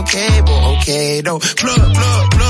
okay, but okay, though. Plug, plug, plug.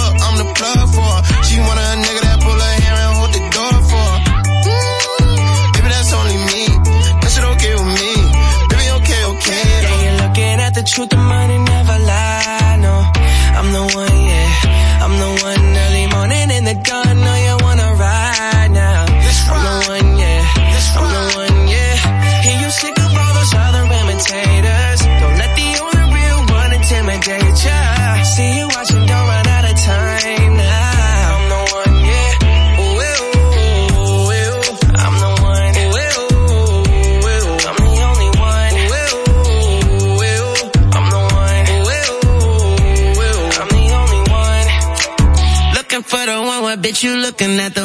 you looking at the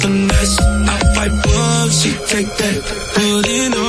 finesse. I fight bugs, she take that. Putting overtime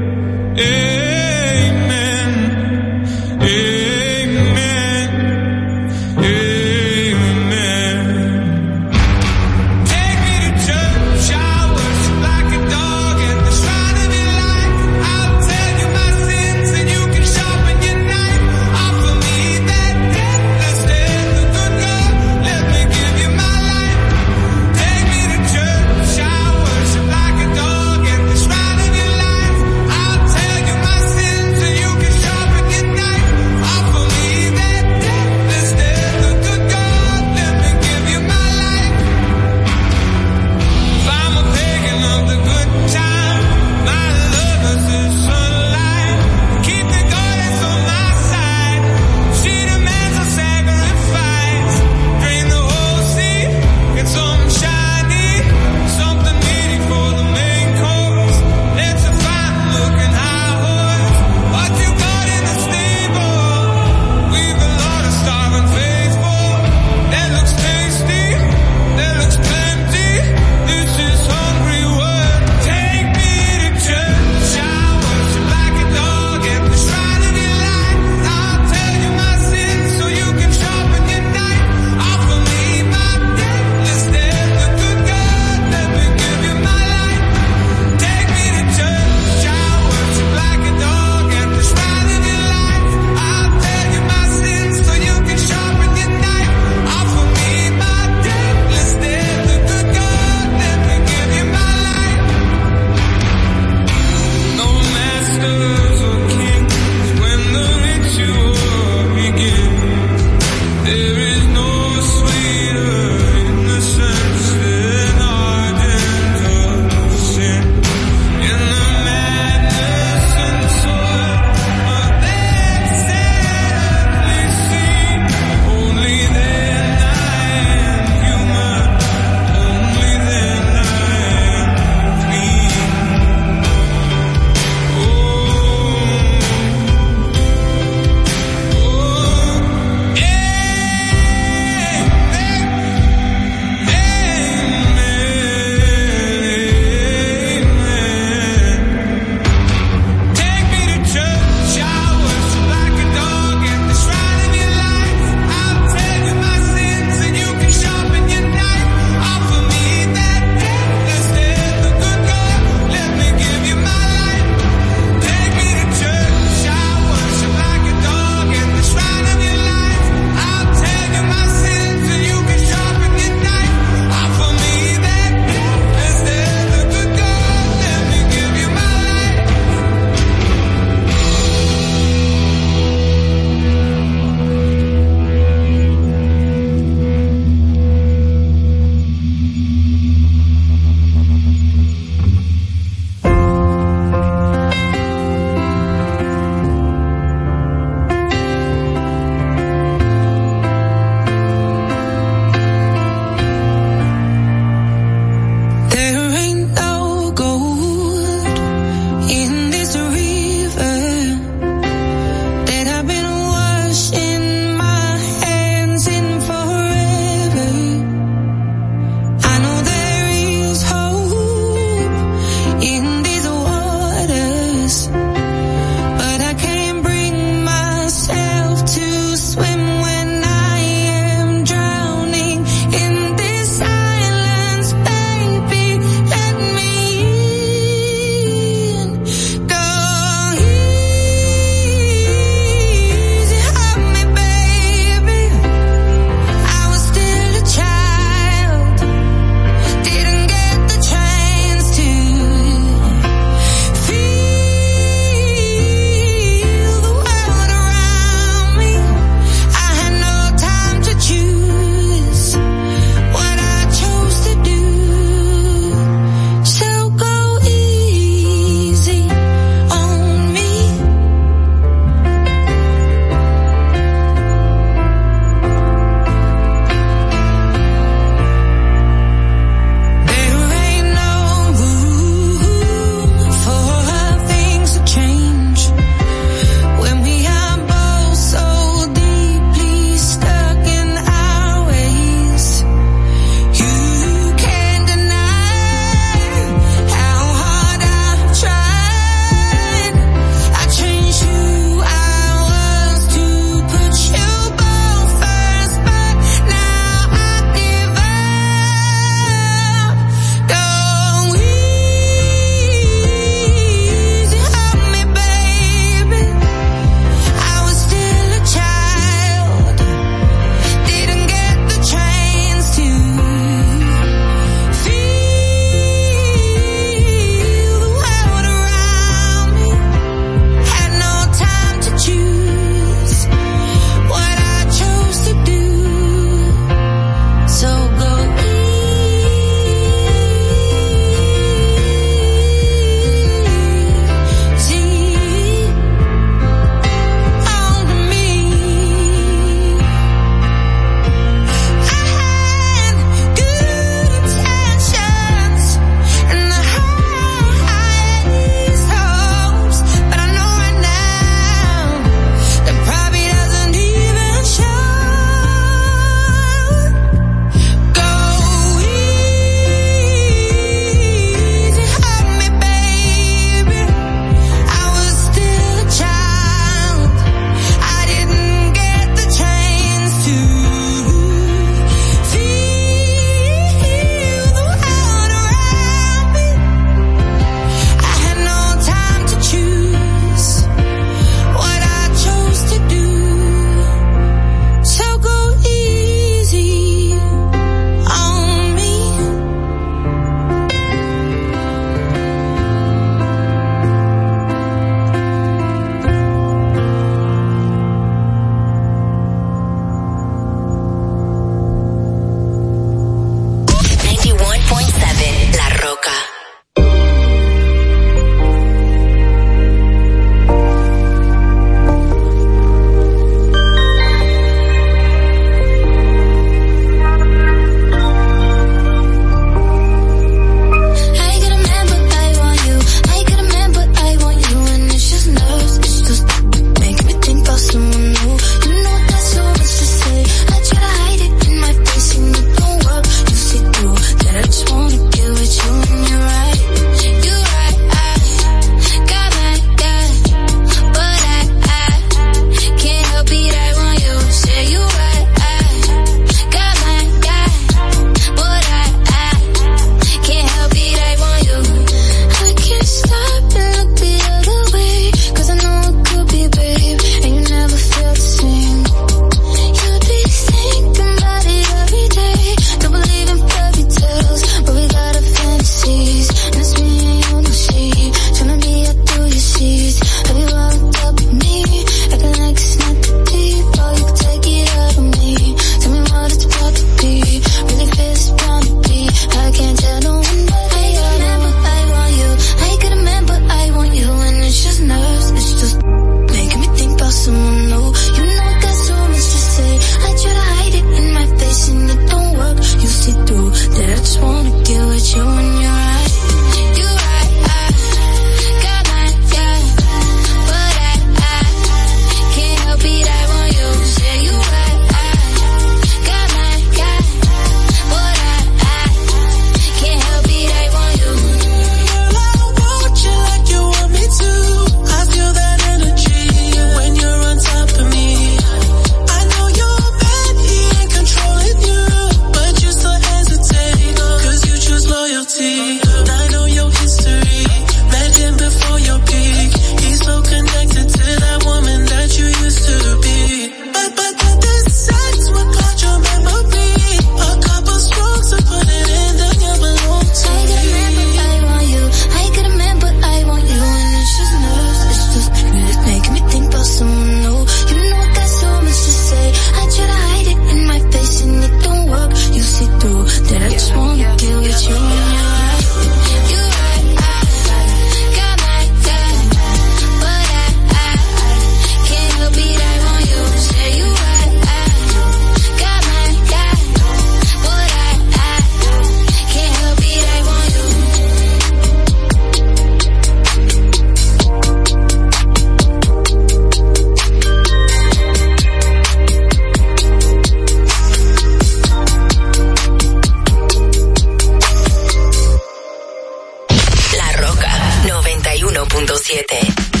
101.7.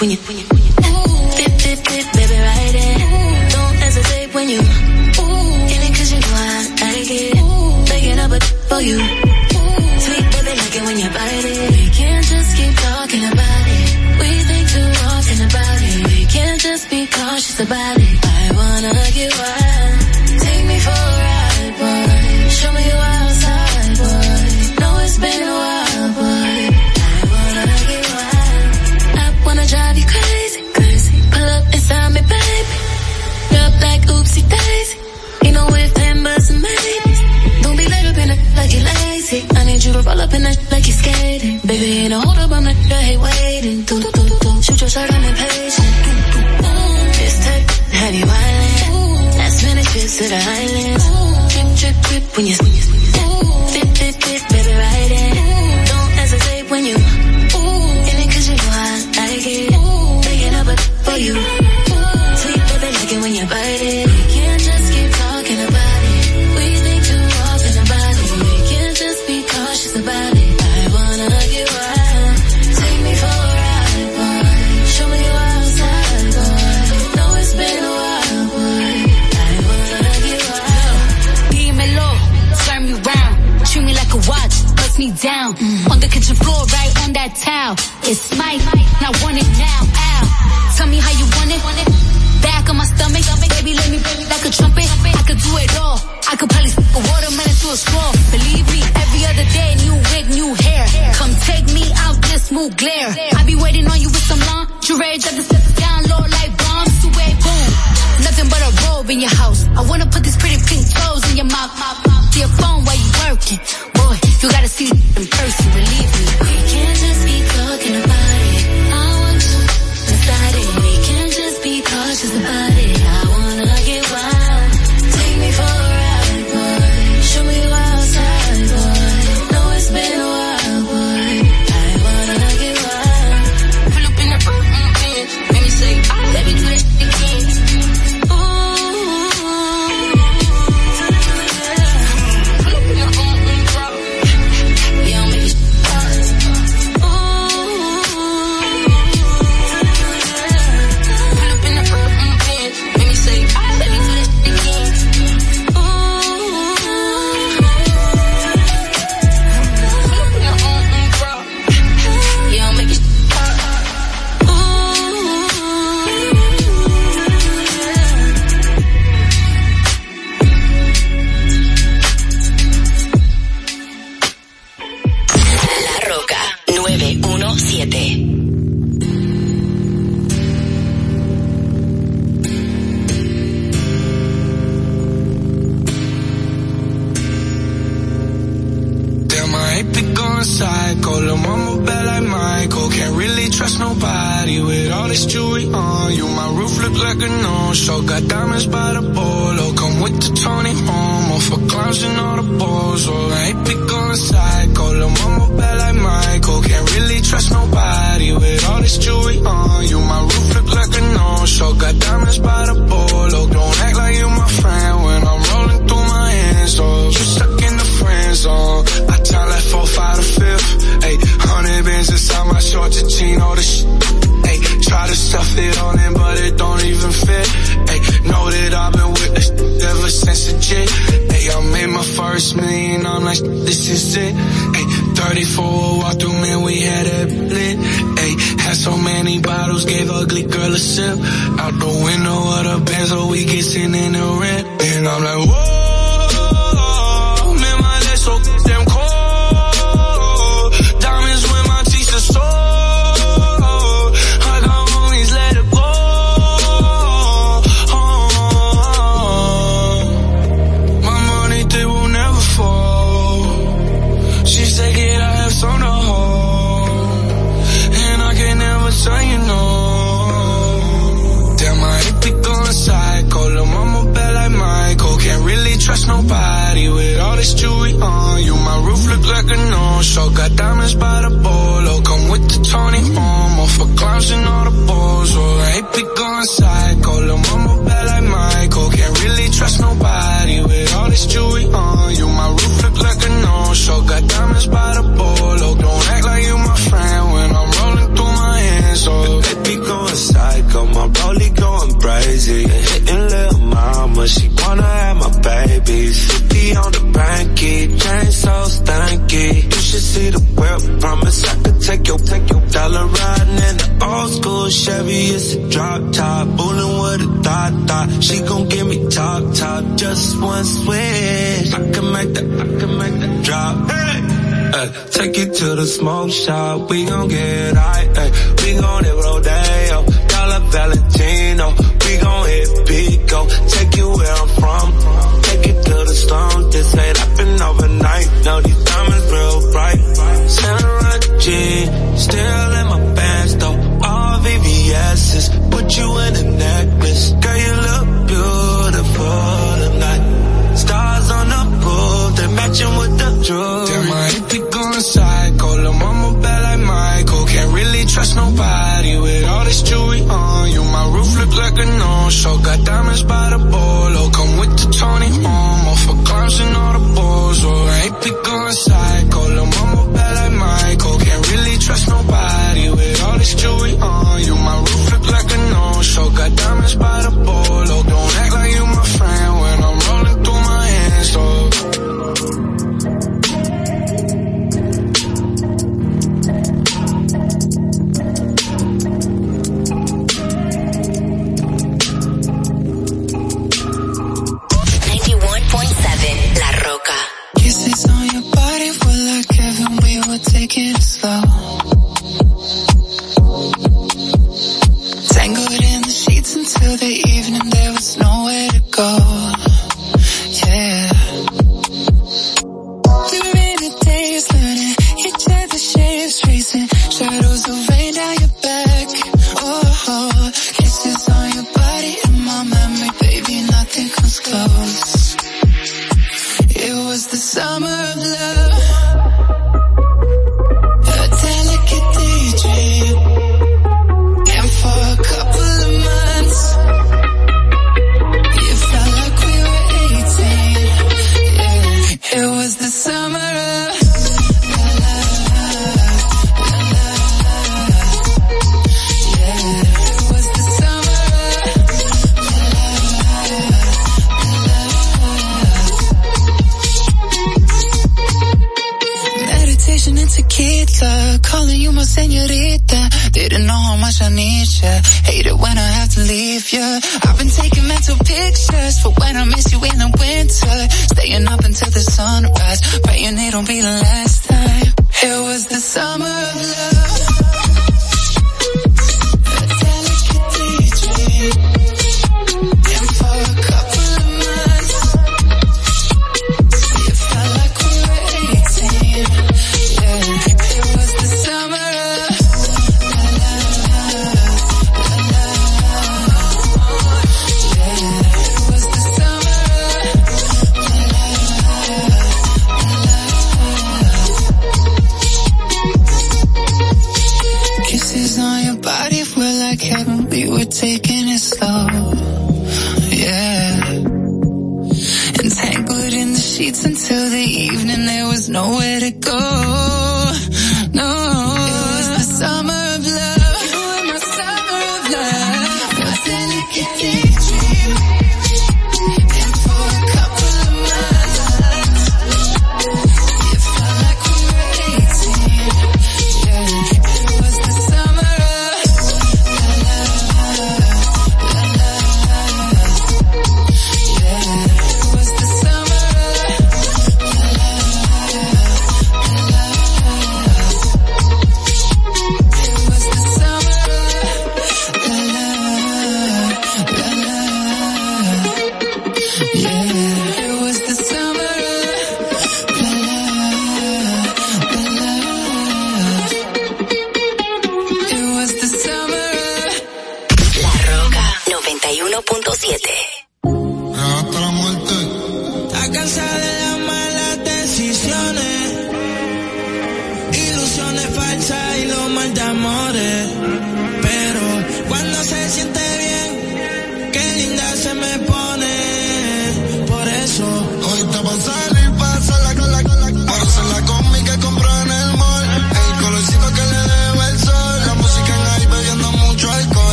when you, when you, when you, dip, dip, dip, baby, right there. Don't hesitate when you.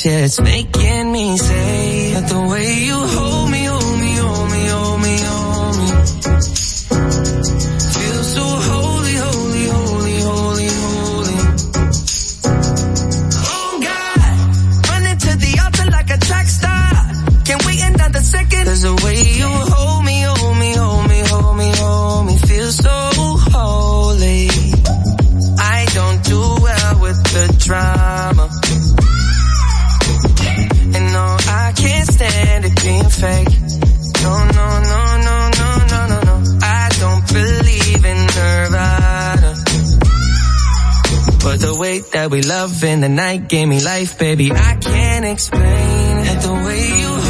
shit's that we love in the night gave me life, baby. I can't explain. The way you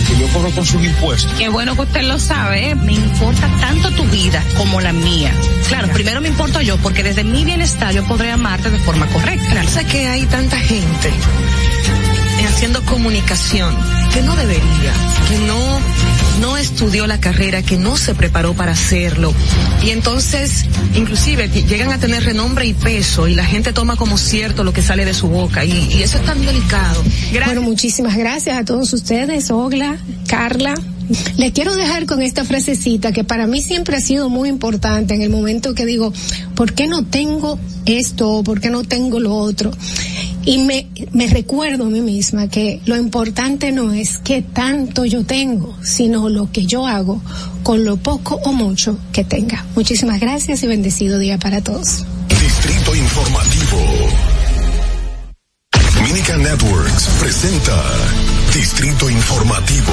porque yo cobro con sus impuestos. Qué bueno que usted lo sabe, ¿eh? me importa tanto tu vida como la mía. Claro, primero me importo yo, porque desde mi bienestar yo podré amarte de forma correcta. Sé que hay tanta gente haciendo comunicación que no debería, que no no estudió la carrera, que no se preparó para hacerlo. Y entonces, inclusive, llegan a tener renombre y peso y la gente toma como cierto lo que sale de su boca. Y, y eso es tan delicado. Bueno, muchísimas gracias a todos ustedes, Ogla, Carla. Le quiero dejar con esta frasecita que para mí siempre ha sido muy importante en el momento que digo, ¿por qué no tengo esto? ¿Por qué no tengo lo otro? Y me, me recuerdo a mí misma que lo importante no es qué tanto yo tengo, sino lo que yo hago con lo poco o mucho que tenga. Muchísimas gracias y bendecido día para todos. Distrito Informativo. Minica Networks presenta Distrito Informativo.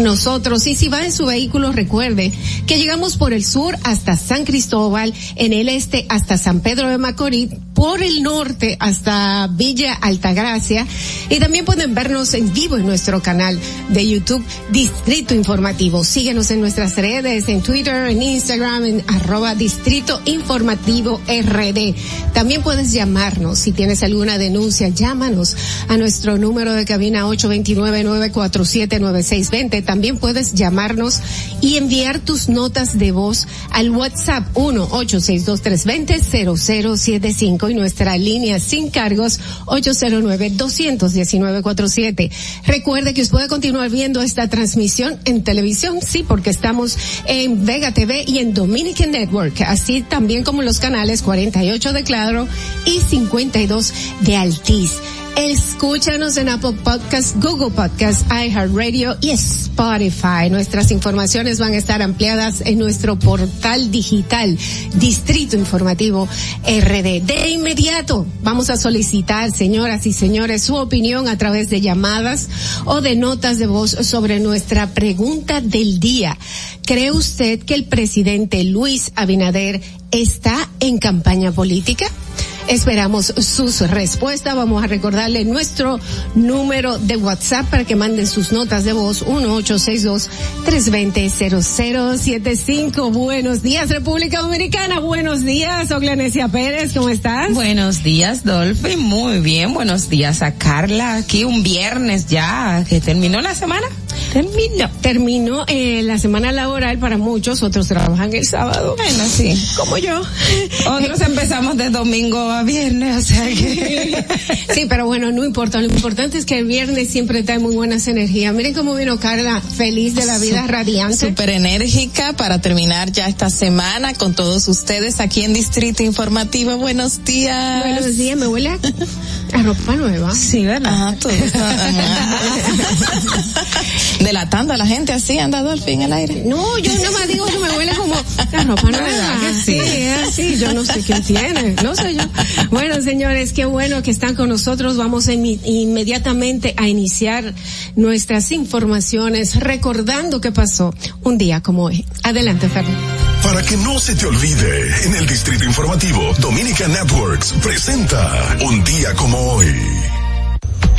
Nosotros. Y si va en su vehículo recuerde que llegamos por el sur hasta San Cristóbal, en el este hasta San Pedro de Macorís, por el norte hasta Villa Altagracia y también pueden vernos en vivo en nuestro canal de YouTube Distrito Informativo. Síguenos en nuestras redes, en Twitter, en Instagram, en arroba Distrito Informativo RD. También puedes llamarnos si tienes alguna denuncia, llámanos a nuestro número de cabina 829-947-9620. También puedes llamarnos y enviar tus notas de voz al WhatsApp 1-862-320-0075 nuestra línea sin cargos 809-219-47. Recuerde que usted puede continuar viendo esta transmisión en televisión, sí, porque estamos en Vega TV y en Dominican Network, así también como los canales 48 de Claro y 52 de Altiz. Escúchanos en Apple Podcasts, Google Podcasts, iHeartRadio y Spotify. Nuestras informaciones van a estar ampliadas en nuestro portal digital Distrito Informativo RD. De inmediato vamos a solicitar, señoras y señores, su opinión a través de llamadas o de notas de voz sobre nuestra pregunta del día. ¿Cree usted que el presidente Luis Abinader está en campaña política? Esperamos sus respuestas. Vamos a recordarle nuestro número de WhatsApp para que manden sus notas de voz 1862-320-0075. Buenos días, República Dominicana. Buenos días, Oglanesia Pérez. ¿Cómo estás? Buenos días, Dolphy. Muy bien. Buenos días a Carla. Aquí un viernes ya que terminó la semana. Terminó. Terminó eh, la semana laboral para muchos, otros trabajan el sábado. Bueno, sí. Como yo. Otros empezamos de domingo a viernes, o sea que... sí, pero bueno, no importa. Lo importante es que el viernes siempre trae muy buenas energías. Miren cómo vino Carla, feliz de la vida, radiante. Súper enérgica para terminar ya esta semana con todos ustedes aquí en Distrito Informativo. Buenos días. Buenos días, me huele a, a ropa nueva. Sí, ¿verdad? Ajá, todo. Delatando a la gente así, andado al fin al aire. No, yo nada más digo que me huele como la ropa nueva. Sí. sí, es así. Yo no sé quién tiene, no sé yo. Bueno, señores, qué bueno que están con nosotros. Vamos a inmediatamente a iniciar nuestras informaciones recordando qué pasó un día como hoy. Adelante, Fernando. Para que no se te olvide, en el Distrito Informativo, Dominica Networks presenta Un día como hoy.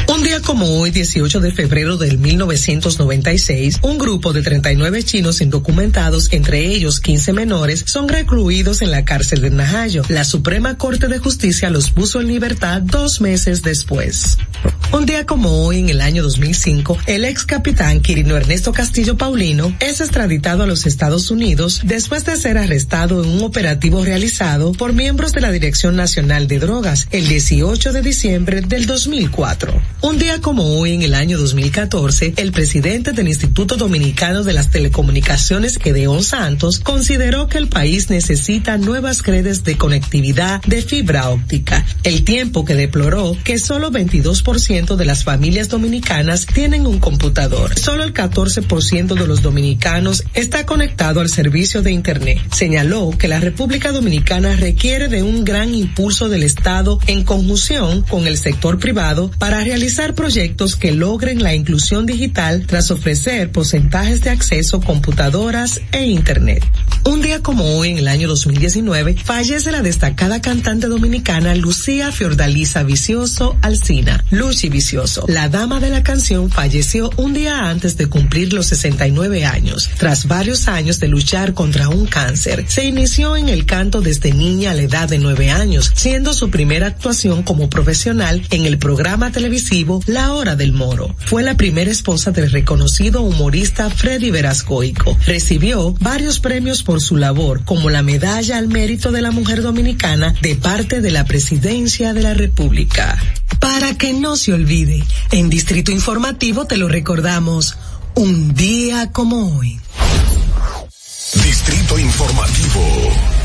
Un día como hoy, 18 de febrero del 1996, un grupo de 39 chinos indocumentados, entre ellos 15 menores, son recluidos en la cárcel de Najayo. La Suprema Corte de Justicia los puso en libertad dos meses después. Un día como hoy, en el año 2005, el ex capitán Quirino Ernesto Castillo Paulino es extraditado a los Estados Unidos después de ser arrestado en un operativo realizado por miembros de la Dirección Nacional de Drogas el 18 de diciembre del 2004. Un día como hoy, en el año 2014, el presidente del Instituto Dominicano de las Telecomunicaciones, Gedeón Santos, consideró que el país necesita nuevas redes de conectividad de fibra óptica, el tiempo que deploró que solo 22% de las familias dominicanas tienen un computador. Solo el 14% de los dominicanos está conectado al servicio de Internet. Señaló que la República Dominicana requiere de un gran impulso del Estado en conjunción con el sector privado para realizar proyectos que logren la inclusión digital tras ofrecer porcentajes de acceso computadoras e Internet. Un día como hoy, en el año 2019, fallece la destacada cantante dominicana Lucía Fiordalisa Vicioso Alcina, Luchi Vicioso. La dama de la canción falleció un día antes de cumplir los 69 años. Tras varios años de luchar contra un cáncer, se inició en el canto desde niña a la edad de 9 años, siendo su primera actuación como profesional en el programa televisivo La Hora del Moro. Fue la primera esposa del reconocido humorista Freddy Verascoico. Recibió varios premios por su labor, como la Medalla al Mérito de la Mujer Dominicana de parte de la Presidencia de la República. Para que no se olvide, en Distrito Informativo te lo recordamos, un día como hoy. Distrito Informativo.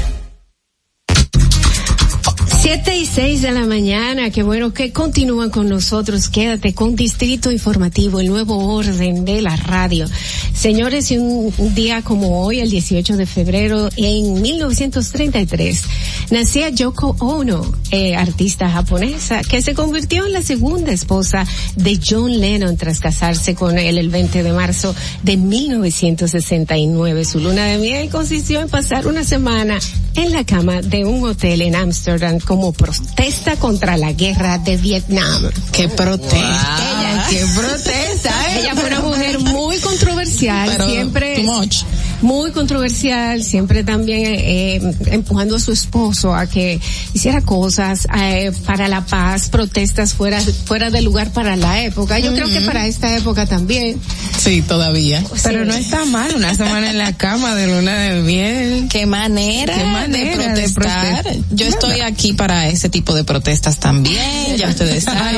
Siete y seis de la mañana, qué bueno que continúan con nosotros. Quédate con Distrito Informativo, el nuevo orden de la radio. Señores, un día como hoy, el 18 de febrero, en 1933, nacía Yoko Ono, eh, artista japonesa, que se convirtió en la segunda esposa de John Lennon tras casarse con él el 20 de marzo de 1969. Su luna de miel consistió en pasar una semana en la cama de un hotel en Ámsterdam como protesta contra la guerra de Vietnam. ¡Qué protesta! Ella, ¡Qué protesta! ella fue una mujer muy controversial, Pero siempre too much. Muy controversial, siempre también eh, empujando a su esposo a que hiciera cosas eh, para la paz, protestas fuera fuera de lugar para la época. Yo creo que para esta época también. Sí, todavía. Pero no está mal una semana en la cama de luna de miel. Qué manera, Qué manera de de protestar. protestar. Yo estoy aquí para ese tipo de protestas también, ya ustedes saben.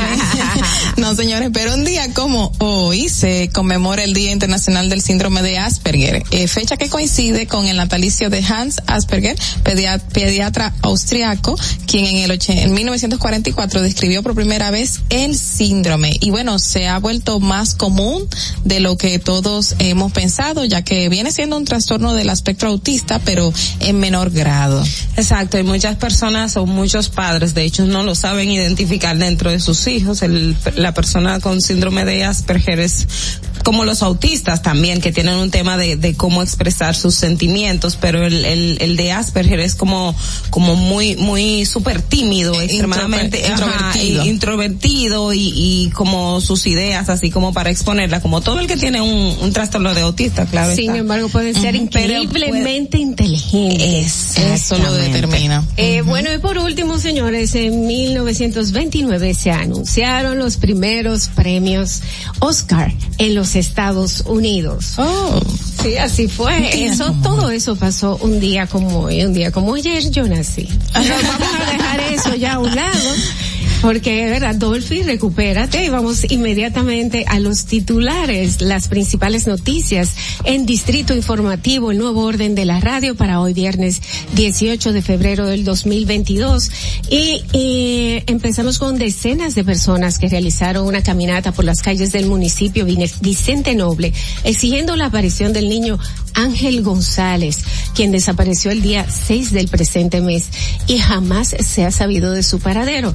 no, señores, pero un día como hoy se conmemora el Día Internacional del Síndrome de Asperger, eh, fecha que coincide con el natalicio de Hans Asperger, pedia- pediatra austriaco, quien en el en 1944 describió por primera vez el síndrome. Y bueno, se ha vuelto más común de lo que todos hemos pensado, ya que viene siendo un trastorno del espectro autista, pero en menor grado. Exacto, y muchas personas o muchos padres, de hecho, no lo saben identificar dentro de sus hijos. El, la persona con síndrome de Asperger es como los autistas también, que tienen un tema de, de cómo expresar sus sentimientos, pero el, el, el de Asperger es como, como muy, muy súper tímido, extremadamente Introver- ajá, introvertido. y- introvertido y, y como sus ideas, así como para exponerla, como todo el que tiene un, un trastorno de autista, claro. Sin está. embargo, puede ser increíblemente inteligente. Eso lo determina. Eh, Bueno, y por último, señores, en 1929 se anunciaron los primeros premios Oscar en los Estados Unidos. Oh. Sí, así fue. Eso, todo eso pasó un día como hoy, un día como ayer yo nací. Vamos a dejar eso ya a un lado. Porque, verdad, Dolphy, recupérate y vamos inmediatamente a los titulares, las principales noticias en Distrito Informativo, el nuevo orden de la radio para hoy viernes 18 de febrero del 2022. Y, eh, empezamos con decenas de personas que realizaron una caminata por las calles del municipio Vicente Noble, exigiendo la aparición del niño Ángel González, quien desapareció el día 6 del presente mes y jamás se ha sabido de su paradero.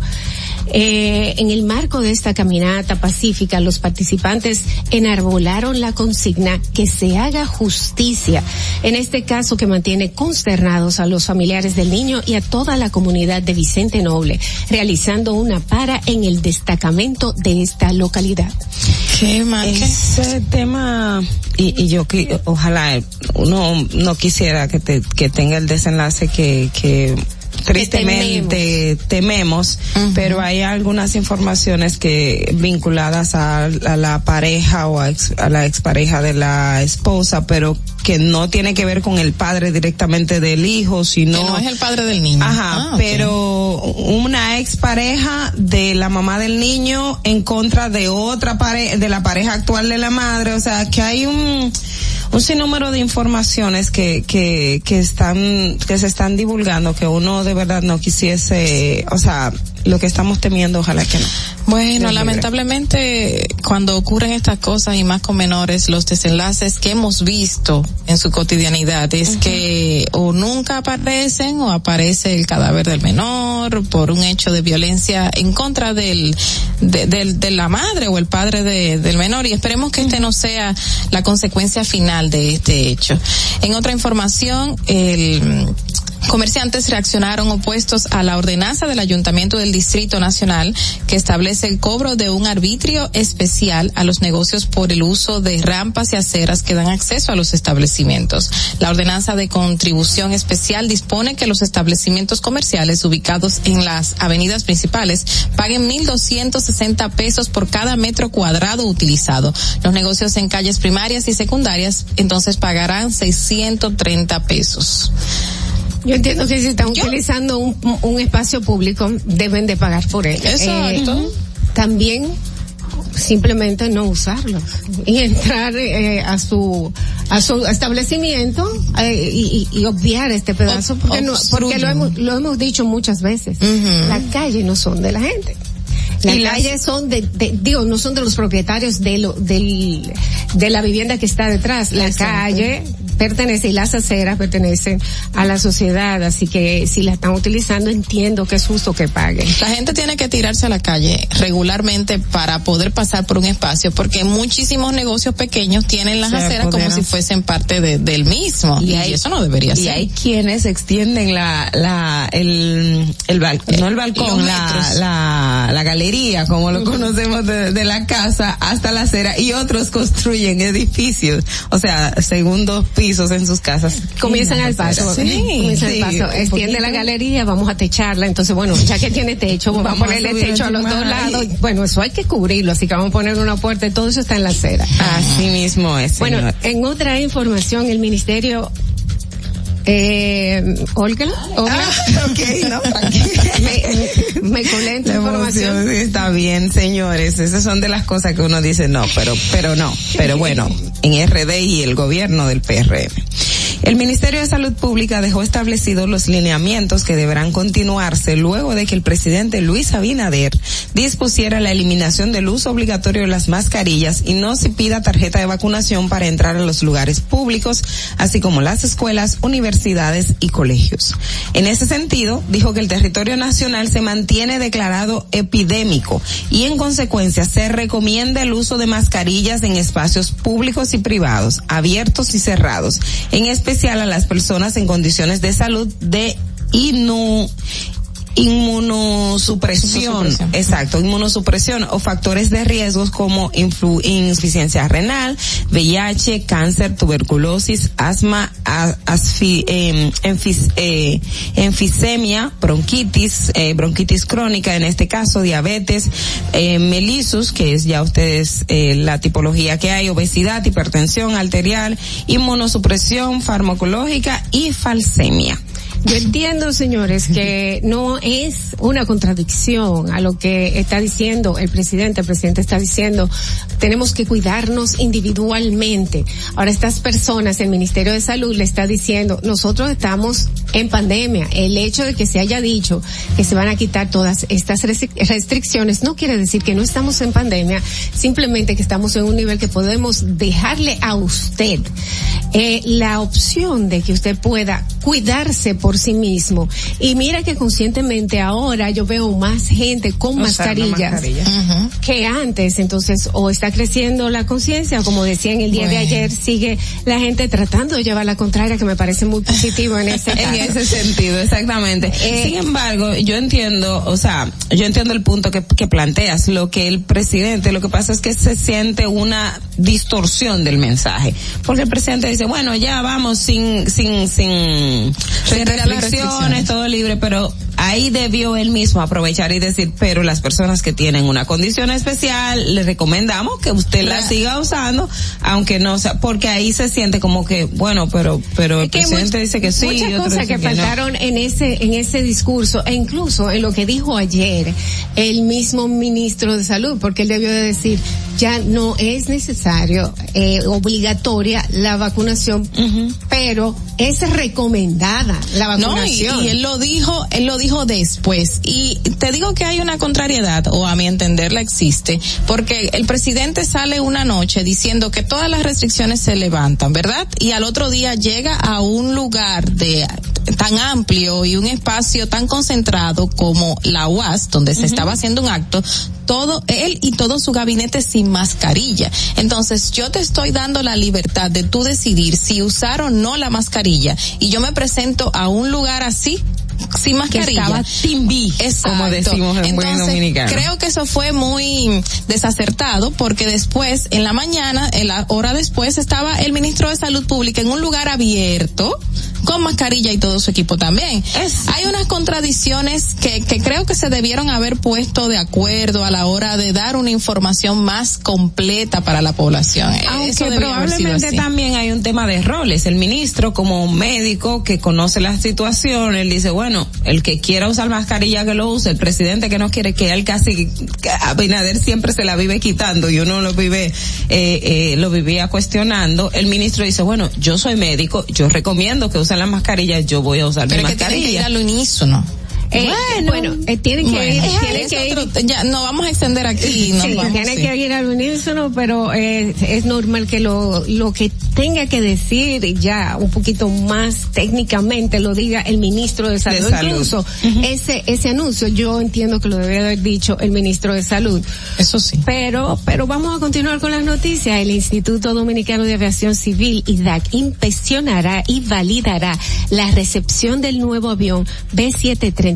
Eh, en el marco de esta caminata pacífica, los participantes enarbolaron la consigna que se haga justicia, en este caso que mantiene consternados a los familiares del niño y a toda la comunidad de Vicente Noble, realizando una para en el destacamento de esta localidad. ¿Qué más? Ese tema, y, y yo que, ojalá uno no quisiera que, te, que tenga el desenlace que, que tristemente tememos, pero hay algunas informaciones que vinculadas a, a la pareja o a, ex- a la expareja de la esposa, pero que no tiene que ver con el padre directamente del hijo, sino Que no es el padre del niño. Ajá, Ah, pero una expareja de la mamá del niño en contra de otra pareja, de la pareja actual de la madre, o sea, que hay un, un sinnúmero de informaciones que, que, que están, que se están divulgando que uno de verdad no quisiese, o sea, lo que estamos temiendo, ojalá que no. Bueno, lamentablemente cuando ocurren estas cosas y más con menores, los desenlaces que hemos visto en su cotidianidad es que o nunca aparecen o aparece el cadáver del menor por un hecho de violencia en contra del de, del- de la madre o el padre de- del menor y esperemos que este no sea la consecuencia final de este hecho. En otra información, el Comerciantes reaccionaron opuestos a la ordenanza del Ayuntamiento del Distrito Nacional que establece el cobro de un arbitrio especial a los negocios por el uso de rampas y aceras que dan acceso a los establecimientos. La ordenanza de contribución especial dispone que los establecimientos comerciales ubicados en las avenidas principales paguen 1.260 pesos por cada metro cuadrado utilizado. Los negocios en calles primarias y secundarias entonces pagarán 630 pesos. Yo entiendo que si están utilizando un, un espacio público, deben de pagar por él. Exacto. Eh, también simplemente no usarlo y entrar eh, a su a su establecimiento eh, y, obviar este pedazo porque no porque lo hemos lo hemos dicho muchas veces. Las calles no son de la gente. Las calles son de, de- digo no son de los propietarios de lo del de la vivienda que está detrás. La calle pertenece y las aceras pertenecen a la sociedad, así que si la están utilizando entiendo que es justo que paguen. La gente tiene que tirarse a la calle regularmente para poder pasar por un espacio, porque muchísimos negocios pequeños tienen las Se aceras como si fuesen parte de- del mismo. Y, hay- eso no debería y ser. hay quienes extienden la, la, el, el balcón, no el balcón, la, la, la galería, como lo conocemos de, de la casa, hasta la acera, y otros construyen edificios, o sea, segundos pisos en sus casas. Comienzan al paso, Sí, comienzan sí, al paso, extiende la galería, vamos a techarla, entonces bueno, ya que tiene techo, vamos, Vamos a ponerle techo a los dos lados, bueno, eso hay que cubrirlo, así que vamos a poner una puerta. Y todo eso está en la acera. Así mismo es. Bueno, en otra información, el ministerio eh, Olga, Olga, Ah, ok, no, me, me, colé La información. está bien, señores. Esas son de las cosas que uno dice no, pero, pero no. Pero bueno, en RD y el gobierno del PRM. El Ministerio de Salud Pública dejó establecidos los lineamientos que deberán continuarse luego de que el presidente Luis Abinader dispusiera la eliminación del uso obligatorio de las mascarillas y no se pida tarjeta de vacunación para entrar a los lugares públicos, así como las escuelas, universidades y colegios. En ese sentido, dijo que el territorio nacional se mantiene declarado epidémico y en consecuencia se recomienda el uso de mascarillas en espacios públicos y privados, abiertos y cerrados, en especial a las personas en condiciones de salud de inu inmunosupresión, exacto, inmunosupresión o factores de riesgos como influ- insuficiencia renal, VIH, cáncer, tuberculosis, asma, asfi- em, enfis- eh, enfisemia, bronquitis, eh, bronquitis crónica, en este caso diabetes, eh, mellitus, que es ya ustedes eh, la tipología que hay, obesidad, hipertensión arterial, inmunosupresión farmacológica y falsemia. Yo entiendo, señores, que no es una contradicción a lo que está diciendo el presidente. El presidente está diciendo, tenemos que cuidarnos individualmente. Ahora estas personas, el Ministerio de Salud le está diciendo, nosotros estamos en pandemia. El hecho de que se haya dicho que se van a quitar todas estas restri- restricciones no quiere decir que no estamos en pandemia, simplemente que estamos en un nivel que podemos dejarle a usted eh, la opción de que usted pueda cuidarse por sí mismo. Y mira que conscientemente ahora yo veo más gente con mascarillas mascarilla. que antes. Entonces, o está creciendo la conciencia, o como decía en el día de ayer, sigue la gente tratando de llevar la contraria, que me parece muy positivo en ese en ese sentido, exactamente. Eh, Sin embargo, yo entiendo, o sea, yo entiendo el punto que, que planteas. Lo que el presidente, lo que pasa es que se siente una distorsión del mensaje. Porque el presidente dice, bueno, ya vamos sin, sin, sin restricciones, restricciones. todo libre, pero ahí debió él mismo aprovechar y decir, pero las personas que tienen una condición especial, le recomendamos que usted la siga usando, aunque no sea, porque ahí se siente como que, bueno, pero, pero el presidente much- dice que sí, muchas cosas que, no. faltaron en ese en ese discurso e incluso en lo que dijo ayer el mismo ministro de salud porque él debió de decir ya no es necesario eh, obligatoria la vacunación pero es recomendada la No, y, él lo dijo, él lo dijo después. Y te digo que hay una contrariedad, o a mi entender la existe, porque el presidente sale una noche diciendo que todas las restricciones se levantan, ¿verdad? Y al otro día llega a un lugar de tan amplio y un espacio tan concentrado como la UAS, donde se estaba haciendo un acto, todo, él y todo su gabinete sin mascarilla. Entonces, yo te estoy dando la libertad de tú decidir si usar o no la mascarilla. Y yo me presento a un lugar así, sin mascarilla. estaba timbi, Exacto. como decimos en buen dominicano. Creo que eso fue muy desacertado porque después, en la mañana, en la hora después, estaba el ministro de Salud Pública en un lugar abierto, con mascarilla y todo su equipo también. Hay unas contradicciones que, que creo que se debieron haber puesto de acuerdo a la hora de dar una información más completa para la población. Eso Aunque probablemente también hay un tema de roles. El ministro, como médico que conoce la situación, él dice, bueno, el que quiera usar mascarilla que lo use, el presidente que no quiere que él casi, que Abinader siempre se la vive quitando y uno lo vive, eh, eh, lo vivía cuestionando. El ministro dice, bueno, yo soy médico, yo recomiendo que usen la mascarilla, yo voy a usar Pero mi es que tienen que ir mascarilla. al unísono. Eh, bueno, eh, tienen que Bueno, ir, tienen que ir. otro- ya no vamos a extender aquí. Sí, vamos, sí. que ir al unísono, pero es normal que lo, lo que tenga que decir ya un poquito más técnicamente lo diga el ministro de Salud. salud. Incluso ese, ese anuncio yo entiendo que lo debe haber dicho el ministro de Salud. Eso sí. Pero, pero vamos a continuar con las noticias. El Instituto Dominicano de Aviación Civil, IDAC, inspeccionará y validará la recepción del nuevo avión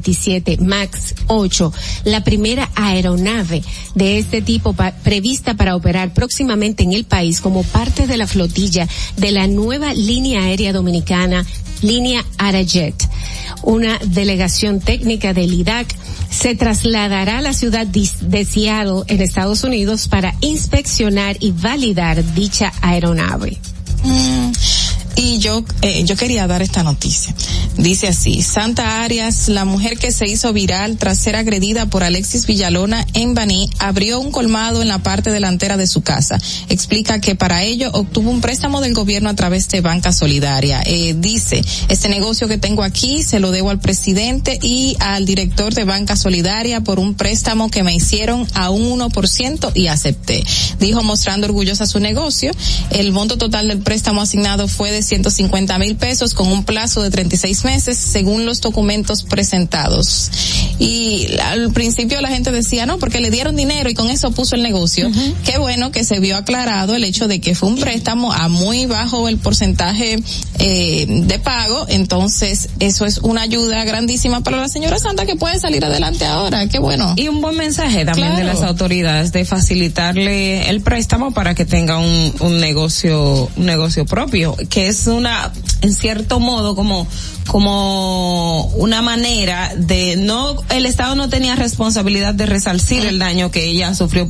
B737 MAX 8, la primera aeronave de este tipo prevista para operar próximamente en el país como parte de la flotilla de la nueva línea aérea dominicana, línea Arajet. Una delegación técnica del IDAC se trasladará a la ciudad de Seattle en Estados Unidos para inspeccionar y validar dicha aeronave. Mm, Y yo, eh, yo quería dar esta noticia. Dice así, Santa Arias, la mujer que se hizo viral tras ser agredida por Alexis Villalona en Baní, abrió un colmado en la parte delantera de su casa. Explica que para ello obtuvo un préstamo del gobierno a través de Banca Solidaria. Eh, dice, este negocio que tengo aquí se lo debo al presidente y al director de Banca Solidaria por un préstamo que me hicieron a un 1% y acepté. Dijo mostrando orgullosa su negocio. El monto total del préstamo asignado fue de 150 mil pesos con un plazo de 36 meses según los documentos presentados. Y al principio la gente decía, no, porque le dieron dinero y con eso puso el negocio. Qué bueno que se vio aclarado el hecho de que fue un préstamo a muy bajo el porcentaje eh, de pago. Entonces, eso es una ayuda grandísima para la señora Santa que puede salir adelante ahora. Qué bueno. Y un buen mensaje también de las autoridades de facilitarle el préstamo para que tenga un, un negocio, un negocio propio, que es una, en cierto modo, como, como una manera de no, el Estado no tenía responsabilidad de resarcir el daño que ella sufrió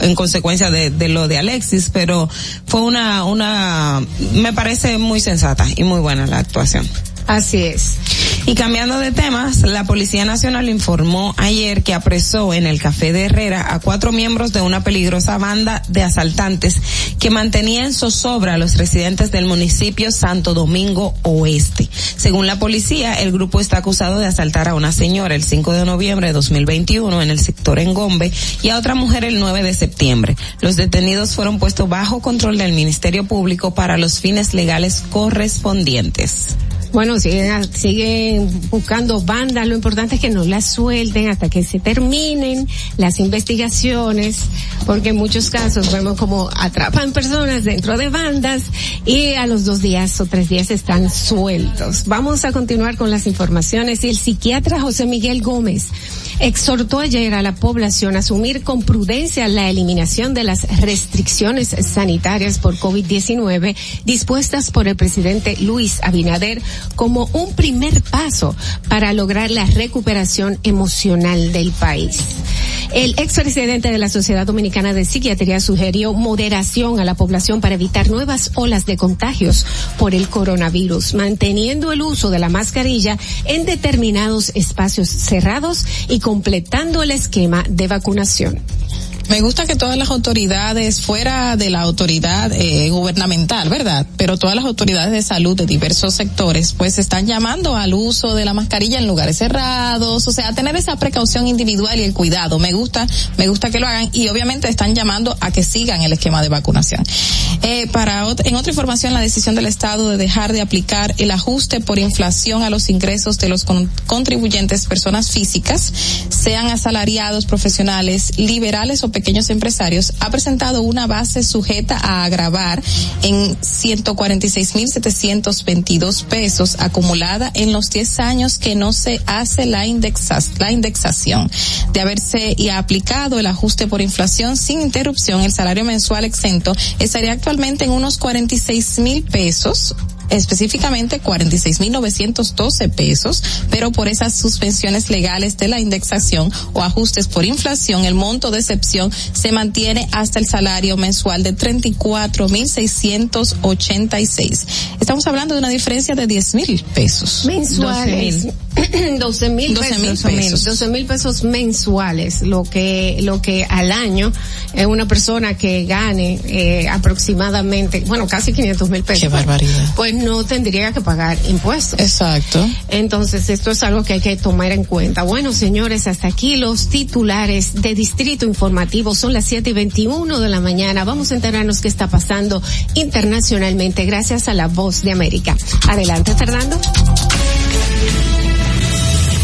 en consecuencia de, de lo de Alexis, pero fue una, una, me parece muy sensata y muy buena la actuación. Así es. Y cambiando de temas, la Policía Nacional informó ayer que apresó en el Café de Herrera a cuatro miembros de una peligrosa banda de asaltantes que mantenía en zozobra a los residentes del municipio Santo Domingo Oeste. Según la policía, el grupo está acusado de asaltar a una señora el 5 de noviembre de 2021 en el sector Engombe y a otra mujer el 9 de septiembre. Los detenidos fueron puestos bajo control del Ministerio Público para los fines legales correspondientes. Bueno, siguen, siguen buscando bandas, lo importante es que no las suelten hasta que se terminen las investigaciones, porque en muchos casos vemos como atrapan personas dentro de bandas y a los dos días o tres días están sueltos. Vamos a continuar con las informaciones y el psiquiatra José Miguel Gómez exhortó ayer a la población a asumir con prudencia la eliminación de las restricciones sanitarias por COVID-19 dispuestas por el presidente Luis Abinader como un primer paso para lograr la recuperación emocional del país. El expresidente de la Sociedad Dominicana de Psiquiatría sugirió moderación a la población para evitar nuevas olas de contagios por el coronavirus, manteniendo el uso de la mascarilla en determinados espacios cerrados y completando el esquema de vacunación. Me gusta que todas las autoridades, fuera de la autoridad eh, gubernamental, ¿verdad? Pero todas las autoridades de salud de diversos sectores, pues están llamando al uso de la mascarilla en lugares cerrados, o sea, a tener esa precaución individual y el cuidado. Me gusta, me gusta que lo hagan y obviamente están llamando a que sigan el esquema de vacunación. Eh, para en otra información, la decisión del Estado de dejar de aplicar el ajuste por inflación a los ingresos de los con- contribuyentes personas físicas, sean asalariados, profesionales, liberales o pequeños empresarios, ha presentado una base sujeta a agravar en 146.722 pesos acumulada en los 10 años que no se hace la, indexas- la indexación. De haberse y aplicado el ajuste por inflación sin interrupción, el salario mensual exento estaría actualmente en unos 46 mil pesos específicamente 46.912 pesos, pero por esas suspensiones legales de la indexación o ajustes por inflación, el monto de excepción se mantiene hasta el salario mensual de 34.686. Estamos hablando de una diferencia de 10 mil pesos. Mensuales. 12 mil 12 mil pesos, pesos. 12 mil pesos mensuales, lo que, lo que al año eh, una persona que gane eh, aproximadamente, bueno, casi 500 mil pesos. Qué barbaridad. Pues no tendría que pagar impuestos. Exacto. Entonces, esto es algo que hay que tomar en cuenta. Bueno, señores, hasta aquí los titulares de Distrito Informativo. Son las 7 y 21 de la mañana. Vamos a enterarnos qué está pasando internacionalmente gracias a la voz de América. Adelante, Fernando.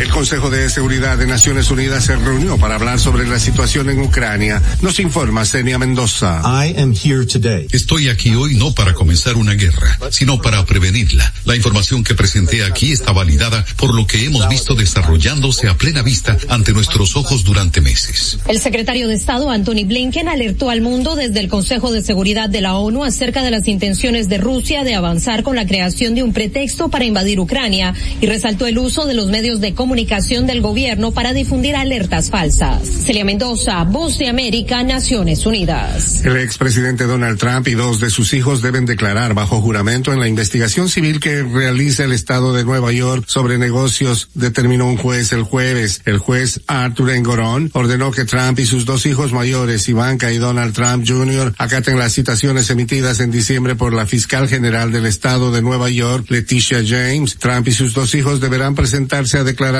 El Consejo de Seguridad de Naciones Unidas se reunió para hablar sobre la situación en Ucrania. Nos informa Senia Mendoza. Estoy aquí hoy no para comenzar una guerra, sino para prevenirla. La información que presenté aquí está validada por lo que hemos visto desarrollándose a plena vista ante nuestros ojos durante meses. El secretario de Estado Anthony Blinken alertó al mundo desde el Consejo de Seguridad de la ONU acerca de las intenciones de Rusia de avanzar con la creación de un pretexto para invadir Ucrania y resaltó el uso de los medios de comunicación del gobierno para difundir alertas falsas. Celia Mendoza, Voz de América, Naciones Unidas. El expresidente Donald Trump y dos de sus hijos deben declarar bajo juramento en la investigación civil que realiza el Estado de Nueva York sobre negocios, determinó un juez el jueves. El juez Arthur Engoron ordenó que Trump y sus dos hijos mayores, Ivanka y Donald Trump Jr., acaten las citaciones emitidas en diciembre por la fiscal general del Estado de Nueva York, Leticia James. Trump y sus dos hijos deberán presentarse a declarar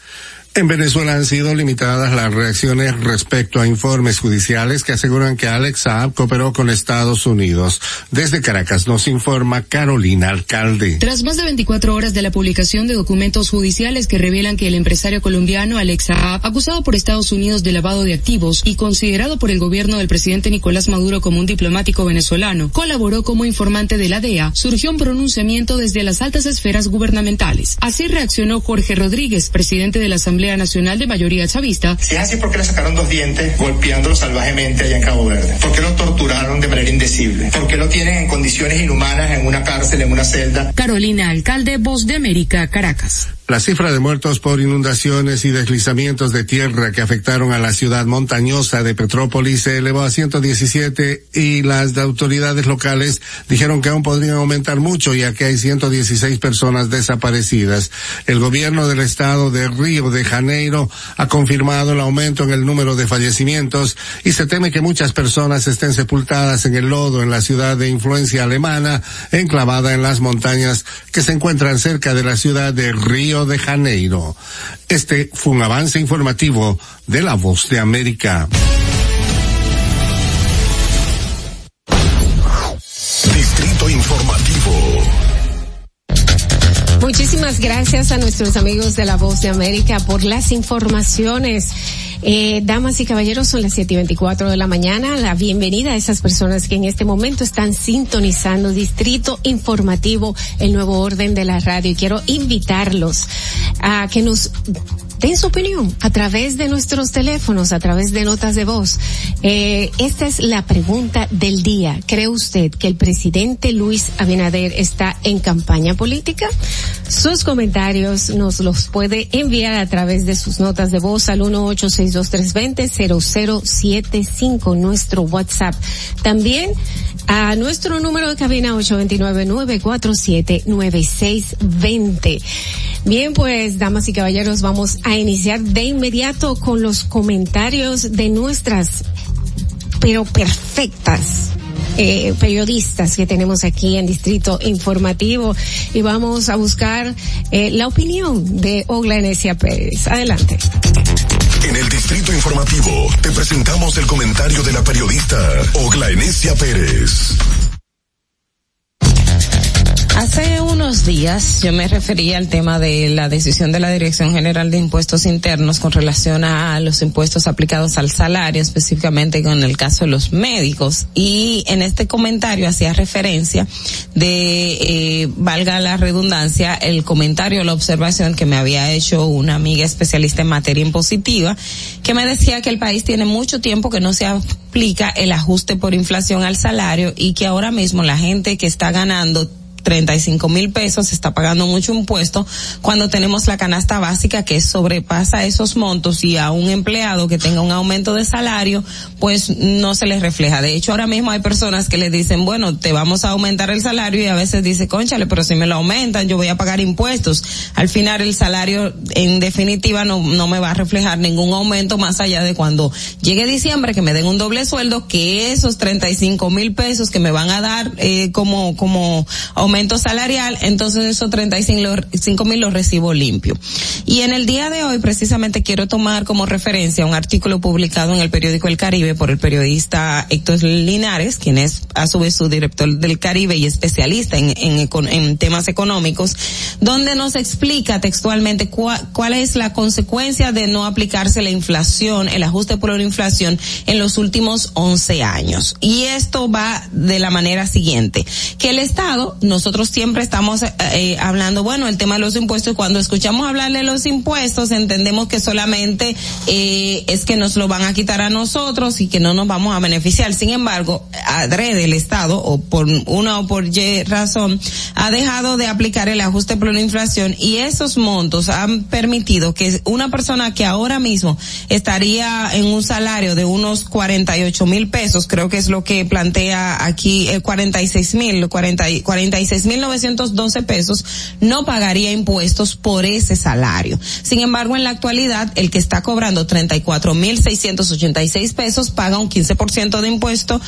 En Venezuela han sido limitadas las reacciones respecto a informes judiciales que aseguran que Alex Saab cooperó con Estados Unidos. Desde Caracas nos informa Carolina Alcalde. Tras más de 24 horas de la publicación de documentos judiciales que revelan que el empresario colombiano Alex Saab, acusado por Estados Unidos de lavado de activos y considerado por el gobierno del presidente Nicolás Maduro como un diplomático venezolano, colaboró como informante de la DEA, surgió un pronunciamiento desde las altas esferas gubernamentales. Así reaccionó Jorge Rodríguez, presidente de la Asamblea Nacional de Mayoría Chavista. Si es así, ¿por qué le sacaron dos dientes golpeándolo salvajemente allá en Cabo Verde? ¿Por qué lo torturaron de manera indecible? ¿Por qué lo tienen en condiciones inhumanas en una cárcel, en una celda? Carolina Alcalde, Voz de América, Caracas. La cifra de muertos por inundaciones y deslizamientos de tierra que afectaron a la ciudad montañosa de Petrópolis se elevó a 117 y las autoridades locales dijeron que aún podrían aumentar mucho ya que hay 116 personas desaparecidas. El gobierno del estado de Río de Janeiro ha confirmado el aumento en el número de fallecimientos y se teme que muchas personas estén sepultadas en el lodo en la ciudad de influencia alemana enclavada en las montañas que se encuentran cerca de la ciudad de Río de Janeiro. Este fue un avance informativo de la voz de América. Muchísimas gracias a nuestros amigos de la Voz de América por las informaciones. Eh, damas y caballeros, son las siete y veinticuatro de la mañana. La bienvenida a esas personas que en este momento están sintonizando Distrito Informativo, el nuevo orden de la radio. Y quiero invitarlos a que nos den su opinión a través de nuestros teléfonos, a través de notas de voz. Eh, esta es la pregunta del día. ¿Cree usted que el presidente Luis Abinader está en campaña política? Sus comentarios nos los puede enviar a través de sus notas de voz al 1-862-320-0075, nuestro WhatsApp. También a nuestro número de cabina 829-947-9620. Bien, pues, damas y caballeros, vamos a iniciar de inmediato con los comentarios de nuestras, pero perfectas, eh, periodistas que tenemos aquí en Distrito Informativo y vamos a buscar eh, la opinión de Ogla Enesia Pérez. Adelante. En el Distrito Informativo te presentamos el comentario de la periodista Ogla Enesia Pérez. Hace unos días yo me refería al tema de la decisión de la Dirección General de Impuestos Internos con relación a los impuestos aplicados al salario, específicamente con el caso de los médicos. Y en este comentario hacía referencia de, eh, valga la redundancia, el comentario, la observación que me había hecho una amiga especialista en materia impositiva, que me decía que el país tiene mucho tiempo que no se aplica el ajuste por inflación al salario y que ahora mismo la gente que está ganando 35 mil pesos, está pagando mucho impuesto cuando tenemos la canasta básica que sobrepasa esos montos y a un empleado que tenga un aumento de salario, pues no se les refleja. De hecho, ahora mismo hay personas que le dicen, bueno, te vamos a aumentar el salario y a veces dice, conchale, pero si me lo aumentan, yo voy a pagar impuestos. Al final el salario en definitiva no, no me va a reflejar ningún aumento más allá de cuando llegue diciembre que me den un doble sueldo, que esos 35 mil pesos que me van a dar eh, como, como aumento aumento salarial, entonces esos 35 mil los recibo limpio. Y en el día de hoy precisamente quiero tomar como referencia un artículo publicado en el periódico El Caribe por el periodista Héctor Linares, quien es a su vez su director del Caribe y especialista en, en, temas económicos, donde nos explica textualmente cuál, cuál es la consecuencia de no aplicarse la inflación, el ajuste por la inflación en los últimos 11 años. Y esto va de la manera siguiente, que el Estado nos nosotros siempre estamos eh, eh, hablando, bueno, el tema de los impuestos, cuando escuchamos hablar de los impuestos, entendemos que solamente eh, es que nos lo van a quitar a nosotros y que no nos vamos a beneficiar. Sin embargo, adrede el Estado, o por una o por Y razón, ha dejado de aplicar el ajuste por la inflación y esos montos han permitido que una persona que ahora mismo estaría en un salario de unos 48 mil pesos, creo que es lo que plantea aquí, eh, 46 mil, 40, 46 6.912 pesos, no pagaría impuestos por ese salario. Sin embargo, en la actualidad, el que está cobrando 34.686 pesos paga un 15% de impuesto,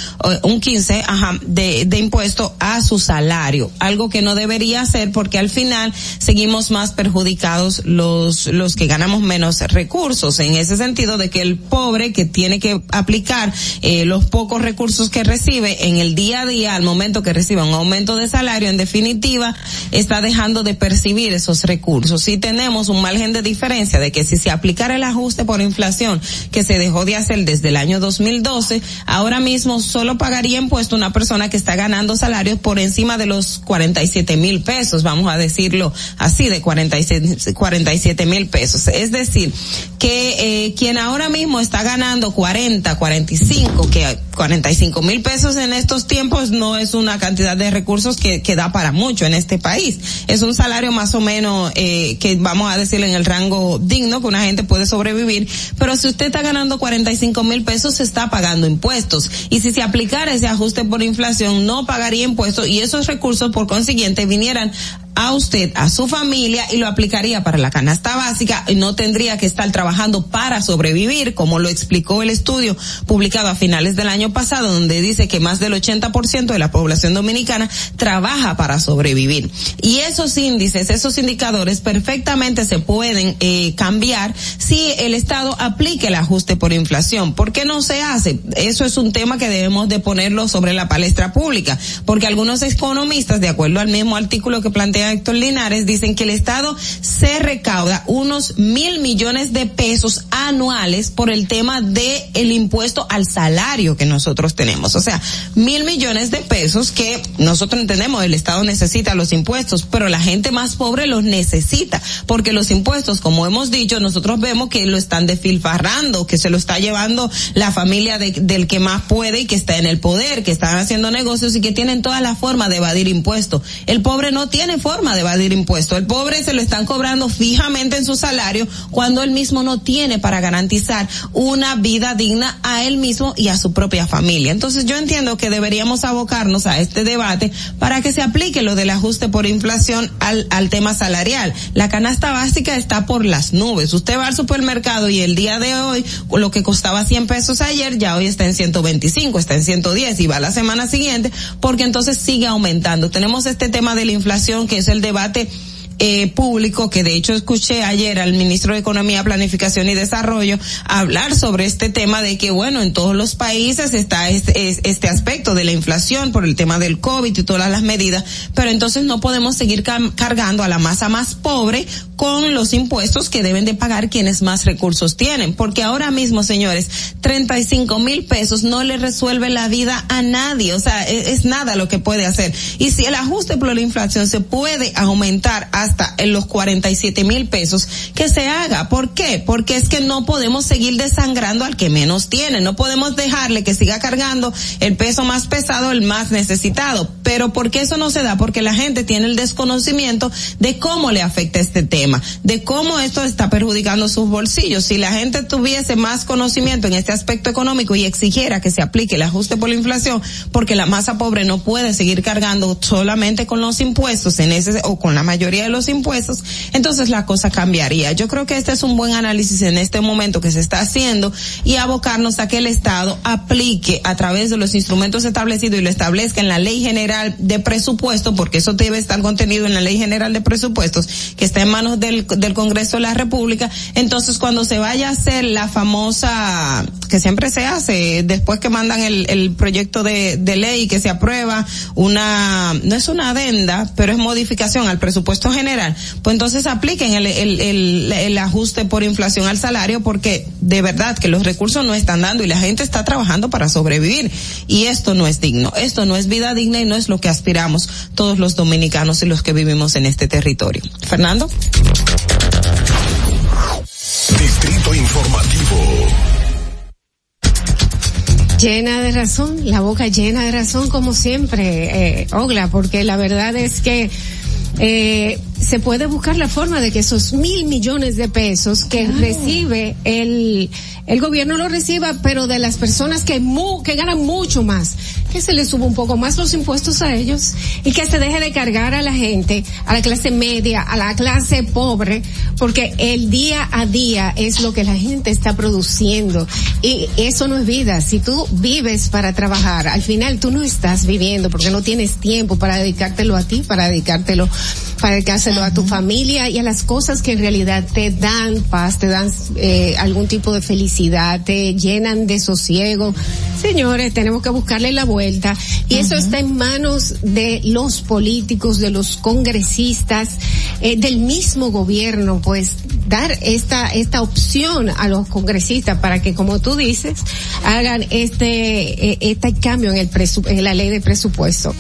un 15, ajá, de, de impuesto a su salario. Algo que no debería hacer porque al final seguimos más perjudicados los, los que ganamos menos recursos. En ese sentido de que el pobre que tiene que aplicar eh, los pocos recursos que recibe en el día a día al momento que reciba un aumento de salario en definitiva está dejando de percibir esos recursos. Si tenemos un margen de diferencia de que si se aplicara el ajuste por inflación que se dejó de hacer desde el año 2012, ahora mismo solo pagaría impuesto una persona que está ganando salarios por encima de los 47 mil pesos, vamos a decirlo así, de 47 mil pesos. Es decir, que eh, quien ahora mismo está ganando 40, 45, que 45 mil pesos en estos tiempos no es una cantidad de recursos que, que para mucho en este país. Es un salario más o menos eh, que vamos a decir en el rango digno que una gente puede sobrevivir, pero si usted está ganando 45 mil pesos se está pagando impuestos. Y si se aplicara ese ajuste por inflación no pagaría impuestos. Y esos recursos por consiguiente vinieran a usted, a su familia y lo aplicaría para la canasta básica y no tendría que estar trabajando para sobrevivir, como lo explicó el estudio publicado a finales del año pasado, donde dice que más del 80% de la población dominicana trabaja para sobrevivir. Y esos índices, esos indicadores perfectamente se pueden eh, cambiar si el Estado aplique el ajuste por inflación. ¿Por qué no se hace? Eso es un tema que debemos de ponerlo sobre la palestra pública, porque algunos economistas, de acuerdo al mismo artículo que plantea Héctor Linares, dicen que el Estado se recauda unos mil millones de pesos anuales por el tema de el impuesto al salario que nosotros tenemos. O sea, mil millones de pesos que nosotros entendemos, el Estado necesita los impuestos, pero la gente más pobre los necesita, porque los impuestos, como hemos dicho, nosotros vemos que lo están desfilfarrando, que se lo está llevando la familia del que más puede y que está en el poder, que están haciendo negocios y que tienen toda la forma de evadir impuestos. El pobre no tiene forma forma de evadir impuestos. El pobre se lo están cobrando fijamente en su salario cuando él mismo no tiene para garantizar una vida digna a él mismo y a su propia familia. Entonces yo entiendo que deberíamos abocarnos a este debate para que se aplique lo del ajuste por inflación al, al tema salarial. La canasta básica está por las nubes. Usted va al supermercado y el día de hoy lo que costaba 100 pesos ayer ya hoy está en 125, está en 110 y va la semana siguiente porque entonces sigue aumentando. Tenemos este tema de la inflación que es el debate eh, público, que de hecho escuché ayer al ministro de Economía, Planificación y Desarrollo hablar sobre este tema de que, bueno, en todos los países está este, es- este aspecto de la inflación por el tema del COVID y todas las medidas, pero entonces no podemos seguir cargando a la masa más pobre con los impuestos que deben de pagar quienes más recursos tienen, porque ahora mismo, señores, 35 mil pesos no le resuelve la vida a nadie, o sea, e- es, nada lo que puede hacer. Y si el ajuste por la inflación se puede aumentar hasta en los 47 mil pesos, que se haga. ¿Por qué? Porque es que no podemos seguir desangrando al que menos tiene, no podemos dejarle que siga cargando el peso más pesado, el más necesitado. Pero ¿por qué eso no se da? Porque la gente tiene el desconocimiento de cómo le afecta este tema, de cómo esto está perjudicando sus bolsillos. Si la gente tuviese más conocimiento en este aspecto económico y exigiera que se aplique el ajuste por la inflación, porque la masa pobre no puede seguir cargando solamente con los impuestos en ese o con la mayoría de impuestos, entonces la cosa cambiaría. Yo creo que este es un buen análisis en este momento que se está haciendo y abocarnos a que el Estado aplique a través de los instrumentos establecidos y lo establezca en la Ley General de Presupuesto, porque eso debe estar contenido en la Ley General de Presupuestos, que está en manos del, Congreso de la República. Entonces, cuando se vaya a hacer la famosa, que siempre se hace, después que mandan el, el proyecto de, de ley que se aprueba, una, no es una adenda, pero es modificación al presupuesto general, pues entonces apliquen el, el, el, el ajuste por inflación al salario, porque de verdad que los recursos no están dando y la gente está trabajando para sobrevivir. Y esto no es digno, esto no es vida digna y no es lo que aspiramos todos los dominicanos y los que vivimos en este territorio. Fernando. Distrito Informativo. Llena de razón, la boca llena de razón como siempre, eh, Ogla, porque la verdad es que eh, se puede buscar la forma de que esos mil millones de pesos que recibe el, el gobierno lo reciba, pero de las personas que, mu- que ganan mucho más, que se les suba un poco más los impuestos a ellos y que se deje de cargar a la gente, a la clase media, a la clase pobre, porque el día a día es lo que la gente está produciendo y eso no es vida. Si tú vives para trabajar, al final tú no estás viviendo porque no tienes tiempo para dedicártelo a ti, para dedicártelo, para dedicárselo a tu familia y a las cosas que en realidad te dan paz, te dan eh, algún tipo de felicidad, te llenan de sosiego. Señores, tenemos que buscarle la vuelta y eso está en manos de los políticos, de los congresistas, eh, del mismo gobierno, pues dar esta esta opción a los congresistas para que, como tú dices, hagan este eh, este cambio en el presu- en la ley de presupuesto.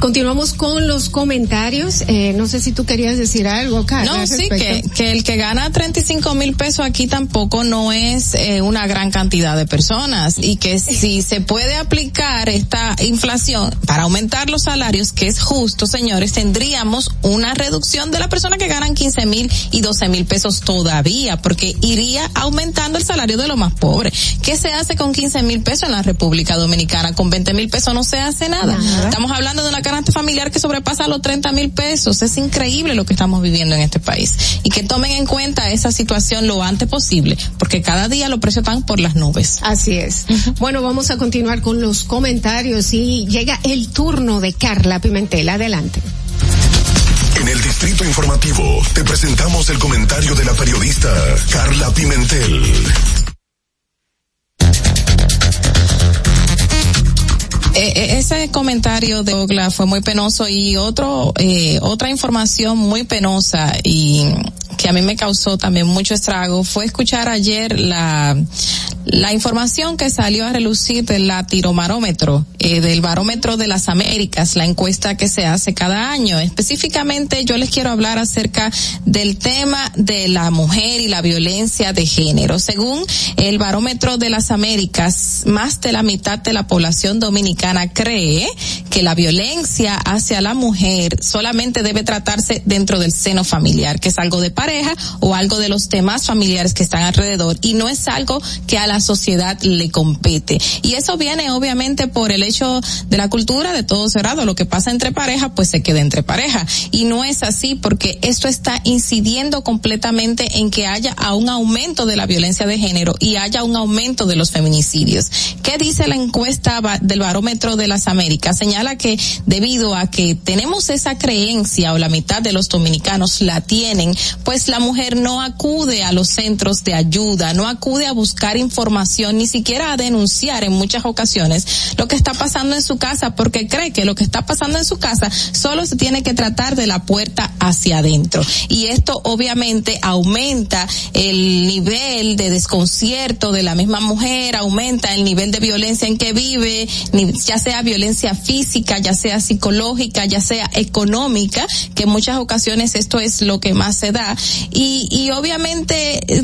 Continuamos con los comentarios. Eh, no sé si tú querías decir algo, Carla. No, sí, que, que el que gana 35 mil pesos aquí tampoco no es eh, una gran cantidad de personas y que si se puede aplicar esta inflación para aumentar los salarios, que es justo, señores, tendríamos una reducción de las personas que ganan 15 mil y 12 mil pesos todavía, porque iría aumentando el salario de los más pobres. ¿Qué se hace con 15 mil pesos en la República Dominicana? Con 20 mil pesos no se hace nada. Nada. Estamos hablando de una canasta familiar que sobrepasa los 30 mil pesos. Es increíble lo que estamos viviendo en este país. Y que tomen en cuenta esa situación lo antes posible, porque cada día los precios están por las nubes. Así es. Bueno, vamos a continuar con los comentarios y llega el turno de Carla Pimentel. Adelante. En el Distrito Informativo te presentamos el comentario de la periodista Carla Pimentel. Eh, eh, ese comentario de Ogla fue muy penoso y otro eh, otra información muy penosa y que a mí me causó también mucho estrago fue escuchar ayer la la información que salió a relucir del latiromarómetro, eh, del barómetro de las Américas, la encuesta que se hace cada año. Específicamente yo les quiero hablar acerca del tema de la mujer y la violencia de género. Según el barómetro de las Américas, más de la mitad de la población dominicana cree que la violencia hacia la mujer solamente debe tratarse dentro del seno familiar, que es algo de pareja o algo de los demás familiares que están alrededor y no es algo que a la sociedad le compete. Y eso viene obviamente por el hecho de la cultura de todo cerrado, lo que pasa entre parejas, pues se queda entre pareja. Y no es así porque esto está incidiendo completamente en que haya a un aumento de la violencia de género y haya un aumento de los feminicidios. ¿Qué dice la encuesta del barómetro de las Américas? Señala que debido a que tenemos esa creencia o la mitad de los dominicanos la tienen, pues la mujer no acude a los centros de ayuda, no acude a buscar información, ni siquiera a denunciar en muchas ocasiones lo que está pasando en su casa porque cree que lo que está pasando en su casa solo se tiene que tratar de la puerta hacia adentro. Y esto obviamente aumenta el nivel de desconcierto de la misma mujer, aumenta el nivel de violencia en que vive, ya sea violencia física, ya sea psicológica, ya sea económica, que en muchas ocasiones esto es lo que más se da. Y, y obviamente eh,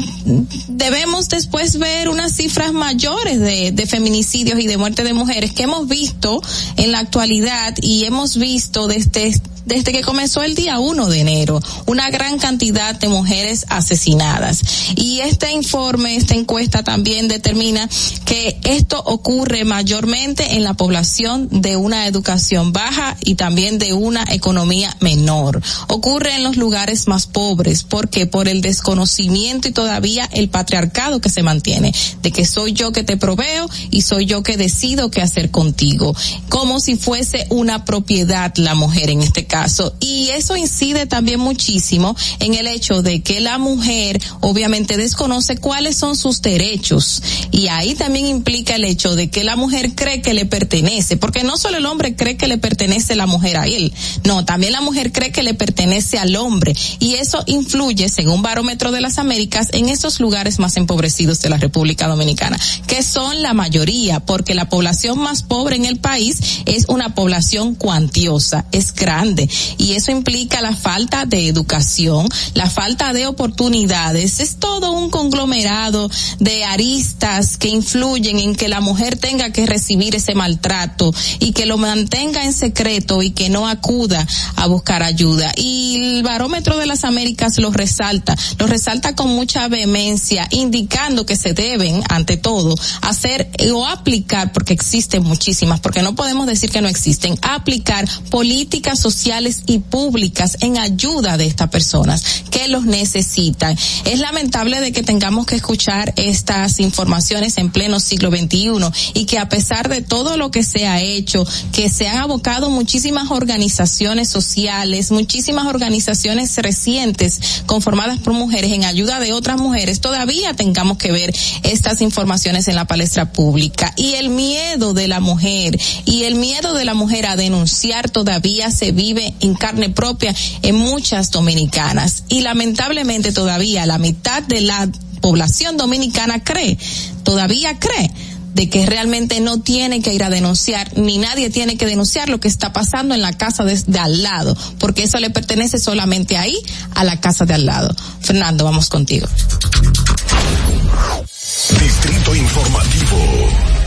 debemos después ver unas cifras mayores de, de feminicidios y de muerte de mujeres que hemos visto en la actualidad y hemos visto desde desde que comenzó el día 1 de enero, una gran cantidad de mujeres asesinadas. Y este informe, esta encuesta también determina que esto ocurre mayormente en la población de una educación baja y también de una economía menor. Ocurre en los lugares más pobres, porque por el desconocimiento y todavía el patriarcado que se mantiene, de que soy yo que te proveo y soy yo que decido qué hacer contigo, como si fuese una propiedad la mujer en este caso. Y eso incide también muchísimo en el hecho de que la mujer obviamente desconoce cuáles son sus derechos. Y ahí también implica el hecho de que la mujer cree que le pertenece, porque no solo el hombre cree que le pertenece la mujer a él, no, también la mujer cree que le pertenece al hombre. Y eso influye, según Barómetro de las Américas, en esos lugares más empobrecidos de la República Dominicana, que son la mayoría, porque la población más pobre en el país es una población cuantiosa, es grande. Y eso implica la falta de educación, la falta de oportunidades. Es todo un conglomerado de aristas que influyen en que la mujer tenga que recibir ese maltrato y que lo mantenga en secreto y que no acuda a buscar ayuda. Y el barómetro de las Américas lo resalta, lo resalta con mucha vehemencia, indicando que se deben, ante todo, hacer o aplicar, porque existen muchísimas, porque no podemos decir que no existen, aplicar políticas sociales y públicas en ayuda de estas personas que los necesitan. Es lamentable de que tengamos que escuchar estas informaciones en pleno siglo XXI y que a pesar de todo lo que se ha hecho, que se han abocado muchísimas organizaciones sociales, muchísimas organizaciones recientes conformadas por mujeres en ayuda de otras mujeres, todavía tengamos que ver estas informaciones en la palestra pública. Y el miedo de la mujer y el miedo de la mujer a denunciar todavía se vive en carne propia en muchas dominicanas. Y lamentablemente todavía la mitad de la población dominicana cree, todavía cree de que realmente no tiene que ir a denunciar, ni nadie tiene que denunciar lo que está pasando en la casa de, de al lado, porque eso le pertenece solamente ahí, a la casa de al lado. Fernando, vamos contigo. Distrito Informativo.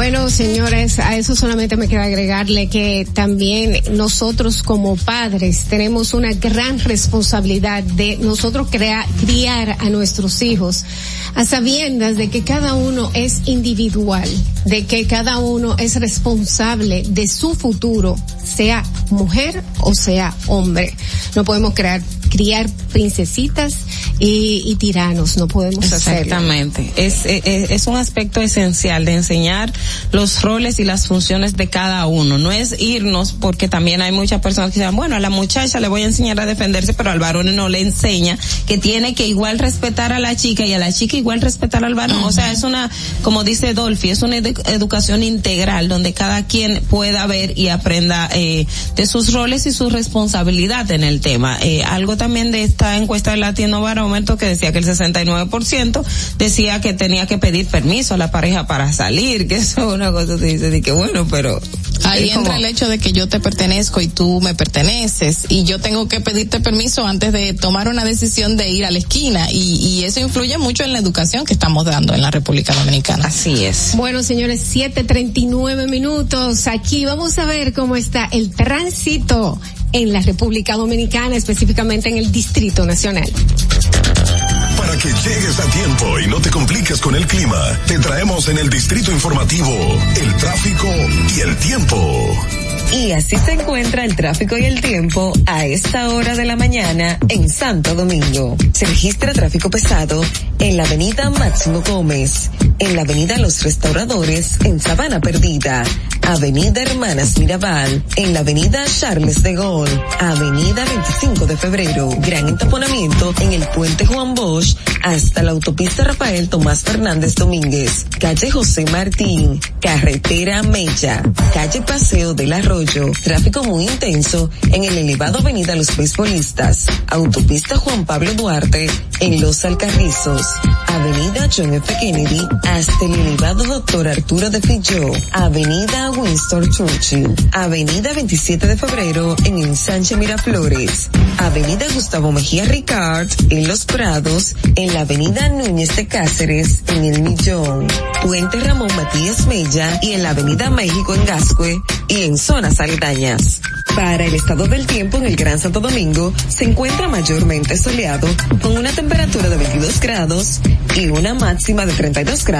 Bueno, señores, a eso solamente me queda agregarle que también nosotros como padres tenemos una gran responsabilidad de nosotros crea, criar a nuestros hijos a sabiendas de que cada uno es individual, de que cada uno es responsable de su futuro, sea mujer o sea hombre. No podemos crear, criar princesitas y, y tiranos, no podemos hacerlo. Exactamente. Es, es, es un aspecto esencial de enseñar los roles y las funciones de cada uno. No es irnos porque también hay muchas personas que dicen, bueno, a la muchacha le voy a enseñar a defenderse, pero al varón no le enseña que tiene que igual respetar a la chica y a la chica igual respetar al varón. O sea, es una, como dice Dolphy, es una edu educación integral donde cada quien pueda ver y aprenda eh, de sus roles y su responsabilidad en el tema. Eh, algo también de esta encuesta del Latino Barómetro que decía que el 69% decía que tenía que pedir permiso a la pareja para salir, que eso es una cosa que dice, de que bueno, pero Ahí entra el hecho de que yo te pertenezco y tú me perteneces y yo tengo que pedirte permiso antes de tomar una decisión de ir a la esquina y, y eso influye mucho en la educación que estamos dando en la República Dominicana. Así es. Bueno, señores, 7:39 minutos. Aquí vamos a ver cómo está el tránsito en la República Dominicana, específicamente en el Distrito Nacional. Para que llegues a tiempo y no te compliques con el clima, te traemos en el distrito informativo el tráfico y el tiempo. Y así se encuentra el tráfico y el tiempo a esta hora de la mañana en Santo Domingo. Se registra tráfico pesado en la avenida Máximo Gómez, en la avenida Los Restauradores en Sabana Perdida, avenida Hermanas Mirabal, en la avenida Charles de Gaulle, avenida 25 de febrero, gran entaponamiento en el puente Juan Bosch hasta la autopista Rafael Tomás Fernández Domínguez, calle José Martín, carretera Mella, calle Paseo del Arroyo, tráfico muy intenso en el elevado avenida Los Beisbolistas, autopista Juan Pablo Duarte en Los Alcarrizos, avenida John F. Kennedy hasta el elevado Doctor Arturo de Filló, avenida Winston Churchill, avenida 27 de febrero en Ensanche Miraflores, avenida Gustavo Mejía Ricard en Los Prados, en la avenida Núñez de Cáceres en El Millón, Puente Ramón Matías Mella y en la avenida México en Gascue y en zonas aledañas. Para el estado del tiempo en el Gran Santo Domingo se encuentra mayormente soleado con una temperatura de 22 grados y una máxima de 32 grados.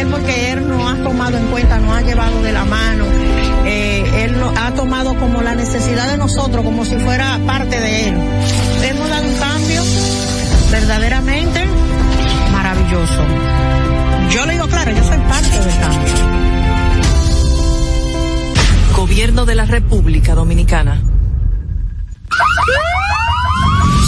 él porque él nos ha tomado en cuenta, nos ha llevado de la mano, eh, él nos ha tomado como la necesidad de nosotros, como si fuera parte de él. Hemos dado un cambio verdaderamente maravilloso. Yo le digo claro, yo soy parte del cambio. Gobierno de la República Dominicana.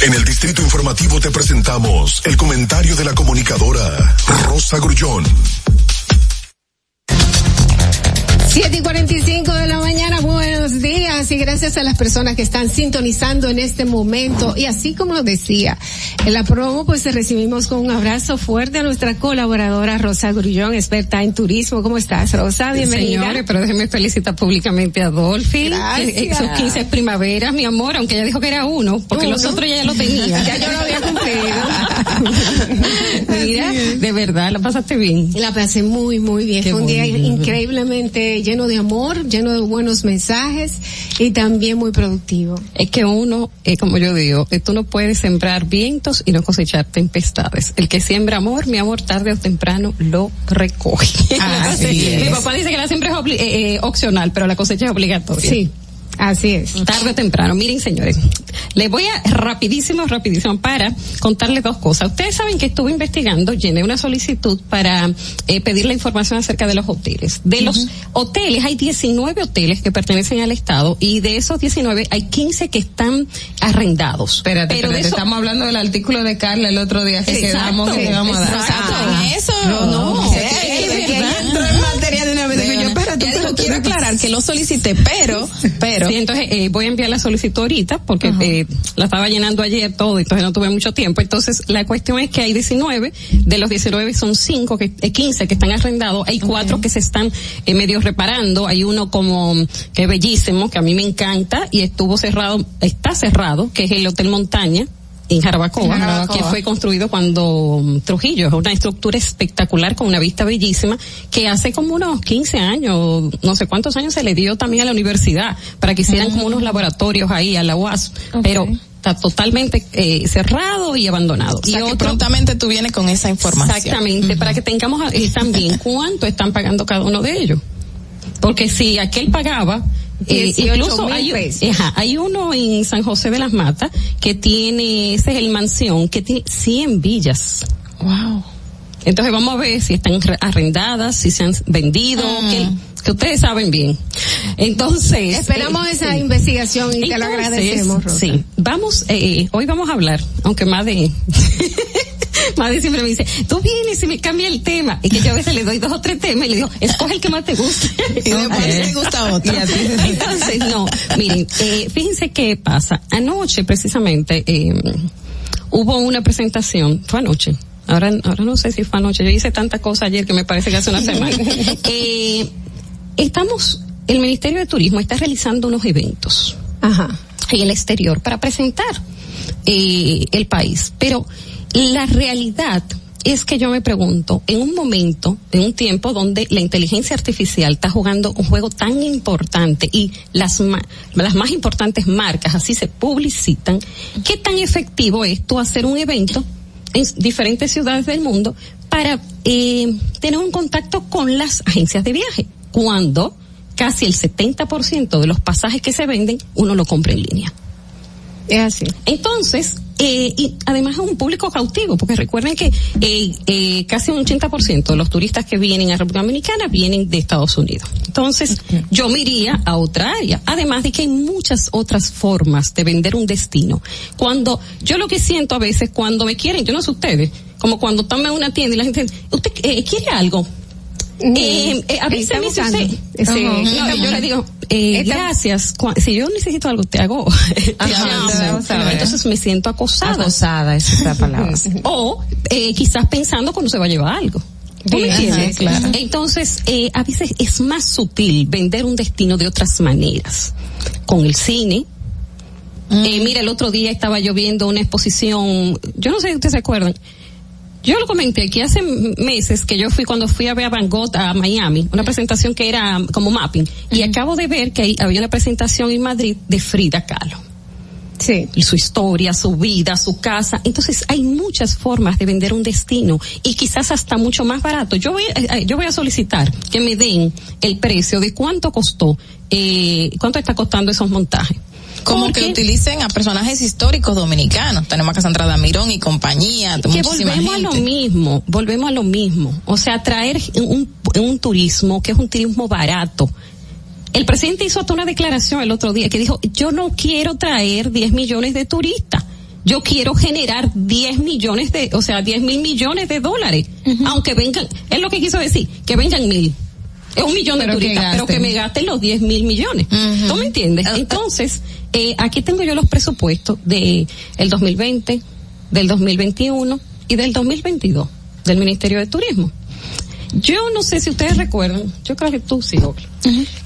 En el Distrito Informativo te presentamos el comentario de la comunicadora Rosa Grullón. 7 y 45 de la mañana, buenos días y gracias a las personas que están sintonizando en este momento. Y así como lo decía, en la promo pues recibimos con un abrazo fuerte a nuestra colaboradora Rosa Grullón, experta en turismo. ¿Cómo estás, Rosa? Bienvenida. Señores, pero déjeme felicitar públicamente a Dolphy. Gracias. Eh, Sus 15 primaveras, mi amor, aunque ella dijo que era uno, porque Uno. los otros ya lo tenía. Ya yo lo había cumplido. Mira, de verdad, la pasaste bien. La pasé muy, muy bien. Qué Fue un día increíblemente lleno de amor, lleno de buenos mensajes y también muy productivo. Es que uno, eh, como yo digo, eh, tú no puedes sembrar vientos y no cosechar tempestades. El que siembra amor, mi amor, tarde o temprano lo recoge. Así Mi es. papá dice que la siembra es eh, eh, opcional, pero la cosecha es obligatoria. Sí, así es. Tarde o temprano. Miren, señores, les voy a rapidísimo, rapidísimo para contarles dos cosas. Ustedes saben que estuve investigando, llené una solicitud para eh, pedir la información acerca de los hoteles. De los hoteles, hay 19 hoteles que pertenecen al Estado y de esos 19 hay 15 que están arrendados. Espérate, Pero espérate, eso- estamos hablando del artículo de Carla el otro día que Exacto, quedamos que le íbamos a dar. exacto, Ah. en eso. No, quiero aclarar que lo solicité, pero, pero. Sí, entonces eh, voy a enviar la solicitud ahorita porque eh, la estaba llenando ayer todo, entonces no tuve mucho tiempo. Entonces la cuestión es que hay 19, de los 19 son 5, que, eh, 15 que están arrendados, hay cuatro que se están eh, medio reparando, hay uno como que es bellísimo, que a mí me encanta y estuvo cerrado, está cerrado, que es el Hotel Montaña en Jarabacoa, En Jarabacoa. que fue construido cuando mm, Trujillo, es una estructura espectacular con una vista bellísima, que hace como unos 15 años, no sé cuántos años se le dio también a la universidad, para que hicieran como unos laboratorios ahí a la UAS, pero está totalmente eh, cerrado y abandonado. O sea, y otro- prontamente tú vienes con esa información. Exactamente, para que tengamos eh, también cuánto están pagando cada uno de ellos. Porque si aquel pagaba, 18 incluso mil hay, ajá, hay uno en San José de las Matas que tiene, ese es el mansión, que tiene 100 villas. Wow. Entonces vamos a ver si están re- arrendadas, si se han vendido, que, que ustedes saben bien. Entonces. Esperamos eh, esa investigación y te lo Entonces, agradecemos, Rosa. Sí, vamos, eh, hoy vamos a hablar, aunque más de, Madre siempre me dice, tú vienes y me cambia el tema. Y que yo a veces le doy dos o tres temas y le digo, escoge el que más te guste. Y después te gusta otro. Entonces, no, miren, eh, fíjense qué pasa. Anoche, precisamente, eh, hubo una presentación, fue anoche. Ahora, ahora no sé si fue anoche. Yo hice tanta cosa ayer que me parece que hace una semana. Eh, estamos, el Ministerio de Turismo está realizando unos eventos Ajá. en el exterior para presentar eh, el país. Pero la realidad es que yo me pregunto, en un momento, en un tiempo donde la inteligencia artificial está jugando un juego tan importante y las, ma- las más importantes marcas así se publicitan, ¿qué tan efectivo es tú hacer un evento en diferentes ciudades del mundo para eh, tener un contacto con las agencias de viaje? Cuando casi el 70% de los pasajes que se venden uno lo compra en línea. Es así. Entonces, eh, y además es un público cautivo, porque recuerden que eh, eh, casi un 80% de los turistas que vienen a República Dominicana vienen de Estados Unidos. Entonces, yo me iría a otra área. Además de que hay muchas otras formas de vender un destino. Cuando, yo lo que siento a veces cuando me quieren, yo no sé ustedes, como cuando están en una tienda y la gente, ¿usted eh, quiere algo? Eh, eh, usted. buscando. Sí. No, yo le digo, eh, gracias. Si yo necesito algo, te hago. Ajá. Entonces me siento acosada. Acosada, esa es la palabra. O eh, quizás pensando cuando se va a llevar algo. ¿Tú me Ajá, entiendes? claro. Entonces, eh, a veces es más sutil vender un destino de otras maneras. Con el cine. Eh, mira, el otro día estaba yo viendo una exposición, yo no sé si ustedes se acuerdan, yo lo comenté que hace meses que yo fui cuando fui a ver a Van Gogh a Miami, una presentación que era como mapping, y acabo de ver que ahí había una presentación en Madrid de Frida Kahlo. su historia, su vida, su casa. Entonces hay muchas formas de vender un destino y quizás hasta mucho más barato. Yo voy, eh, eh, yo voy a solicitar que me den el precio de cuánto costó, eh, cuánto está costando esos montajes. Como que utilicen a personajes históricos dominicanos. Tenemos a Cassandra Mirón y compañía. Que volvemos a lo mismo, volvemos a lo mismo. O sea, traer un, un turismo que es un turismo barato. El presidente hizo hasta una declaración el otro día que dijo, yo no quiero traer 10 millones de turistas. Yo quiero generar 10 millones de, o sea, 10 mil millones de dólares. Aunque vengan, es lo que quiso decir, que vengan mil es un millón de turistas, pero que me gasten los 10 mil millones. ¿Tú me entiendes? Entonces, eh, aquí tengo yo los presupuestos de el 2020, del 2021 y del 2022 del Ministerio de Turismo. Yo no sé si ustedes recuerdan, yo creo que tú sí,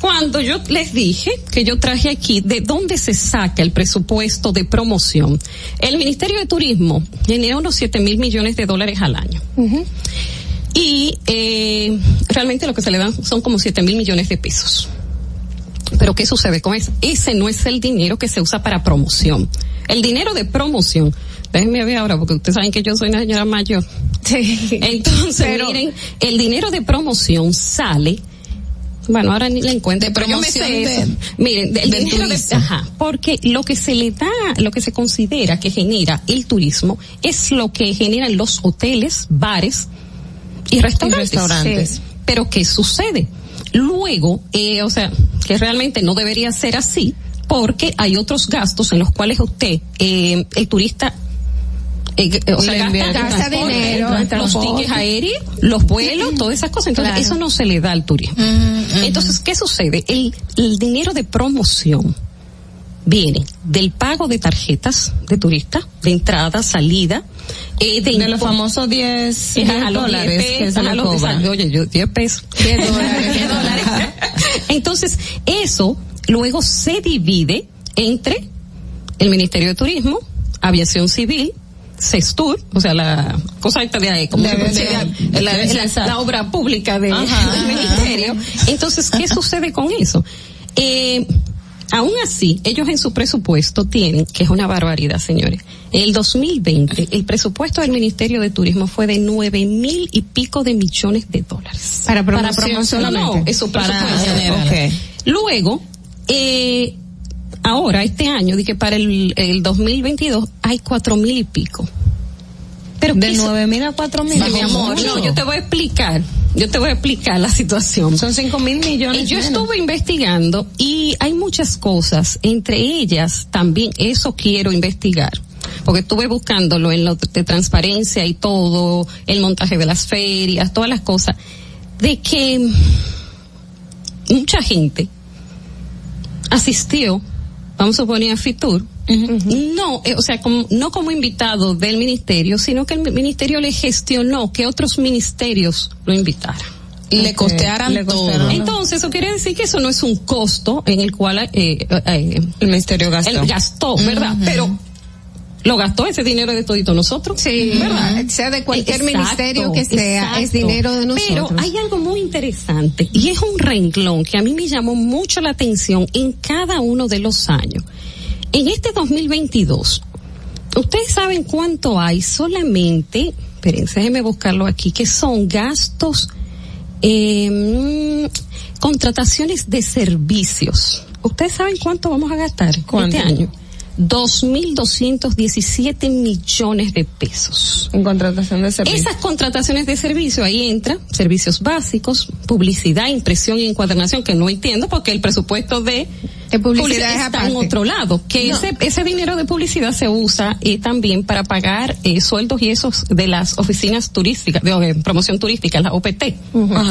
Cuando yo les dije que yo traje aquí de dónde se saca el presupuesto de promoción, el Ministerio de Turismo genera unos 7 mil millones de dólares al año. Y eh, realmente lo que se le dan son como 7 mil millones de pesos. Pero ¿qué sucede con eso? Ese no es el dinero que se usa para promoción. El dinero de promoción, déjenme ver ahora porque ustedes saben que yo soy una señora mayor. Sí. Entonces, miren, el dinero de promoción sale bueno, ahora ni la encuentro, pero yo me sé Miren, el dinero de, ajá, porque lo que se le da, lo que se considera que genera el turismo es lo que generan los hoteles, bares y restaurantes. Pero ¿qué sucede? Luego, eh, o sea, que realmente no debería ser así, porque hay otros gastos en los cuales usted, eh, el turista, eh, o sea, gasta, dinero, los tickets aéreos, los vuelos, todas esas cosas. Entonces, eso no se le da al turismo. Mm, Entonces, ¿qué sucede? El, el dinero de promoción viene del pago de tarjetas de turista, de entrada, salida, eh, de, los famosos 10, dólares que se lo Oye, yo 10 pesos. 10 dólares. 10 dólares. Entonces, eso luego se divide entre el Ministerio de Turismo, Aviación Civil, CESTUR, o sea, la cosa esta de ahí, como se la, la, la, obra pública de, del ministerio. Entonces, ¿qué sucede con eso? Eh, Aún así, ellos en su presupuesto tienen, que es una barbaridad, señores. En el 2020, el presupuesto del Ministerio de Turismo fue de nueve mil y pico de millones de dólares. Para promoción, para promoción No, eso para okay. Luego, eh, ahora, este año, dije para el, el 2022, hay cuatro mil y pico. Pero de nueve mil a cuatro mil. mi amor, no, yo te voy a explicar yo te voy a explicar la situación. Son cinco mil millones. Y yo estuve investigando y hay muchas cosas, entre ellas también eso quiero investigar porque estuve buscándolo en lo de transparencia y todo, el montaje de las ferias, todas las cosas, de que mucha gente asistió, vamos a poner a Fitur, no, eh, o sea, como, no como invitado del ministerio, sino que el ministerio le gestionó que otros ministerios lo invitaran. Le costearan todo. Entonces, eso quiere decir que eso no es un costo en el cual eh, eh, el ministerio gastó. gastó, ¿verdad? Pero lo gastó ese dinero de todito nosotros. Sí, ¿verdad? Sea de cualquier ministerio que sea, es dinero de nosotros. Pero hay algo muy interesante y es un renglón que a mí me llamó mucho la atención en cada uno de los años. En este 2022, ustedes saben cuánto hay solamente, espérense, déjenme buscarlo aquí, que son gastos, eh, contrataciones de servicios. ¿Ustedes saben cuánto vamos a gastar este año? 2.217 millones de pesos. En contratación de servicios. Esas contrataciones de servicio, ahí entra servicios básicos, publicidad, impresión y encuadernación, que no entiendo porque el presupuesto de, publicidad, está en otro lado. Que ese, ese dinero de publicidad se usa eh, también para pagar eh, sueldos y esos de las oficinas turísticas, de, promoción turística, la OPT,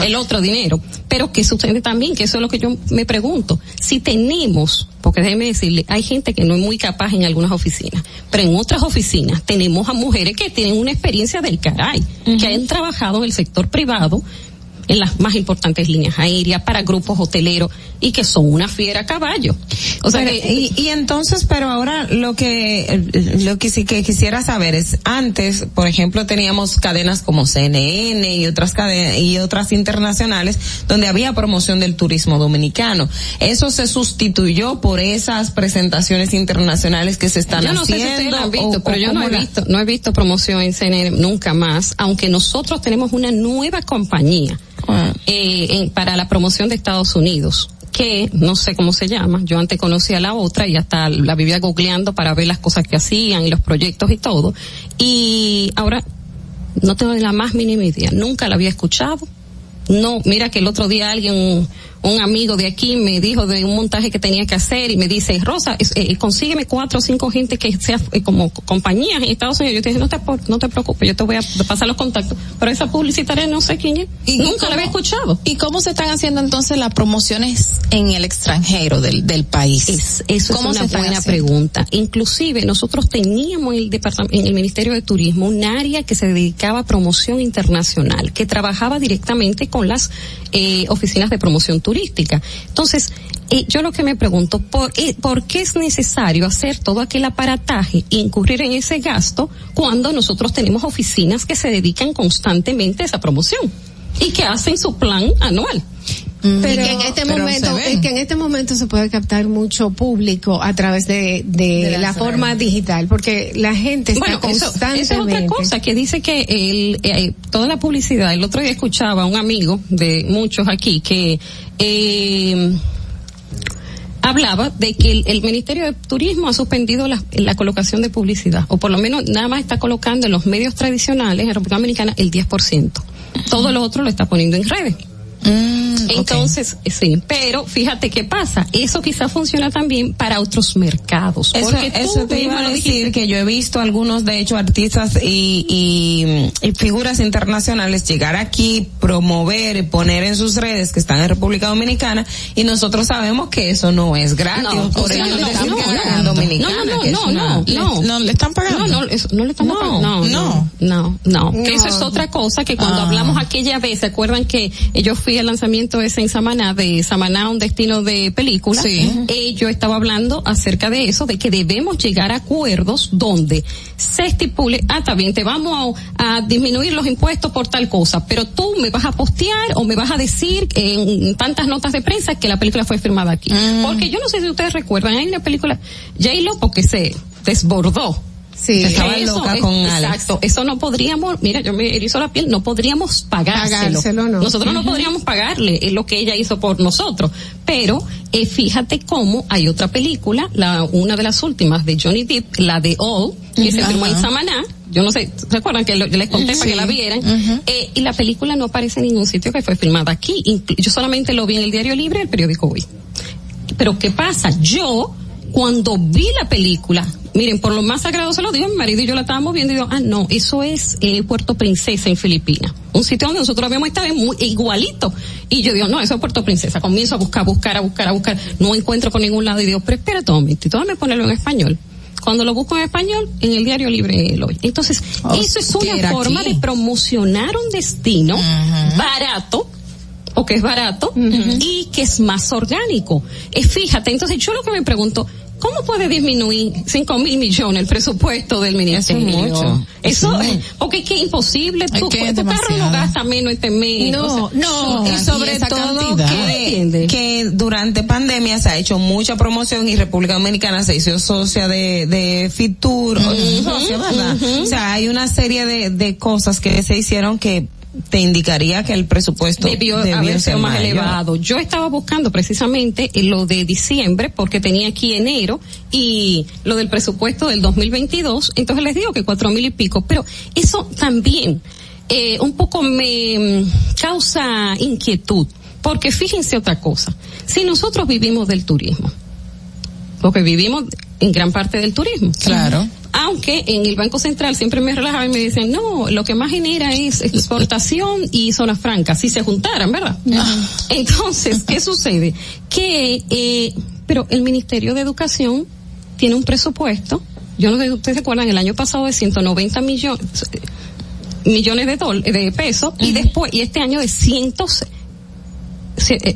el otro dinero. Pero que sucede también, que eso es lo que yo me pregunto. Si tenemos porque déjeme decirle, hay gente que no es muy capaz en algunas oficinas, pero en otras oficinas tenemos a mujeres que tienen una experiencia del caray, que han trabajado en el sector privado en las más importantes líneas aéreas, para grupos hoteleros y que son una fiera a caballo. O sea, Pero, que, y, y entonces, pero ahora lo que lo que sí que quisiera saber es antes, por ejemplo, teníamos cadenas como CNN y otras cadenas y otras internacionales donde había promoción del turismo dominicano. Eso se sustituyó por esas presentaciones internacionales que se están yo no sé si haciendo. lo han visto, o- pero o yo no he la- visto, no he visto promoción en CNN nunca más, aunque nosotros tenemos una nueva compañía Ah. eh, en- para la promoción de Estados Unidos que no sé cómo se llama, yo antes conocía la otra y hasta la vivía googleando para ver las cosas que hacían y los proyectos y todo, y ahora no tengo la más mínima idea, nunca la había escuchado, no, mira que el otro día alguien, un, amigo de aquí me dijo de un montaje que tenía que hacer y me dice, Rosa, eh, consígueme cuatro o cinco gente que sea eh, como compañías en Estados Unidos. Yo te dije, no te, por- no te preocupes, yo te voy a pasar los contactos. Pero esa publicitaria no sé quién es. Nunca la había escuchado. ¿Y cómo se están haciendo entonces las promociones en el extranjero del, del país? Es- eso es ¿Cómo una buena haciendo? pregunta. Inclusive nosotros teníamos en el departam- en el Ministerio de Turismo un área que se dedicaba a promoción internacional, que trabajaba directamente con las eh, oficinas de promoción turística. Entonces, eh, yo lo que me pregunto, ¿por, eh, ¿por qué es necesario hacer todo aquel aparataje e incurrir en ese gasto cuando nosotros tenemos oficinas que se dedican constantemente a esa promoción y que hacen su plan anual? Pero, Y que en este momento, es que en este momento se puede captar mucho público a través de, de, De las la forma digital, porque la gente está Bueno, eso, constantemente. eso es otra cosa que dice que el, eh, toda la publicidad, el otro día escuchaba a un amigo de muchos aquí que eh, hablaba de que el, el Ministerio de Turismo ha suspendido la, la colocación de publicidad, o por lo menos nada más está colocando en los medios tradicionales en República Dominicana el 10%. Todo lo otro lo está poniendo en redes. Entonces, sí, pero fíjate qué pasa, eso quizá funciona también para otros mercados. Eso, porque tú eso te mismo iba a decir que yo he visto algunos, de hecho, artistas y, y, y figuras internacionales llegar aquí, promover, poner en sus redes que están en República Dominicana y nosotros sabemos que eso no es gratis. No, por o sea, ellos no, no, no, no, dominicana, no, no, que no, una- no, no. ¿No le están pagando? No, no, eso, no le No, pagando. No, no. no, no, no. Que eso No. es otra cosa que cuando Ah. hablamos aquella vez, ¿se acuerdan que yo fui al lanzamiento ese en Samaná, de Samaná, un destino de película? Sí. Eh, yo estaba hablando acerca de eso, de que debemos llegar a acuerdos donde se estipule, ah, está bien, te vamos a, a disminuir los impuestos por tal cosa, pero tú me vas a postear o me vas a decir en tantas notas de prensa que la película fue firmada aquí. Porque yo no sé si ustedes recuerdan, hay una película, J-Lo, porque se desbordó. Sí. Estaba Eso loca es- con Alex. Exacto, eso no podríamos, mira, yo me erizo la piel, no podríamos pagárselo. Pagárselo, no. Nosotros no podríamos pagarle eh, lo que ella hizo por nosotros. Pero eh, fíjate cómo hay otra película, la una de las últimas de Johnny Depp, la de All, que se filmó en Samaná. Yo no sé, ¿recuerdan que lo- les conté para que la vieran? Eh, y la película no aparece en ningún sitio que fue filmada aquí. Yo solamente lo vi en el diario Libre el periódico Hoy. Pero ¿qué pasa? Yo, cuando vi la película, miren, por lo más sagrado se lo digo, mi marido y yo la estábamos viendo y digo, ah, no, eso es eh, Puerto Princesa en Filipinas. Un sitio donde nosotros habíamos estado muy, igualito. Y yo digo, no, eso es Puerto Princesa. Comienzo a buscar, buscar, a buscar, a buscar. No encuentro por ningún lado y digo, pero espérate un momentito, déjame ponerlo en español. Cuando lo busco en español, en el diario libre lo oí. Entonces, Oh, eso es una forma aquí. de promocionar un destino barato, o que es barato y que es más orgánico. Eh, fíjate, entonces yo lo que me pregunto, ¿cómo puede disminuir cinco mil millones el presupuesto del ministerio? mucho. Eso, es, porque es que es imposible. Es Tu, que es tu carro no demasiado. gasta menos este mes. No, o sea, no. y sobre todo que, que durante pandemia se ha hecho mucha promoción y República Dominicana se hizo socia de, de Fitur, o socia, ¿verdad? O sea, hay una serie de, de cosas que se hicieron que te indicaría que el presupuesto debió, debió haber sido más mayor. elevado. Yo estaba buscando precisamente en lo de diciembre porque tenía aquí enero y lo del presupuesto del 2022, entonces les digo que cuatro mil y pico, pero eso también eh, un poco me mm, causa inquietud porque fíjense otra cosa, si nosotros vivimos del turismo, porque vivimos en gran parte del turismo. Claro. Aunque en el Banco Central siempre me relajaban y me decían, no, lo que más genera es exportación y zona franca, si se juntaran, ¿verdad? Entonces, ¿qué sucede? Que, eh, pero el Ministerio de Educación tiene un presupuesto, yo no sé si ustedes se acuerdan, el año pasado de 190 millones, millones de dólares de pesos y después y este año de cientos se- eh,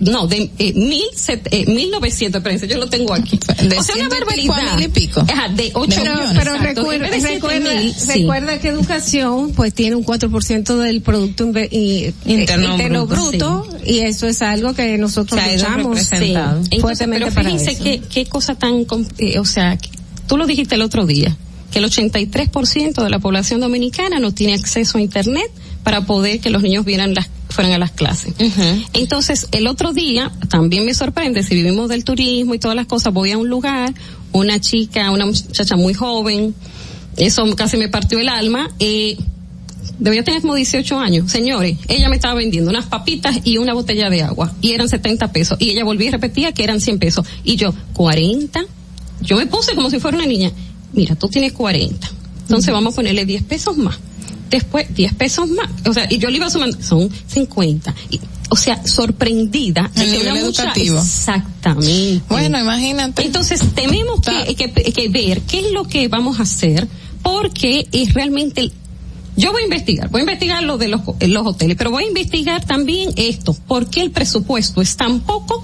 no, de eh, mil, set- eh, mil novecientos, espérense, yo lo tengo aquí. De o sea, una barbaridad. mil y pico. Ajá, de ocho Pero, millones. pero recuerda, recuerda, mil, sí. recuerda que educación pues tiene un 4% del producto inve- y- Interno interno bruto, bruto y eso es algo que nosotros Se ha ido luchamos representado. Entonces, pero para fíjense eso. qué, qué cosa tan, eh, o sea, tú lo dijiste el otro día, que el 83% de la población dominicana no tiene acceso a internet para poder que los niños vieran las, fueran a las clases. Entonces, el otro día, también me sorprende, si vivimos del turismo y todas las cosas, voy a un lugar, una chica, una muchacha muy joven, eso casi me partió el alma, eh, debía tener como 18 años. Señores, ella me estaba vendiendo unas papitas y una botella de agua y eran 70 pesos. Y ella volvía y repetía que eran 100 pesos. Y yo, 40. Yo me puse como si fuera una niña. Mira, tú tienes 40. Entonces vamos a ponerle 10 pesos más. Después 10 pesos más. O sea, y yo le iba sumando, son 50. Y, o sea, sorprendida de El que nivel una educativo. Exactamente. Bueno, imagínate. Entonces tenemos que, que, que ver qué es lo que vamos a hacer porque es realmente yo voy a investigar, voy a investigar lo de los, los hoteles, pero voy a investigar también esto, por qué el presupuesto es tan poco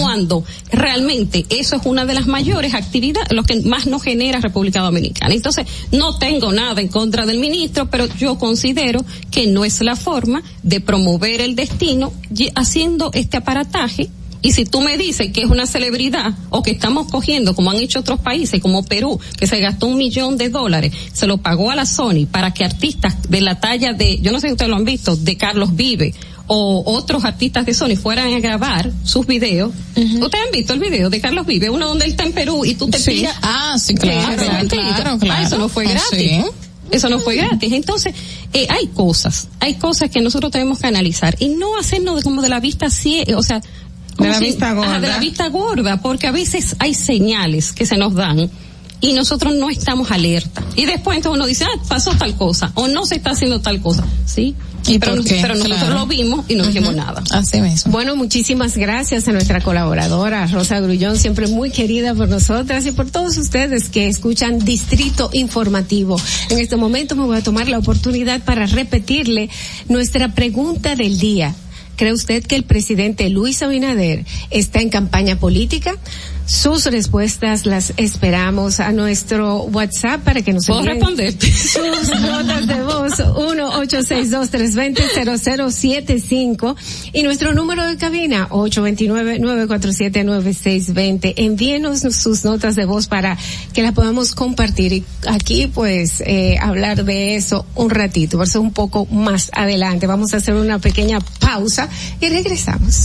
cuando realmente eso es una de las mayores actividades, lo que más nos genera República Dominicana. Entonces, no tengo nada en contra del ministro, pero yo considero que no es la forma de promover el destino haciendo este aparataje y si tú me dices que es una celebridad o que estamos cogiendo, como han hecho otros países, como Perú, que se gastó un millón de dólares, se lo pagó a la Sony para que artistas de la talla de, yo no sé si ustedes lo han visto, de Carlos Vive o otros artistas de Sony fueran a grabar sus videos. ¿Ustedes han visto el video de Carlos Vive? Uno donde él está en Perú y tú te Sí. Ah, sí, claro, claro, claro, Ah, eso no fue Ah, gratis. sí. Eso no fue gratis. Entonces, eh, hay cosas, hay cosas que nosotros tenemos que analizar y no hacernos de, como de la vista ciega, o sea, De la vista gorda. de la vista gorda, porque a veces hay señales que se nos dan y nosotros no estamos alerta. Y después entonces uno dice, ah, pasó tal cosa, o no se está haciendo tal cosa. Sí, ¿Y pero, nosotros Claro. lo vimos y no dijimos nada. Así mismo. Bueno, muchísimas gracias a nuestra colaboradora Rosa Grullón, siempre muy querida por nosotras y por todos ustedes que escuchan Distrito Informativo. En este momento me voy a tomar la oportunidad para repetirle nuestra pregunta del día. ¿Cree usted que el presidente Luis Abinader está en campaña política? Sus respuestas las esperamos a nuestro WhatsApp para que nos ¿Puedo responderte? sus notas de voz 1-862-320-0075 y nuestro número de cabina 829-947-9620. Envíenos sus notas de voz para que las podamos compartir y aquí pues eh, hablar de eso un ratito, por eso un poco más adelante. Vamos a hacer una pequeña pausa y regresamos.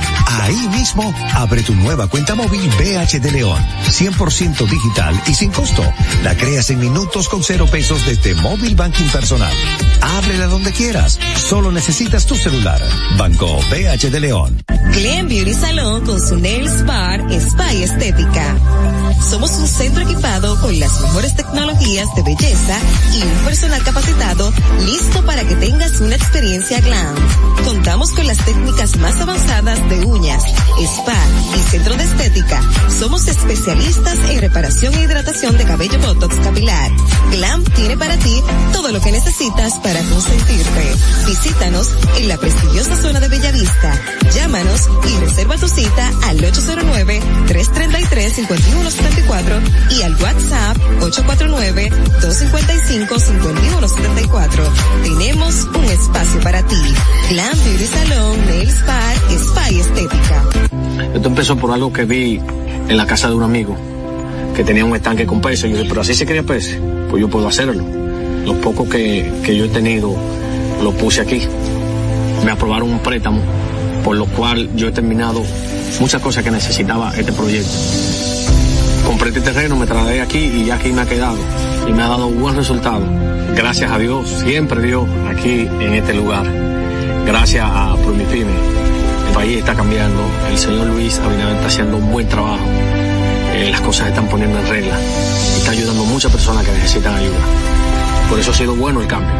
Ahí mismo, abre tu nueva cuenta móvil BH de León. 100% digital y sin costo. La creas en minutos con cero pesos desde Móvil Banking Personal. Ábrela donde quieras. Solo necesitas tu celular. Banco BH de León. Glen Beauty Salon con su Nails Bar Spa y Estética. Somos un centro equipado con las mejores tecnologías de belleza y un personal capacitado listo para que tengas una experiencia glam. Contamos con las técnicas más avanzadas de uñas, spa y centro de estética. Somos especialistas en reparación e hidratación de cabello botox capilar. Glam tiene para ti todo lo que necesitas para consentirte. Visítanos en la prestigiosa zona de Bellavista. Llámanos y reserva tu cita al 809-333-5174 y al WhatsApp 849-255-5174. Tenemos un espacio para ti. Glam Beauty Salon, Nails Bar, Spa y Estética. Esto empezó por algo que vi en la casa de un amigo que tenía un estanque con peces. Yo dije, pero así se quería peces, pues yo puedo hacerlo. Los pocos que, que yo he tenido los puse aquí. Me aprobaron un préstamo, por lo cual yo he terminado muchas cosas que necesitaba este proyecto. Compré este terreno, me trasladé aquí y ya aquí me ha quedado. Y me ha dado buen resultado. Gracias a Dios, siempre Dios, aquí en este lugar. Gracias a Promipyme país está cambiando. El señor Luis Abinader está haciendo un buen trabajo. eh, las cosas están poniendo en regla. Está ayudando a muchas personas que necesitan ayuda. Por eso ha sido bueno el cambio.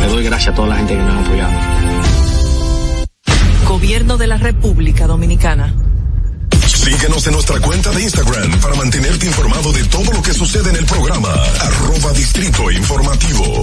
Le doy gracias a toda la gente que me ha apoyado. Gobierno de la República Dominicana. Síguenos en nuestra cuenta de Instagram para mantenerte informado de todo lo que sucede en el programa. Arroba Distrito Informativo.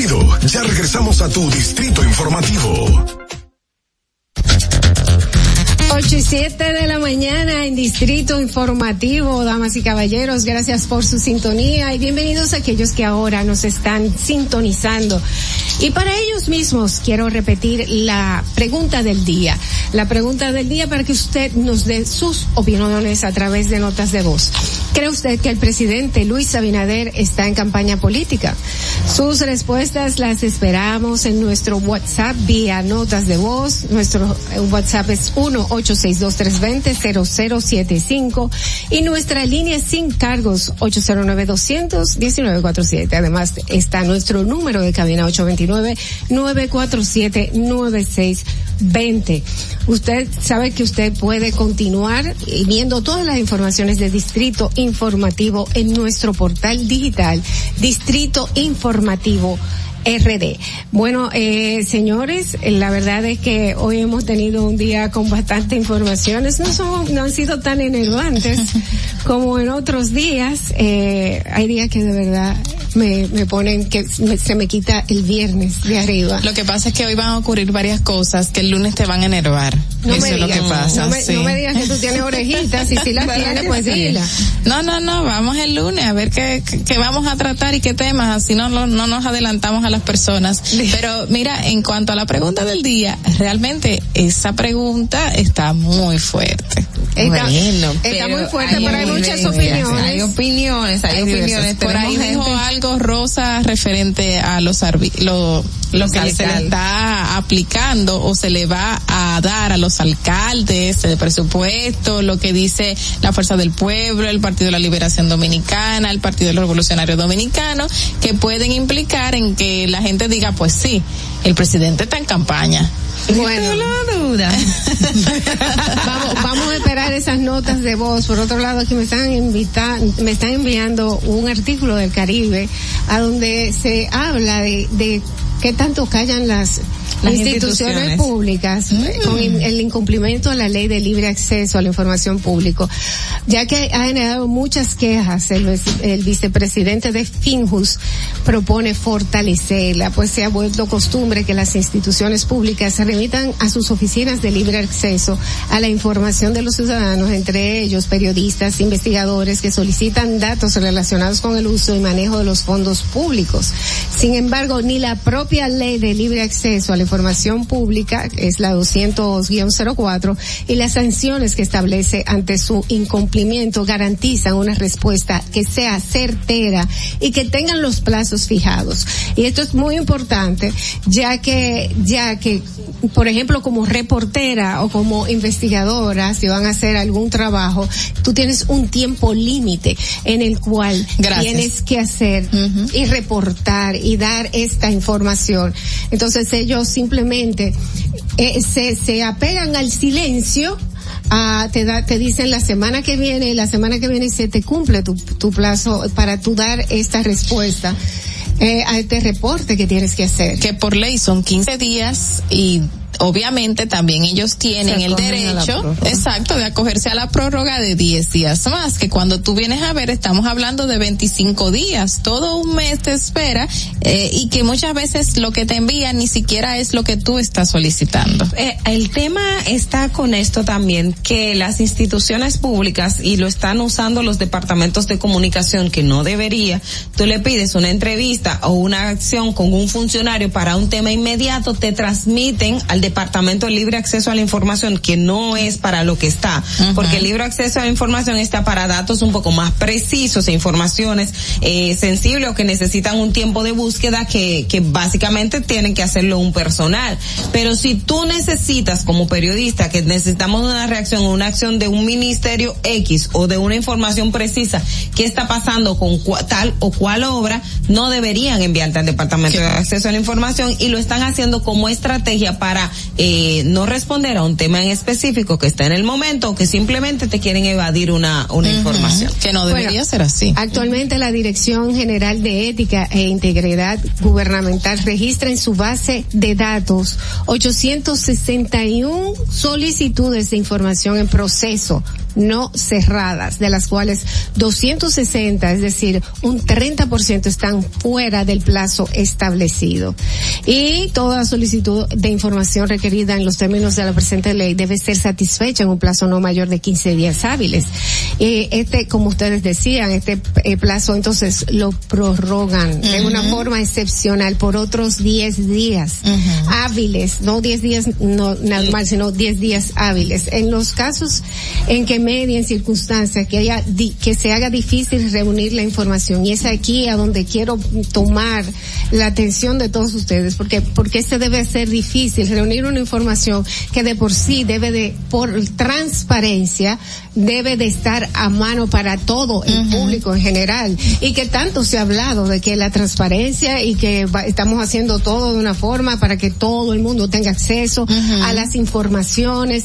Rápido? Ya regresamos a tu Distrito Informativo. 8 y 7 de la mañana en Distrito Informativo, damas y caballeros, gracias por su sintonía y bienvenidos a aquellos que ahora nos están sintonizando. Y para ellos mismos quiero repetir la pregunta del día. La pregunta del día para que usted nos dé sus opiniones a través de notas de voz. ¿Cree usted que el presidente Luis Abinader está en campaña política? Sus respuestas las esperamos en nuestro WhatsApp vía notas de voz. Nuestro WhatsApp es 1-862-320-0075 y nuestra línea sin cargos 809-200-1947. Además está nuestro número de cabina 829-947-9620. Usted sabe que usted puede continuar viendo todas las informaciones de Distrito Informativo en nuestro portal digital Distrito Informativo RD. Bueno, eh, señores, la verdad es que hoy hemos tenido un día con bastante informaciones. No son, no han sido tan enervantes como en otros días. Eh, hay días que de verdad me, me ponen que me- se me quita el viernes de arriba. Lo que pasa es que hoy van a ocurrir varias cosas que el lunes te van a enervar. No Eso me es lo digas, que pasa. no me- sí. no me digas que tú tienes orejitas y si las ¿Verdad tienes, pues sí? dila. No, no, no, vamos el lunes a ver qué, qué- vamos a tratar y qué temas, así no, no, no nos adelantamos a las personas. Pero mira, en cuanto a la pregunta del día, realmente esa pregunta está muy fuerte. Está- Bueno, está pero muy fuerte, hay pero hay muchas opiniones. Hay opiniones, hay, Hay opiniones. Por ahí dijo gente- algo Rosa referente a los lo, lo Los que se le está aplicando o se le va a dar a los alcaldes el presupuesto, lo que dice la Fuerza del Pueblo, el Partido de la Liberación Dominicana, el Partido Revolucionario Dominicano, que pueden implicar en que la gente diga, pues sí, el presidente está en campaña. Bueno. duda. vamos, vamos a esperar esas notas de voz. Por otro lado, aquí me están invitando, me están enviando un artículo del Caribe a donde se habla de, de ¿qué tanto callan las, Las instituciones, instituciones. públicas eh, con el incumplimiento a la ley de libre acceso a la información pública? Ya que ha generado muchas quejas, el, el vicepresidente de Finjus propone fortalecerla, pues se ha vuelto costumbre que las instituciones públicas se remitan a sus oficinas de libre acceso a la información de los ciudadanos, entre ellos periodistas, investigadores que solicitan datos relacionados con el uso y manejo de los fondos públicos. Sin embargo, ni la propia ley de libre acceso a la información pública, que es la 200-04, y las sanciones que establece ante su incumplimiento garantizan una respuesta que sea certera y que tengan los plazos fijados. Y esto es muy importante, ya que, ya que, por ejemplo, como reportera o como investigadora, si van a hacer algún trabajo, tú tienes un tiempo límite en el cual Gracias. tienes que hacer y reportar y dar esta información. Entonces ellos simplemente eh, se, se apegan al silencio ah, te da, te dicen la semana que viene, la semana que viene se te cumple tu, tu plazo para tú dar esta respuesta eh, a este reporte que tienes que hacer. que por ley son 15 días y obviamente también ellos tienen el derecho, exacto, de acogerse a la prórroga de 10 días más, que cuando tú vienes a ver estamos hablando de 25 días, todo un mes te espera eh, y que muchas veces lo que te envían ni siquiera es lo que tú estás solicitando. Eh, el tema está con esto también, que las instituciones públicas, y lo están usando los departamentos de comunicación, que no debería, tú le pides una entrevista o una acción con un funcionario para un tema inmediato, te transmiten al Departamento de Libre Acceso a la Información, que no es para lo que está, porque el libre acceso a la información está para datos un poco más precisos e informaciones eh, sensibles o que necesitan un tiempo de búsqueda que, que básicamente tienen que hacerlo un personal. Pero si tú necesitas como periodista que necesitamos una reacción o una acción de un ministerio X o de una información precisa, qué está pasando con cua- tal o cual obra, no deberían enviarte al Departamento de Acceso a la Información y lo están haciendo como estrategia para eh, no responder a un tema en específico que está en el momento o que simplemente te quieren evadir una, una información. Que no debería Bueno, ser así. Actualmente la Dirección General de Ética e Integridad Gubernamental registra en su base de datos 861 solicitudes de información en proceso no cerradas, de las cuales 260, es decir, un 30% están fuera del plazo establecido. Y toda solicitud de información requerida en los términos de la presente ley debe ser satisfecha en un plazo no mayor de 15 días hábiles. Eh, este, como ustedes decían, este eh, plazo entonces lo prorrogan de una forma excepcional por otros 10 días hábiles, no 10 días no, normal, sino 10 días hábiles. En los casos en que medien circunstancias que haya di- que se haga difícil reunir la información. Y es aquí a donde quiero tomar la atención de todos ustedes porque porque se debe ser difícil reunir una información que de por sí debe de por transparencia debe de estar a mano para todo el público en general. Y que tanto se ha hablado de que la transparencia y que va- estamos haciendo todo de una forma para que todo el mundo tenga acceso a las informaciones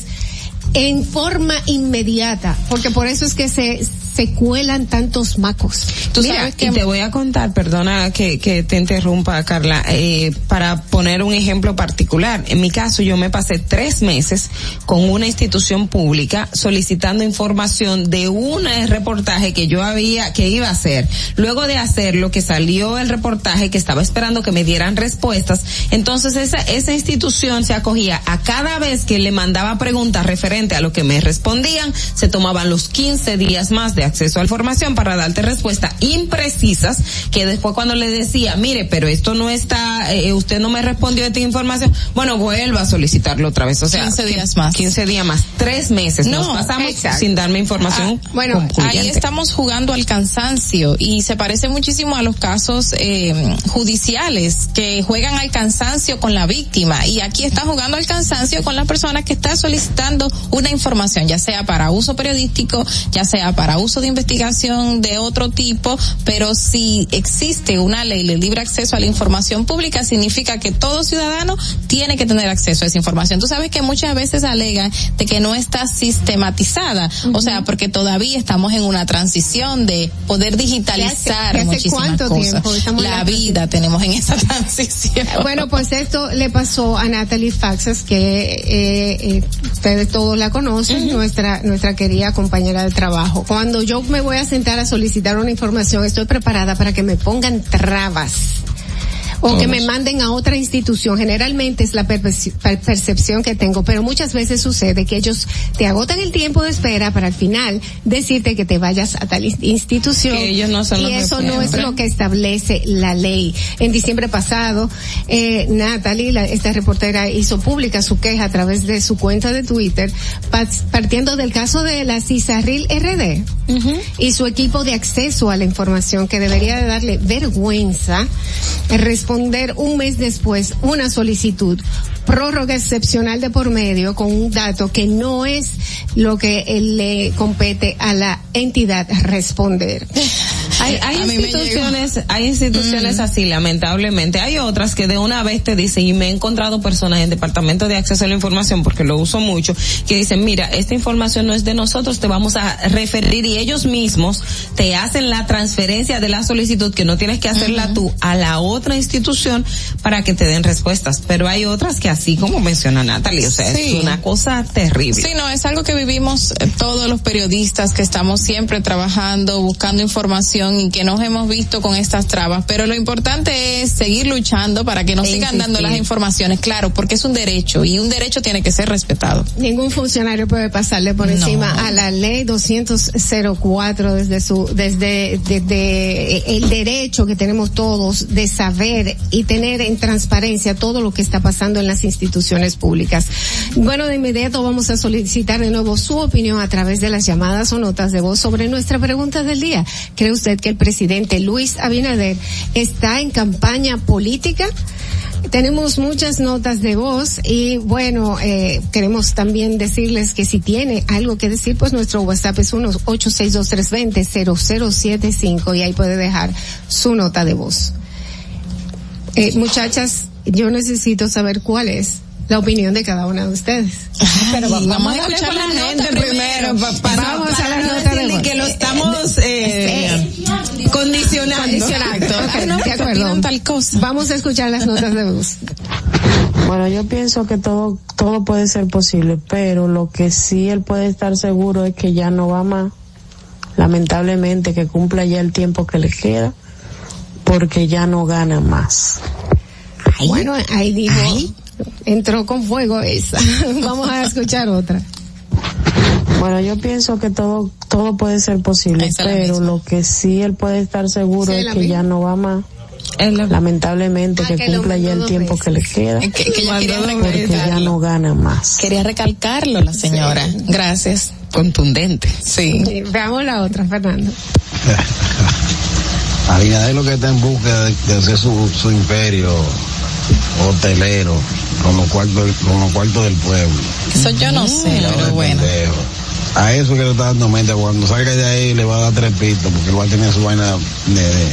en forma inmediata, porque por eso es que se, se cuelan tantos macos. Tú Mira, sabes que te voy a contar, perdona que, que te interrumpa, Carla, eh, para poner un ejemplo particular. En mi caso, yo me pasé tres meses con una institución pública solicitando información de un reportaje que yo había, que iba a hacer. Luego de hacerlo, que salió el reportaje, que estaba esperando que me dieran respuestas, entonces esa, esa institución se acogía a cada vez que le mandaba preguntas referente a lo que me respondían, se tomaban los 15 días más de acceso a la información para darte respuestas imprecisas que después cuando le decía, mire, pero esto no está, eh, usted no me respondió esta información, bueno, vuelva a solicitarlo otra vez, o sea, 15 días más. 15 días más, tres meses nos pasamos exacto. sin darme información. Ah, bueno, ahí concluyente. estamos jugando al cansancio y se parece muchísimo a los casos eh, judiciales que juegan al cansancio con la víctima y aquí están jugando al cansancio con la persona que está solicitando una información, ya sea para uso periodístico, ya sea para uso caso de investigación de otro tipo, pero si existe una ley de libre acceso a la información pública, significa que todo ciudadano tiene que tener acceso a esa información. Tú sabes que muchas veces alegan de que no está sistematizada, o sea, porque todavía estamos en una transición de poder digitalizar muchísimas cosas. La vida tenemos en esa transición. Bueno, pues esto le pasó a Natalie Faxas, que eh, eh, ustedes todos la conocen, nuestra nuestra querida compañera de trabajo. Cuando yo me voy a sentar a solicitar una información, estoy preparada para que me pongan trabas o que me manden a otra institución. Generalmente es la percepción que tengo, pero muchas veces sucede que ellos te agotan el tiempo de espera para al final decirte que te vayas a tal institución. y eso no es lo que establece la ley. En diciembre pasado, eh, Natalie, esta reportera, hizo pública su queja a través de su cuenta de Twitter, partiendo del caso de la CISARRIL RD y su equipo de acceso a la información que debería de darle vergüenza responder un mes después una solicitud prórroga excepcional de por medio con un dato que no es lo que le compete a la entidad responder. Hay, hay instituciones, hay instituciones así, lamentablemente. Hay otras que de una vez te dicen, y me he encontrado personas en Departamento de Acceso a la Información, porque lo uso mucho, que dicen, mira, esta información no es de nosotros, te vamos a referir y ellos mismos te hacen la transferencia de la solicitud, que no tienes que hacerla tú, a la otra institución para que te den respuestas. Pero hay otras que así como menciona Natalie, o sea, es una cosa terrible. Sí, no, es algo que vivimos eh, todos los periodistas que estamos siempre trabajando, buscando información y que nos hemos visto con estas trabas, pero lo importante es seguir luchando para que nos sigan dando las informaciones, claro, porque es un derecho y un derecho tiene que ser respetado. Ningún funcionario puede pasarle por encima a la ley 204 desde su desde desde el derecho que tenemos todos de saber y tener en transparencia todo lo que está pasando en las instituciones públicas. Bueno, de inmediato vamos a solicitar de nuevo su opinión a través de las llamadas o notas de voz sobre nuestra pregunta del día. ¿Cree usted que el presidente Luis Abinader está en campaña política? tenemos muchas notas de voz y bueno, eh, queremos también decirles que si tiene algo que decir, pues nuestro WhatsApp es uno ocho seis dos tres veinte cero cero siete cinco y ahí puede dejar su nota de voz. Eh, muchachas, yo necesito saber cuál es la opinión de cada una de ustedes. Pero vamos, a escuchar la, gente primero. vamos a la nota de que lo estamos eh, condicionando. de acuerdo. Tal cosa. Vamos a escuchar las notas de voz. Bueno, yo pienso que todo todo puede ser posible, pero lo que sí él puede estar seguro es que ya no va más. Lamentablemente que cumpla ya el tiempo que le queda, porque ya no gana más. Bueno, ahí dijo, entró con fuego esa. Vamos a escuchar otra. Bueno, yo pienso que todo todo puede ser posible, pero lo que sí él puede estar seguro es que ya no va más. Lamentablemente ah, que, cumpla ya el tiempo que le queda, que, porque ya no gana más. Quería recalcarlo la señora. Gracias. Contundente. Sí. sí. Veamos la otra, Fernando. Abinader lo que está en busca de, hacer su, su imperio hotelero con los cuartos con los cuartos del pueblo. Eso yo no sé, pero bueno. A eso que le está dando mente, cuando salga de ahí le va a dar tres pitos, porque él va a tener su vaina de, de,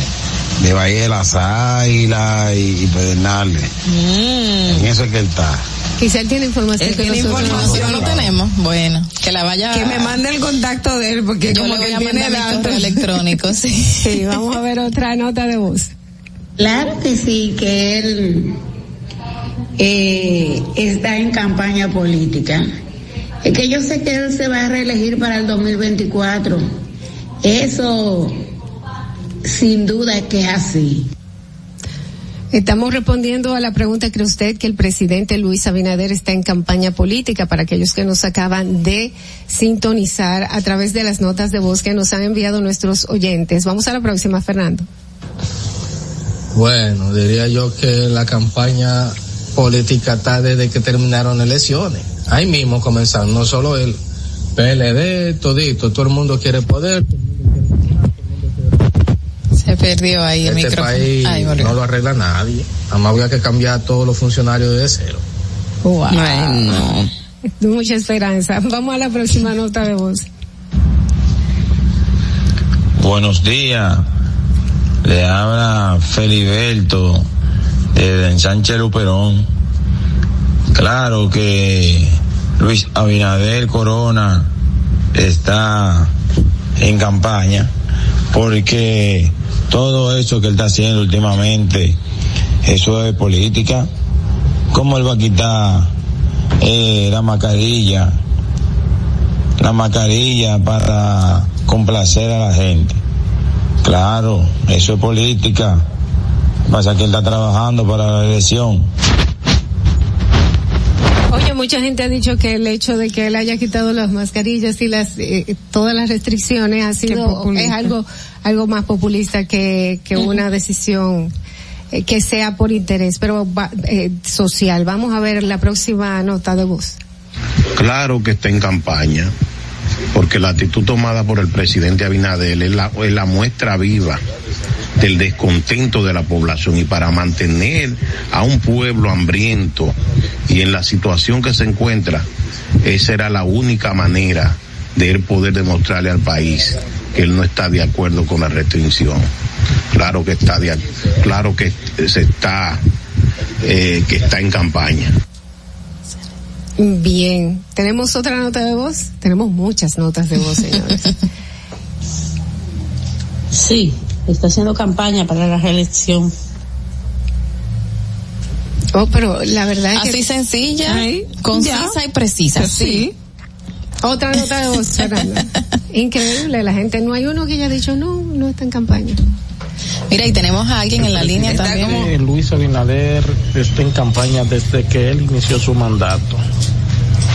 de Valle de las Águilas y, y Pedernales. Mm. En eso es que él está. Quizá él tiene información él que tiene información, no tenemos. Bueno, que la vaya. Que me mande el contacto de él, porque yo como le voy a mandar mi electrónico, sí. Sí, vamos a ver otra nota de voz. Claro que sí, que él eh, está en campaña política. Es que yo sé que él se va a reelegir para el 2024. Eso sin duda es que es así. Estamos respondiendo a la pregunta, ¿cree usted que el presidente Luis Abinader está en campaña política? Para aquellos que nos acaban de sintonizar a través de las notas de voz que nos han enviado nuestros oyentes. Vamos a la próxima, Fernando. Bueno, diría yo que la campaña política está desde que terminaron elecciones. Ahí mismo comenzaron, no solo el PLD, todito, todo el mundo quiere poder. Se perdió ahí el este micrófono. País no lo arregla nadie. Además voy a que cambiar a todos los funcionarios de cero. Wow. No. Mucha esperanza. Vamos a la próxima nota de voz. Buenos días. Le habla Feliberto de Ensanche Luperón. Claro que Luis Abinader Corona está en campaña porque todo eso que él está haciendo últimamente, eso es política. ¿Cómo él va a quitar eh, la mascarilla? La mascarilla para complacer a la gente. Claro, eso es política. Pasa que él está trabajando para la elección. Oye, mucha gente ha dicho que el hecho de que él haya quitado las mascarillas y las eh, todas las restricciones ha sido es algo algo más populista que, que una decisión eh, que sea por interés, pero eh, social. Vamos a ver la próxima nota de voz. Claro que está en campaña, porque la actitud tomada por el presidente Abinader es la, es la muestra viva del descontento de la población y para mantener a un pueblo hambriento y en la situación que se encuentra, esa era la única manera de él poder demostrarle al país que él no está de acuerdo con la restricción. Claro que está de, claro que se está eh, que está en campaña. Bien, tenemos otra nota de voz. Tenemos muchas notas de voz, señores. sí, está haciendo campaña para la reelección. Oh, pero la verdad es Así que... sencilla, concisa y precisa. Sí. Otra nota de voz, Increíble, la gente, no hay uno que haya dicho no, no está en campaña. Mira, y tenemos a alguien en la línea también. Luis Abinader está en campaña desde que él inició su mandato.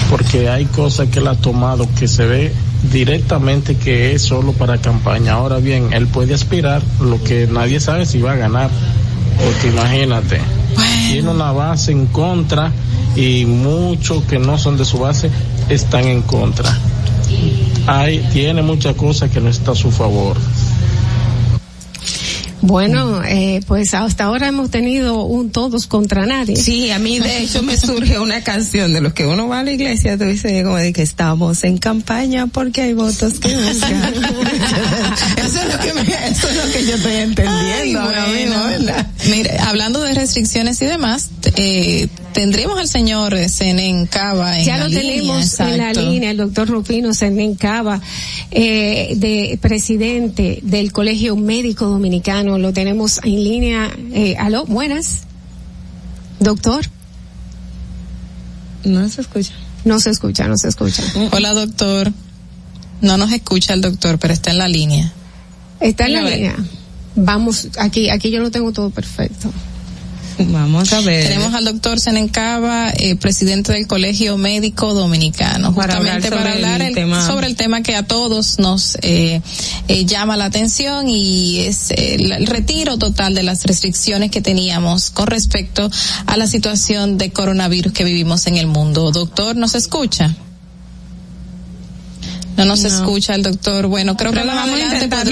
Porque hay cosas que él ha tomado que se ve directamente que es solo para campaña. Ahora bien, él puede aspirar, lo que nadie sabe si va a ganar. Porque imagínate, tiene una base en contra y muchos que no son de su base están en contra. Hay, tiene muchas cosas que no está a su favor. Bueno, eh, pues hasta ahora hemos tenido un todos contra nadie. Sí, a mí de hecho me surge una canción de los que uno va a la iglesia, tú dices como de que estamos en campaña porque hay votos que buscar. eso, es lo que eso es lo que yo estoy entendiendo ahora mismo, ¿verdad? Mire, hablando de restricciones y demás, eh, tendremos al señor Senen Cava en ya lo tenemos en la línea, el doctor Rufino Senen Cava, eh, de presidente del Colegio Médico Dominicano. Lo tenemos en línea. Eh, aló, buenas. Doctor. No se escucha. No se escucha, no se escucha. Hola, doctor. No nos escucha el doctor, pero está en la línea. Está en la línea. Vamos, aquí, aquí yo lo tengo todo perfecto. Vamos a ver. Tenemos al doctor Senencaba, eh, presidente del Colegio Médico Dominicano, justamente para hablar, sobre, el tema. que a todos nos eh, eh, llama la atención y es el, retiro total de las restricciones que teníamos con respecto a la situación de coronavirus que vivimos en el mundo. Doctor, ¿nos escucha? No nos escucha el doctor. Bueno, creo que vamos a intentar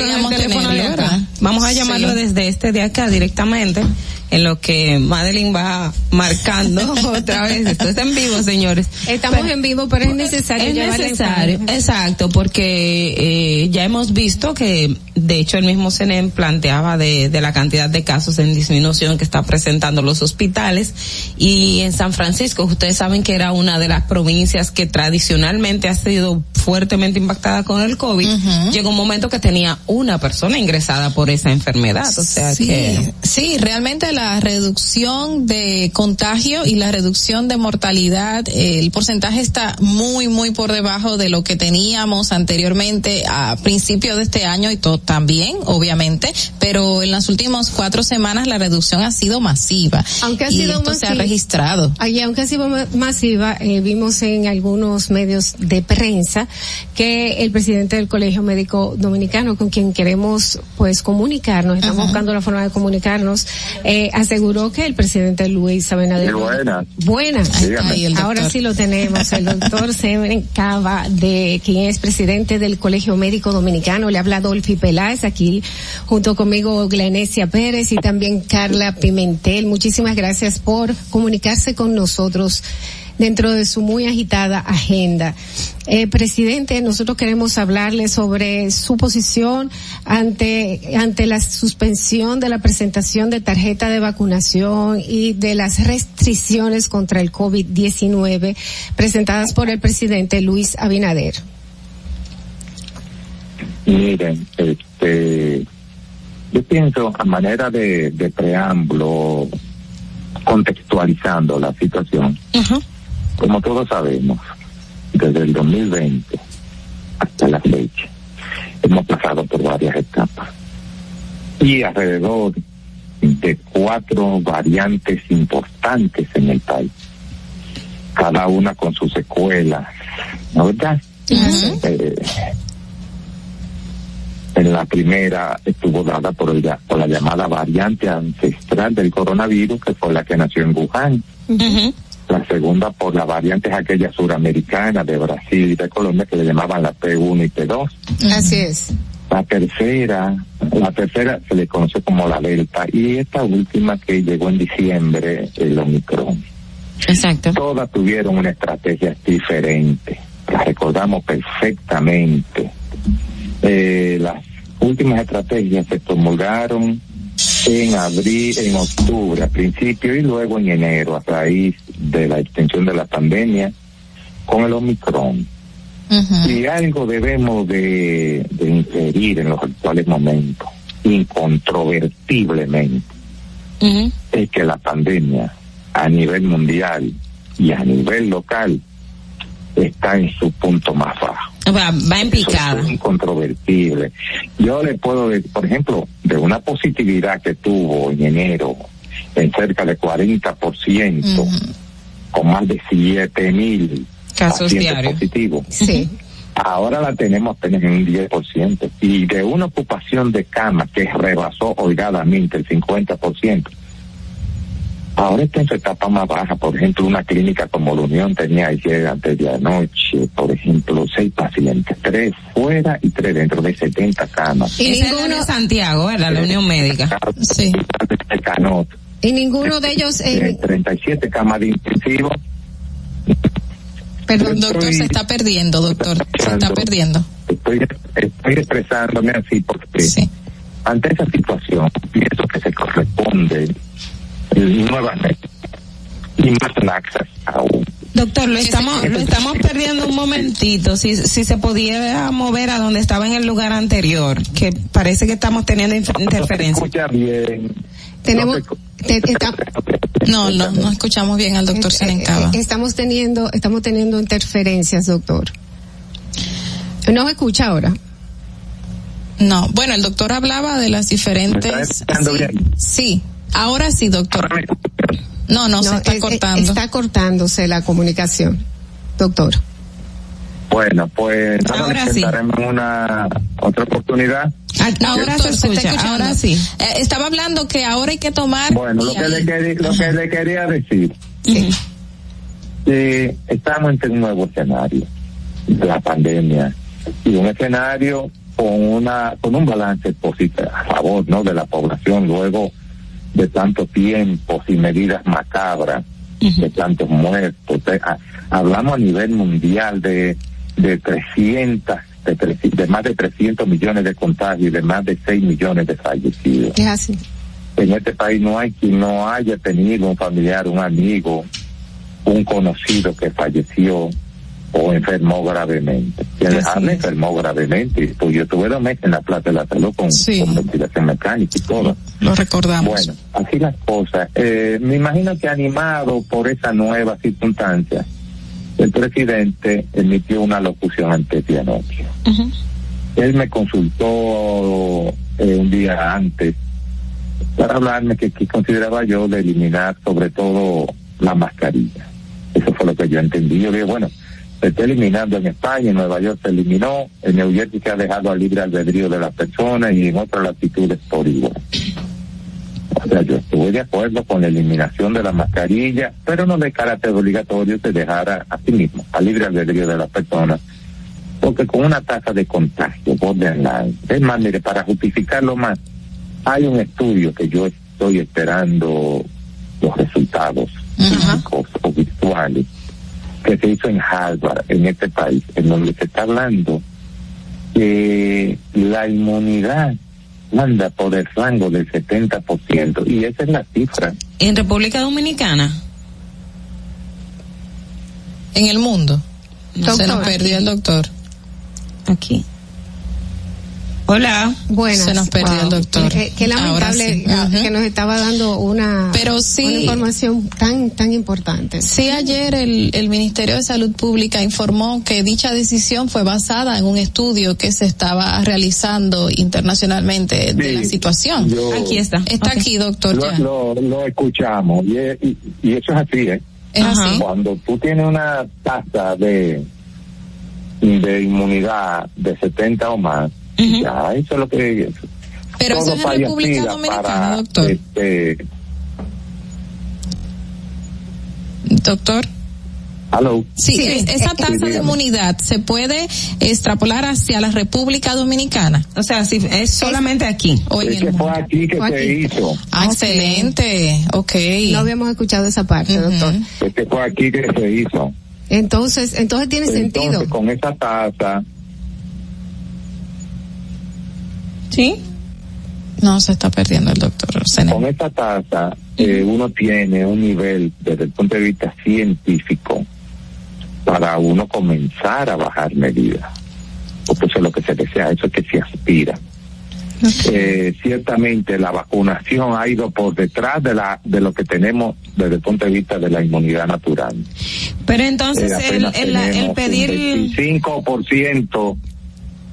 Vamos a llamarlo desde este de acá directamente en lo que Madeline va marcando otra vez. Esto está en vivo, señores. Estamos en vivo, pero es necesario. Es necesario, exacto, porque eh, ya hemos visto que, de hecho, el mismo CENEM planteaba de, de la cantidad de casos en disminución que está presentando los hospitales y en San Francisco, ustedes saben que era una de las provincias que tradicionalmente ha sido fuertemente impactada con el COVID. Llegó un momento que tenía una persona ingresada por esa enfermedad, o sea que sí, realmente la reducción de contagio y la reducción de mortalidad, el porcentaje está muy, muy por debajo de lo que teníamos anteriormente a principio de este año y todo también, obviamente, pero en las últimas cuatro semanas la reducción ha sido masiva. Aunque ha y sido esto se ha registrado. Ahí, aunque ha sido masiva, eh, vimos en algunos medios de prensa que el presidente del Colegio Médico Dominicano, con quien queremos pues comunicarnos, estamos buscando la forma de comunicarnos, eh, aseguró que el presidente Luis Abinader. buenas. Buenas. Ahora sí lo tenemos. El doctor Semen Cava, de quien es presidente del Colegio Médico Dominicano. Le habla Dolphy Peláez aquí, junto conmigo Glenesia Pérez y también Carla Pimentel. Muchísimas gracias por comunicarse con nosotros dentro de su muy agitada agenda. Eh, presidente, nosotros queremos hablarle sobre su posición ante, ante la suspensión de la presentación de tarjeta de vacunación y de las restricciones contra el COVID-19 presentadas por el presidente Luis Abinader. Miren, este, yo pienso a manera de, de preámbulo, contextualizando la situación, como todos sabemos, desde el 2020 hasta la fecha, hemos pasado por varias etapas y alrededor de cuatro variantes importantes en el país, cada una con sus secuelas, ¿no verdad? Eh, en la primera estuvo dada por, el, por la llamada variante ancestral del coronavirus, que fue la que nació en Wuhan. La segunda por la variante aquella suramericana de Brasil y de Colombia que le llamaban la P1 y P2. Así es. La tercera, la tercera se le conoce como la Delta y esta última que llegó en diciembre, el Omicron. Exacto. Todas tuvieron una estrategia diferente. La recordamos perfectamente eh, las últimas estrategias se promulgaron en abril, en octubre, a principio y luego en enero, a raíz de la extensión de la pandemia con el Omicron. Y algo debemos de, de inferir en los actuales momentos, incontrovertiblemente, es que la pandemia a nivel mundial y a nivel local está en su punto más bajo. Va, en picada. es incontrovertible. Yo le puedo decir, por ejemplo, de una positividad que tuvo en enero en cerca de 40%, con más de 7 mil casos diarios positivos. Sí. Ahora la tenemos apenas en un 10%. Y de una ocupación de cama que rebasó holgadamente el 50%, Ahora está en su etapa más baja. Por ejemplo, una clínica como la Unión tenía ayer, antes de anoche, por ejemplo, seis pacientes, tres fuera y tres dentro de 70 camas. Y ninguno de Santiago, era la Unión Médica. Sí. Y ninguno de ellos... Eh... 37 camas de intensivo. Perdón, doctor, se está perdiendo, doctor. Se está perdiendo. Estoy, estoy expresándome así porque ante esa situación pienso que se corresponde nuevamente y más laxas aún. Doctor, lo estamos, lo estamos perdiendo un momentito. Si, si se pudiera mover a donde estaba en el lugar anterior, que parece que estamos teniendo interferencia. escucha bien. Tenemos, no, no, no escuchamos bien al doctor Serencaba. Estamos teniendo, estamos teniendo interferencias, doctor. ¿No escucha ahora? No, bueno, el doctor hablaba de las diferentes. sí, Ahora sí, doctor. No, no, se está cortando. Está cortándose la comunicación, doctor. Bueno, pues ahora sí. una otra oportunidad. Ah, ahora se escucha, ahora sí. Eh, estaba hablando que ahora hay que tomar. Bueno, lo que, le quería, lo que le quería decir. Sí. Que estamos en un nuevo escenario de la pandemia y un escenario con una con un balance positivo a favor, ¿no? De la población luego de tanto tiempo sin medidas macabras, de tantos muertos. hablamos a nivel mundial de, de 300, de, de, más de 300 millones de contagios y de más de 6 millones de fallecidos. En este país no hay quien no haya tenido un familiar, un amigo, un conocido que falleció o enfermó gravemente. Le enfermó gravemente. Pues yo tuve dos meses en la Plaza de la Salud con, ventilación mecánica y todo. Lo recordamos. Bueno, así las cosas. Eh, me imagino que animado por esa nueva circunstancia, el presidente emitió una locución antes de anoche. Él me consultó eh, un día antes para hablarme que, que consideraba yo de eliminar sobre todo la mascarilla. Eso fue lo que yo entendí. Yo dije, bueno, se está eliminando en España, en Nueva York se eliminó, en New Jersey se ha dejado al libre albedrío de las personas y en otras latitudes por igual. O sea, yo estuve de acuerdo con la eliminación de la mascarilla, pero no de carácter obligatorio se dejara a sí mismo, al libre albedrío de las personas, porque con una tasa de contagio borderline, es más, mire, para justificarlo más, hay un estudio que yo estoy esperando los resultados físicos o virtuales que se hizo en Harvard, en este país, en donde se está hablando que la inmunidad anda por el rango del 70%, y esa es la cifra. ¿En República Dominicana? ¿En el mundo? Se nos perdió el doctor. Aquí. Hola. Bueno, se nos perdió el doctor. Qué, lamentable ah, que nos estaba dando una, Pero sí, una información tan tan importante. Sí, ayer el, el Ministerio de Salud Pública informó que dicha decisión fue basada en un estudio que se estaba realizando internacionalmente de la situación. aquí está. Está aquí, doctor. Lo, lo, escuchamos y, y, eso es así, ¿eh? Es así. Cuando tú tienes una tasa de de inmunidad de 70 o más, ya, eso es lo que... Pero eso es en República Dominicana, doctor. Este, doctor. Hello. Sí, esa tasa de inmunidad se puede extrapolar hacia la República Dominicana. O sea, si es solamente aquí. O es que fue aquí que se hizo. Ah, excelente. Ok. No habíamos escuchado esa parte, doctor. Es que fue aquí que se hizo. Entonces, entonces tiene entonces, sentido. Con esa tasa ¿Sí? No, se está perdiendo el doctor. Con esta tasa, eh, uno tiene un nivel desde el punto de vista científico para uno comenzar a bajar medidas. Porque eso es lo que se desea, eso es que se aspira. Eh, ciertamente la vacunación ha ido por detrás de la de lo que tenemos desde el punto de vista de la inmunidad natural. Pero entonces eh, el, el, el, pedir... 25%,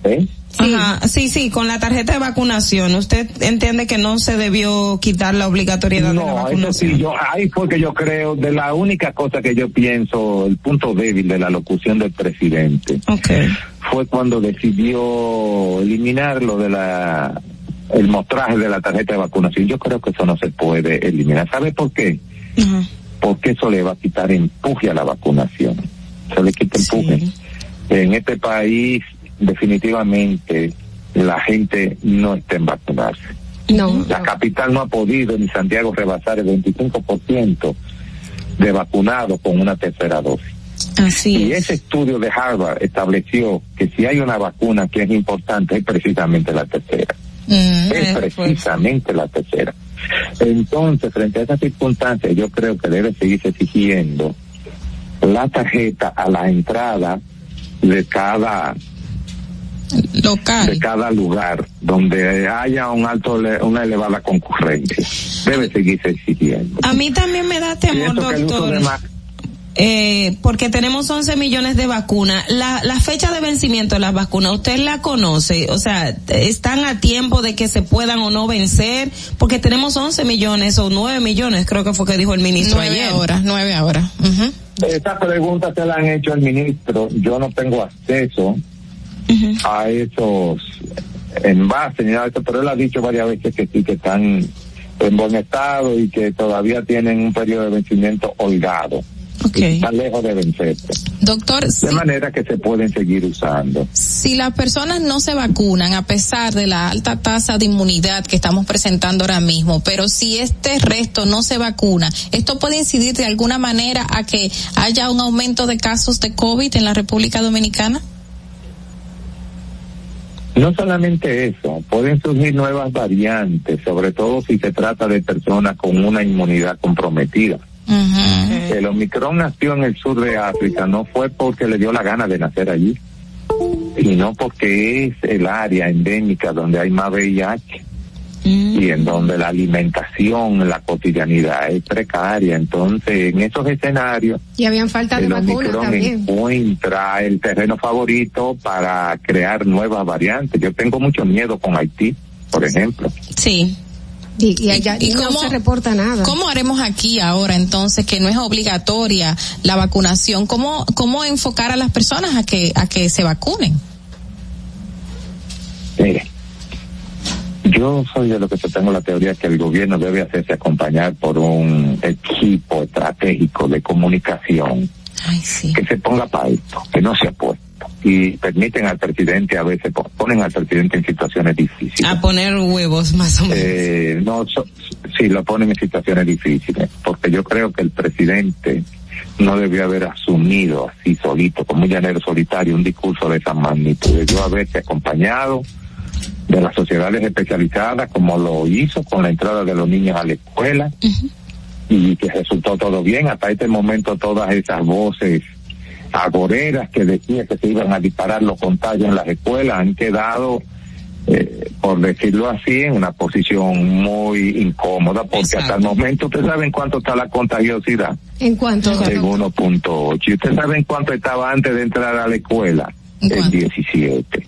¿eh? Sí. sí, sí, con la tarjeta de vacunación. ¿Usted entiende que no se debió quitar la obligatoriedad no, de la vacunación? sí, yo, ahí fue que yo creo, de la única cosa que yo pienso, el punto débil de la locución del presidente, okay. fue cuando decidió eliminar lo de la, el mostraje de la tarjeta de vacunación. Yo creo que eso no se puede eliminar. ¿Sabe por qué? Porque eso le va a quitar empuje a la vacunación. Se le quita empuje. En este país definitivamente la gente no está en vacunarse. No. La capital no ha podido ni Santiago rebasar el 25% de vacunados con una tercera dosis. Así y ese estudio de Harvard estableció que si hay una vacuna que es importante es precisamente la tercera. Mm, es precisamente la tercera. Entonces, frente a esa circunstancia, yo creo que debe seguirse exigiendo la tarjeta a la entrada de cada local de cada lugar donde haya un alto una elevada concurrencia debe seguirse exigiendo a mí también me da temor doctor eh, porque tenemos 11 millones de vacunas. La, la fecha de vencimiento de las vacunas, ¿usted la conoce? O sea, ¿están a tiempo de que se puedan o no vencer? Porque tenemos 11 millones o 9 millones, creo que fue que dijo el ministro nueve ayer. Ahora, 9 ahora. Esta pregunta se la han hecho al ministro. Yo no tengo acceso a esos envases ni nada de eso, pero él ha dicho varias veces que sí, que están en buen estado y que todavía tienen un periodo de vencimiento holgado. Okay. Están lejos de vencerse. Doctor, de manera que se pueden seguir usando. Si las personas no se vacunan, a pesar de la alta tasa de inmunidad que estamos presentando ahora mismo, pero si este resto no se vacuna, ¿esto puede incidir de alguna manera a que haya un aumento de casos de COVID en la República Dominicana? No solamente eso, pueden surgir nuevas variantes, sobre todo si se trata de personas con una inmunidad comprometida. El Omicron nació en el sur de África no fue porque le dio la gana de nacer allí, sino porque es el área endémica donde hay más VIH y en donde la alimentación, la cotidianidad es precaria. Entonces, en esos escenarios, y habían falta de el vacunas también. encuentra el terreno favorito para crear nuevas variantes. Yo tengo mucho miedo con Haití, por ejemplo. Sí. Y, y allá ¿Y no cómo- se reporta nada. ¿Cómo haremos aquí ahora entonces que no es obligatoria la vacunación? ¿Cómo, cómo enfocar a las personas a que, a que se vacunen? Mire, yo soy de lo que tengo la teoría que el gobierno debe hacerse acompañar por un equipo estratégico de comunicación que se ponga para esto, que no se ha puesto y permiten al presidente a veces po- ponen al presidente en situaciones difíciles. A poner huevos más o menos. Eh, no, so- sí, lo ponen en situaciones difíciles, porque yo creo que el presidente no debió haber asumido así solito, como un llanero solitario, un discurso de esa magnitud. Debió haberse acompañado de las sociedades especializadas, como lo hizo con la entrada de los niños a la escuela, y que resultó todo bien. Hasta este momento todas esas voces agoreras que decían que se iban a disparar los contagios en las escuelas han quedado eh, por decirlo así, en una posición muy incómoda, porque hasta el momento, ¿ustedes saben cuánto está la contagiosidad? ¿En cuánto? En 1.8. ¿Y ustedes saben cuánto estaba antes de entrar a la escuela? En 17.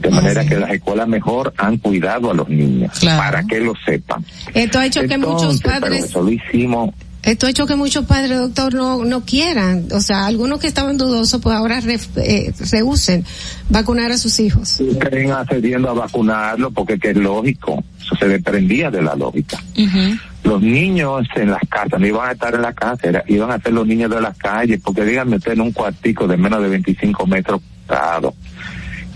De manera que las escuelas mejor han cuidado a los niños, para que lo sepan. Esto ha hecho que muchos padres... eso lo hicimos esto ha hecho que muchos padres, doctor, no, no quieran, o sea, algunos que estaban dudosos, pues ahora re, eh, rehusen vacunar a sus hijos. Estén accediendo a vacunarlo porque que es lógico, eso se desprendía de la lógica. Los niños en las casas no iban a estar en la casa, iban a ser los niños de las calles, porque díganme usted en un cuartico de menos de 25 metros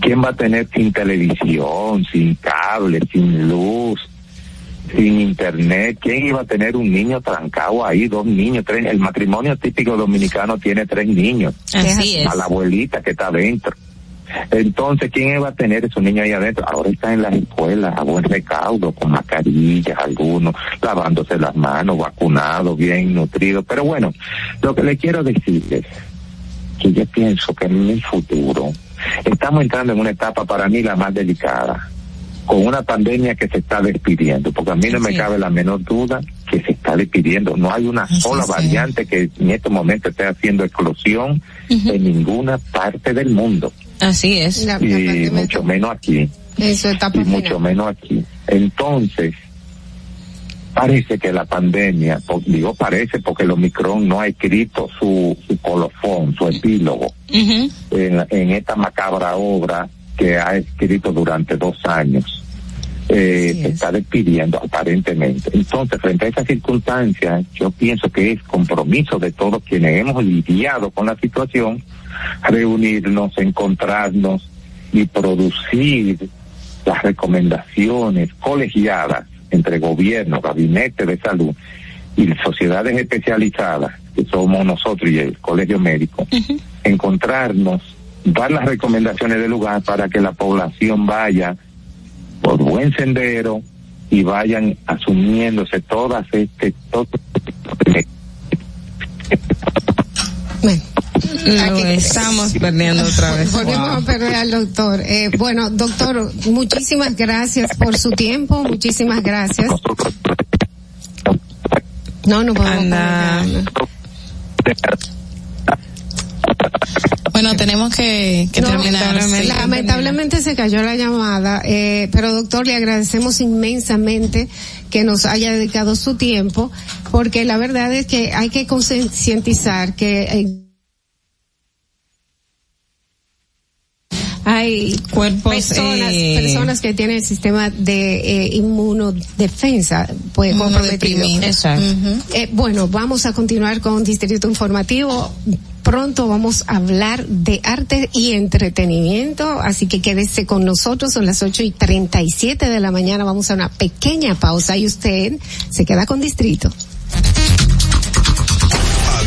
¿Quién va a tener sin televisión, sin cable, sin luz? sin internet, ¿quién iba a tener un niño trancado ahí? Dos niños, tres. El matrimonio típico dominicano tiene tres niños. Así es. A la abuelita que está adentro. Entonces, ¿quién iba a tener esos niños ahí adentro? Ahora están en las escuelas a buen recaudo, con mascarillas algunos, lavándose las manos, vacunados, bien nutridos. Pero bueno, lo que le quiero decir es que yo pienso que en el futuro estamos entrando en una etapa para mí la más delicada con una pandemia que se está despidiendo, porque a mí no me cabe la menor duda que se está despidiendo. No hay una sola variante que en este momento esté haciendo explosión en ninguna parte del mundo. Así es. y mucho menos aquí. Eso está y mucho menos aquí. Entonces, parece que la pandemia, digo parece porque el Omicron no ha escrito su, su colofón, su epílogo. En, en esta macabra obra que ha escrito durante dos años eh, está despidiendo aparentemente. Entonces, frente a esa circunstancia, yo pienso que es compromiso de todos quienes hemos lidiado con la situación, reunirnos, encontrarnos y producir las recomendaciones colegiadas entre gobierno, gabinete de salud y sociedades especializadas, que somos nosotros y el colegio médico, encontrarnos, dar las recomendaciones del lugar para que la población vaya por buen sendero y vayan asumiéndose todas este todo estamos perdiendo otra vez. Volvemos a perder al doctor. Eh, bueno, doctor, muchísimas gracias por su tiempo, muchísimas gracias. No, no podemos. Bueno, tenemos que, terminar. Lamentablemente, se cayó la llamada, eh, pero doctor, le agradecemos inmensamente que nos haya dedicado su tiempo, porque la verdad es que hay que concientizar que eh, hay cuerpos personas, eh, personas que tienen el sistema de eh, inmunodefensa pues comprometido. eh, bueno, vamos a continuar con Distrito Informativo. Pronto vamos a hablar de arte y entretenimiento, así que quédese con nosotros, son las ocho y treinta y siete de la mañana, vamos a una pequeña pausa y usted se queda con Distrito.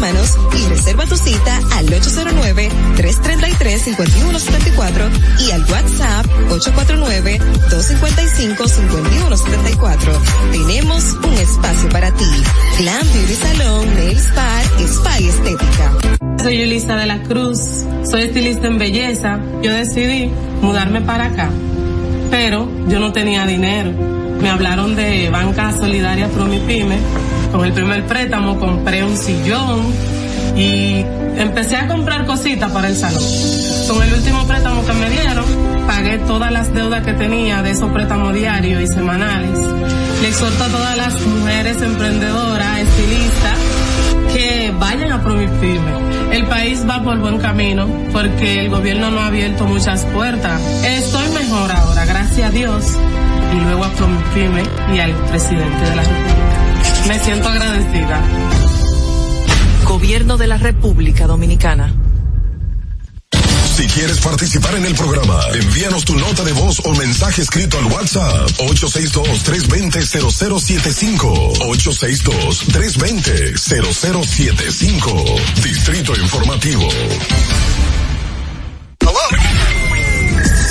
Y reserva tu cita al 809-333-5174 y al WhatsApp 849-255-5174. Tenemos un espacio para ti. Glam Beauty Salon, Nail Spa, Spa y Estética. Soy Yulisa de la Cruz, soy estilista en belleza. Yo decidí mudarme para acá, pero yo no tenía dinero. Me hablaron de Banca Solidaria Promipyme. Con el primer préstamo compré un sillón y empecé a comprar cositas para el salón. Con el último préstamo que me dieron, pagué todas las deudas que tenía de esos préstamos diarios y semanales. Le exhorto a todas las mujeres emprendedoras, estilistas, que vayan a Promipyme. El país va por buen camino porque el gobierno no ha abierto muchas puertas. Estoy mejor ahora, gracias a Dios. Y luego a Promipyme y al presidente de la República. Me siento agradecida. Gobierno de la República Dominicana. Si quieres participar en el programa, envíanos tu nota de voz o mensaje escrito al WhatsApp 862-320-0075. 862-320-0075. Distrito Informativo.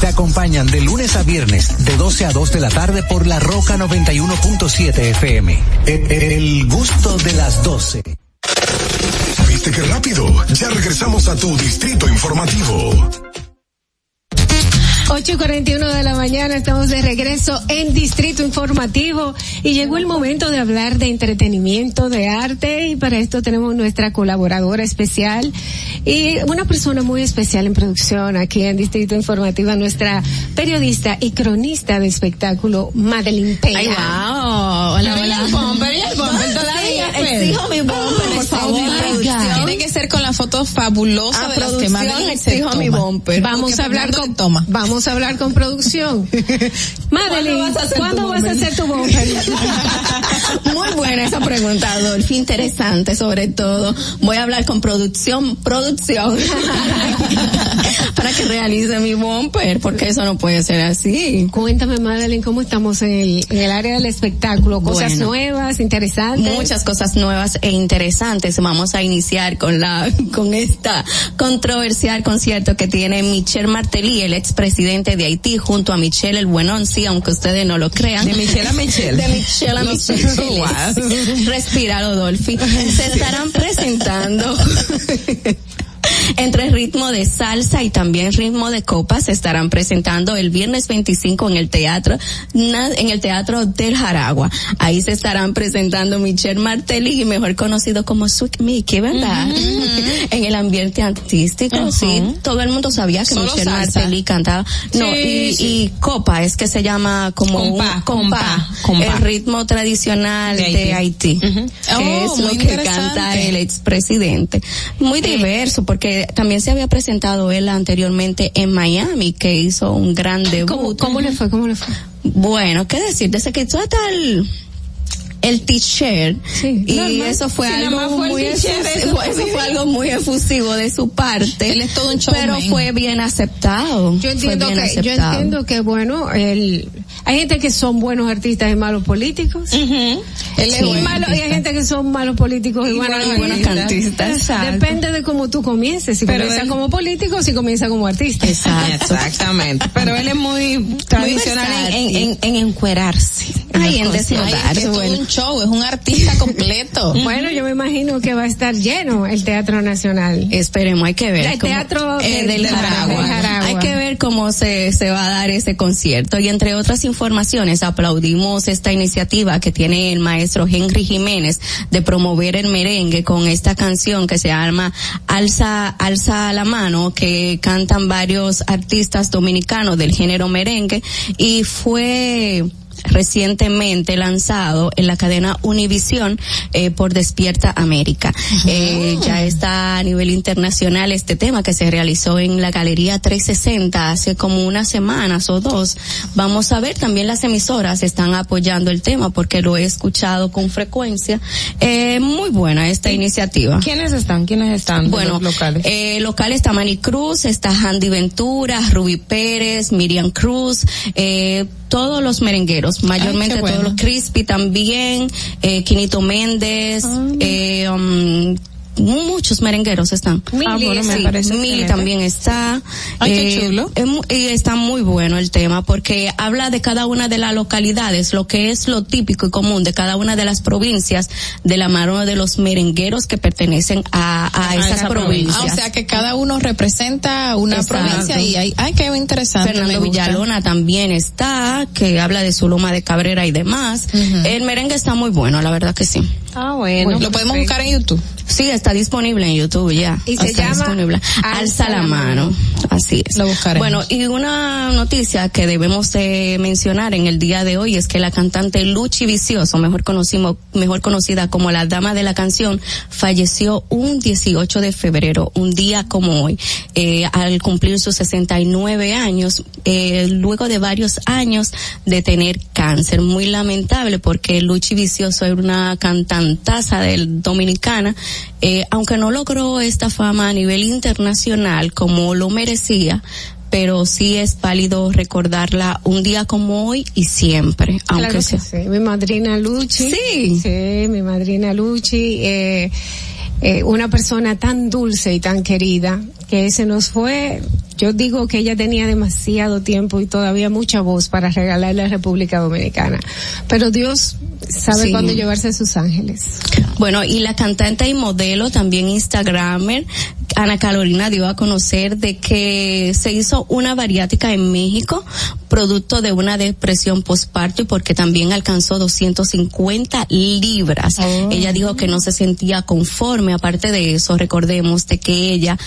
Te acompañan de lunes a viernes, de 12 a 2 de la tarde por La Roca 91.7 FM. El, el gusto de las 12. ¿Viste qué rápido? Ya regresamos a tu distrito informativo. 8 y 41 de la mañana, estamos de regreso en Distrito Informativo y llegó el momento de hablar de entretenimiento, de arte y para esto tenemos nuestra colaboradora especial y una persona muy especial en producción aquí en Distrito Informativo, nuestra periodista y cronista de espectáculo, Madeline Peña. Ay, wow. Hola, hola. El todavía. Exijo mi por favor. Tiene que ser con la foto fabulosa A de las que se exijo mi bumper. Vamos a hablar con toma. Vamos a hablar con producción. Madeline, ¿cuándo vas a hacer tu bumper? Muy buena esa pregunta, Adolfo. Interesante, sobre todo. Voy a hablar con producción, producción. para que realice mi bumper, porque eso no puede ser así. Cuéntame, Madeline, ¿cómo estamos en el, en el área del espectáculo? Cosas Bueno. nuevas, interesantes. Muchas cosas nuevas e interesantes. Vamos a iniciar con la, con esta controversial concierto que tiene Michel Martelly, el expresidente de Haití, junto a Michel el Buenón, sí, aunque ustedes no lo crean. De Michelle a Michelle. De Michelle a Lo Michelle. sé. Wow. Respira, Rodolfi. Se estarán presentando entre ritmo de salsa y también ritmo de copa se estarán presentando el viernes 25 en el teatro en el teatro del Jaragua. Ahí se estarán presentando Michelle Martelly, mejor conocido como Sweet Mickey, ¿verdad? en el ambiente artístico, sí. Todo el mundo sabía que Solo Michelle salsa. Martelly cantaba. No, Sí, y, sí. y copa es que se llama como Compa, un compa, compa. el ritmo tradicional De de Haití. Que Oh, es lo muy que canta el expresidente. Muy diverso porque Eh, también se había presentado él anteriormente en Miami, que hizo un gran debut. ¿Cómo, cómo le fue? ¿Cómo le fue? Bueno, qué decir, desde que tú hasta el el t-shirt y normal. eso fue Sí, algo fue muy efusivo, eso. fue algo muy efusivo de su parte Él es todo un showman. pero fue bien aceptado Yo entiendo que, yo entiendo que bueno, el, hay gente que son buenos artistas y malos políticos. Él es y, bueno. malo- y hay gente que son malos políticos y, buenos, buenos artistas. cantistas. Exacto. Depende de cómo tú comiences, si Pero comienzas él- como político o si comienzas como artista. Exactamente. Pero él es muy tradicional en, en, en, en encuerarse. Ay, en desnudar, bueno. Show, es un artista completo. Bueno, yo me imagino que va a estar lleno el Teatro Nacional. Esperemos, hay que ver. El cómo- teatro eh, de- del del Jaragua. Jaragua. Hay que ver cómo se, se va a dar ese concierto. Y entre otras informaciones, aplaudimos esta iniciativa que tiene el maestro Henry Jiménez de promover el merengue con esta canción que se llama Alza, Alza la mano, que cantan varios artistas dominicanos del género merengue y fue recientemente lanzado en la cadena Univisión eh, por Despierta América. Eh, ya está a nivel internacional este tema que se realizó en la Galería 360 hace como unas semanas o dos. Vamos a ver, también las emisoras están apoyando el tema porque lo he escuchado con frecuencia. Eh, muy buena esta iniciativa. ¿Quiénes están? ¿Quiénes están? Bueno, los locales. eh, local está Manny Cruz, está Handy Ventura, Ruby Pérez, Miriam Cruz, eh, todos los merengueros, mayormente Ay, qué bueno. todos los Crispy también, eh, Quinito Méndez, eh, um, muchos merengueros están. Mili Ah, bueno, me sí, parece Mili excelente. también está. Ay, qué chulo. es mu- y está muy bueno el tema porque habla de cada una de las localidades, lo que es lo típico y común de cada una de las provincias de la mano de los merengueros que pertenecen a, a esas esa provincias. Ah, o sea que cada uno representa una Exacto. provincia y hay, ay, qué interesante. Fernando. Villalona también está, que habla de su loma de Cabrera y demás. El merengue está muy bueno, la verdad que sí. Ah, bueno. Lo podemos buscar en YouTube. Sí, está disponible en YouTube ya. Y se Está llama disponible. Alza la mano. Así es. Lo buscaremos. Bueno, y una noticia que debemos de mencionar en el día de hoy es que la cantante Luchi Vicioso, mejor conocimos, mejor conocida como la dama de la canción, falleció un 18 de febrero, un día como hoy, eh, al cumplir sus 69 años, eh, luego de varios años de tener cáncer. Muy lamentable porque Luchi Vicioso era una cantantaza del dominicana, eh, aunque no logró esta fama a nivel internacional como lo merecía, pero sí es válido recordarla un día como hoy y siempre, aunque Claro sea. sí. Mi madrina Luchi. Sí. Sí, mi madrina Luchi. Eh, eh, una persona tan dulce y tan querida que se nos fue. Yo digo que ella tenía demasiado tiempo y todavía mucha voz para regalarle a la República Dominicana. Pero Dios sabe Sí. cuándo llevarse a sus ángeles. Bueno, y la cantante y modelo, también Instagramer, Ana Carolina dio a conocer de que se hizo una bariátrica en México, producto de una depresión postparto y porque también alcanzó 250 libras. Ella dijo que no se sentía conforme. Aparte de eso, recordemos de que ella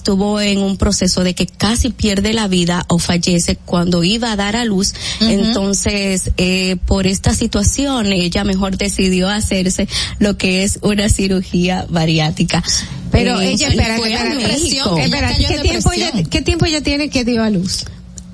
estuvo en un proceso de que casi pierde la vida o fallece cuando iba a dar a luz. Entonces, eh, por esta situación, ella mejor decidió hacerse lo que es una cirugía bariátrica. Pero Eh, ella, espera, espera, espera, ¿qué tiempo ella, depresión. ¿qué tiempo ella tiene que dio a luz?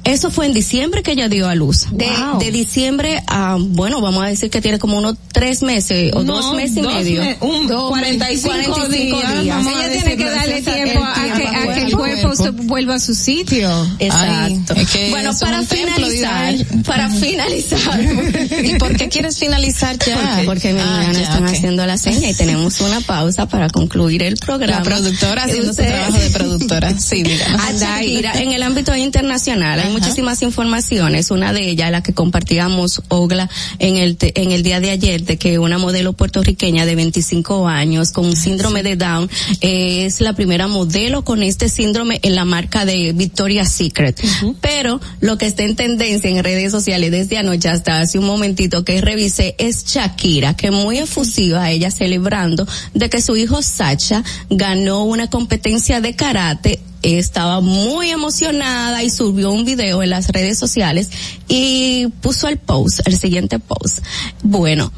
Eso fue en diciembre que ella dio a luz. De, Wow. de diciembre a, bueno, vamos a decir que tiene como unos tres meses o No, dos meses y dos medio. me- un Dos 45, 45 días. días. vamos a ella tiene que darle tiempo a, el que, a que el cuerpo cuerpo. se vuelva a su sitio. Exacto. Ay, es que bueno, para templo, finalizar, para finalizar. ¿Y por qué quieres finalizar ya? Porque mi Ah, ya, están haciendo la seña y tenemos una pausa para concluir el programa. La productora haciendo su trabajo de productora. Sí, díganos. A Shakira, en el ámbito internacional hay muchísimas informaciones. Una de ellas, la que compartíamos Ogla en el te- en el día de ayer, de que una modelo puertorriqueña de 25 años con síndrome de Down eh, es la primera modelo con este síndrome en la marca de Victoria's Secret. Pero lo que está en tendencia en redes sociales desde anoche hasta hace un momentito que revisé es Shakira, que muy efusiva ella celebrando de que su hijo Sacha ganó una competencia de karate estaba muy emocionada y subió un video en las redes sociales y puso el post, el siguiente post. Bueno,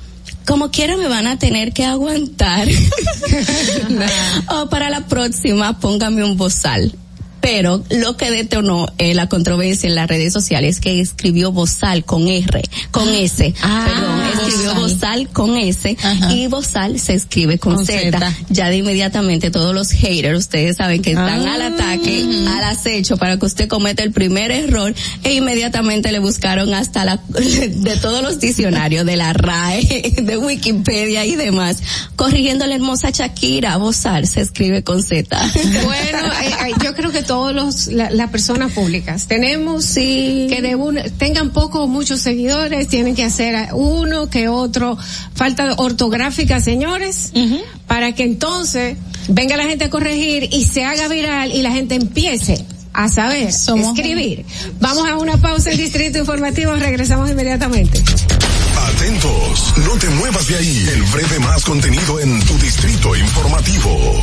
como quiera me van a tener que aguantar. o para la próxima, póngame un bozal pero lo que detonó eh, la controversia en las redes sociales es que escribió Bozal con R, con S, Ah, perdón, escribió Bozal con S y Bozal se escribe con, Con Z. Z. Ya de inmediatamente todos los haters, ustedes saben que están Ah. al ataque, al acecho para que usted cometa el primer error e inmediatamente le buscaron hasta la, de todos los diccionarios, de la RAE, de Wikipedia y demás, corrigiendo la hermosa Shakira, Bozal se escribe con Z. Bueno, eh, eh, yo creo que todos los la- las personas públicas tenemos que de uno tengan poco o muchos seguidores tienen que hacer uno que otro falta ortográfica, señores, para que entonces venga la gente a corregir y se haga viral y la gente empiece a saber escribir. Vamos a una pausa en Distrito Informativo, regresamos inmediatamente. Atentos, no te muevas de ahí. El breve más contenido en tu distrito informativo.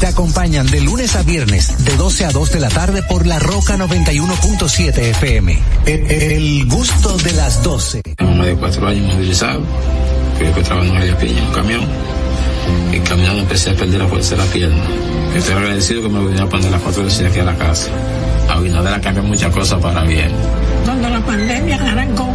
Te acompañan de lunes a viernes, de 12 a 2 de la tarde por La Roca 91.7 FM. El, el gusto de las 12. Tengo más de cuatro años movilizado, que que trabajando en la piña, en un camión, y caminando empecé a perder la fuerza de la pierna. Estoy agradecido que me vine a poner las cuatro veces aquí a la casa. Abinader ha cambiado muchas cosas para bien. Cuando la pandemia arrancó,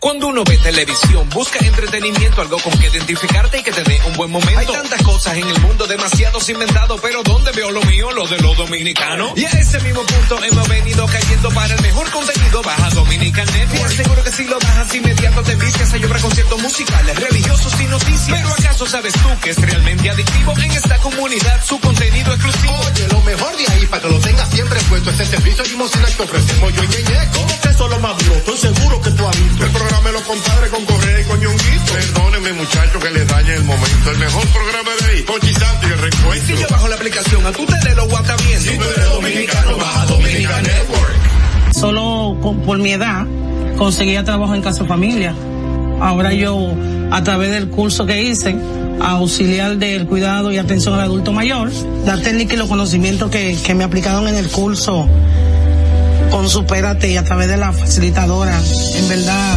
Cuando uno ve televisión, busca entretenimiento, algo con que identificarte y que te dé un buen momento. Hay tantas cosas en el mundo, demasiados inventados, pero ¿dónde veo lo mío? Lo de los dominicanos. Y a ese mismo punto hemos venido cayendo para el mejor contenido. Baja Dominican Network. Te aseguro que si lo bajas inmediato te vistes a llorar conciertos musicales, religiosos y noticias. Pero ¿acaso sabes tú que es realmente adictivo en esta comunidad su contenido exclusivo? Oye, lo mejor de ahí para que lo tengas siempre puesto es el servicio limosina que ofrecemos yo y Ñeñe. ¿Cómo que eso es lo más duro? Estoy seguro que tú has visto. Programa de los compadres con Correa y con Ñonguito. Perdónenme muchachos que les dañe el momento. El mejor programa de ahí, Santo y el recuento. Si yo bajo la aplicación, a tú te de lo guata bien. Si tú eres dominicano, baja Dominica Network. Solo con- por mi edad conseguía trabajo en casa de familia. Ahora yo, a través del curso que hice, auxiliar del cuidado y atención al adulto mayor, la técnica y los conocimientos que, que me aplicaron en el curso con Supérate y a través de la facilitadora, en verdad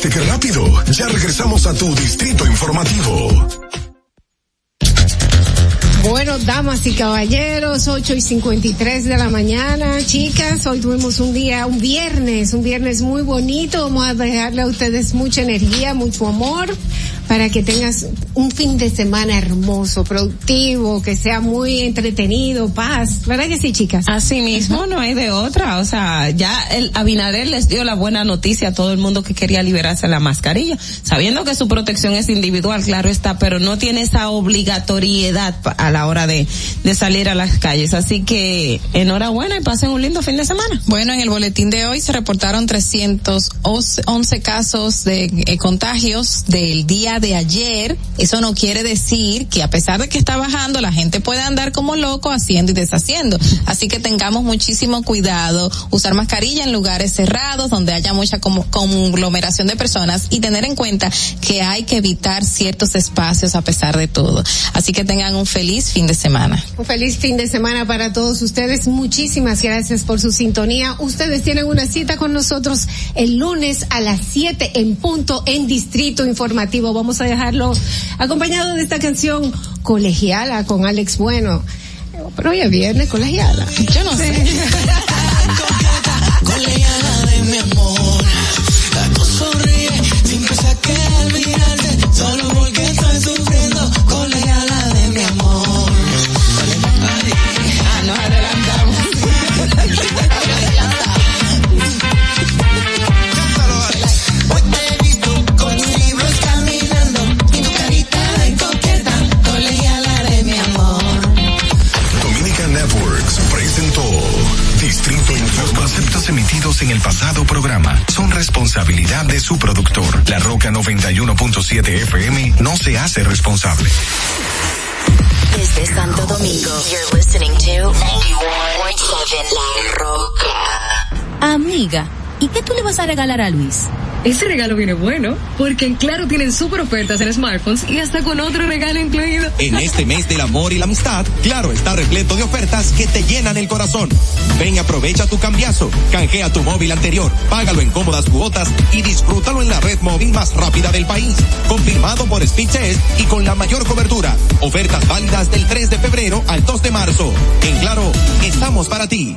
¿Viste qué rápido? Ya regresamos a tu distrito informativo. Bueno, damas y caballeros, 8 y 53 de la mañana, chicas, hoy tuvimos un día, un viernes, un viernes muy bonito, vamos a dejarle a ustedes mucha energía, mucho amor, para que tengas un fin de semana hermoso, productivo, que sea muy entretenido, paz, ¿verdad que sí, chicas? Así mismo, no hay de otra, o sea, ya el Abinader les dio la buena noticia a todo el mundo que quería liberarse la mascarilla, sabiendo que su protección es individual, claro está, pero no tiene esa obligatoriedad a la hora de, de salir a las calles, así que enhorabuena y pasen un lindo fin de semana. Bueno, en el boletín de hoy se reportaron 311 casos de eh, contagios del día de ayer, eso no quiere decir que a pesar de que está bajando, la gente puede andar como loco haciendo y deshaciendo. Así que tengamos muchísimo cuidado, usar mascarilla en lugares cerrados donde haya mucha conglomeración de personas y tener en cuenta que hay que evitar ciertos espacios a pesar de todo. Así que tengan un feliz fin de semana. Un feliz fin de semana para todos ustedes. Muchísimas gracias por su sintonía. Ustedes tienen una cita con nosotros el lunes a las 7 en punto en Distrito Informativo. Vamos vamos a dejarlo acompañado de esta canción colegiala con Alex Bueno. Pero hoy es viernes colegiala. Yo no sé. colegiala de mi amor. La sonríe sin pensar que olvidarte. Solo conceptos emitidos en el pasado programa son responsabilidad de su productor. La Roca 91.7 FM no se hace responsable. Desde Santo Domingo, you're listening to 91.7 La Roca. Amiga, ¿y qué tú le vas a regalar a Luis? Ese regalo viene bueno, porque en Claro tienen super ofertas en smartphones y hasta con otro regalo incluido. En este mes del amor y la amistad, Claro está repleto de ofertas que te llenan el corazón. Ven y aprovecha tu cambiazo, canjea tu móvil anterior, págalo en cómodas cuotas y disfrútalo en la red móvil más rápida del país. Confirmado por Speedtest y con la mayor cobertura. Ofertas válidas del 3 de febrero al 2 de marzo. En Claro, estamos para ti.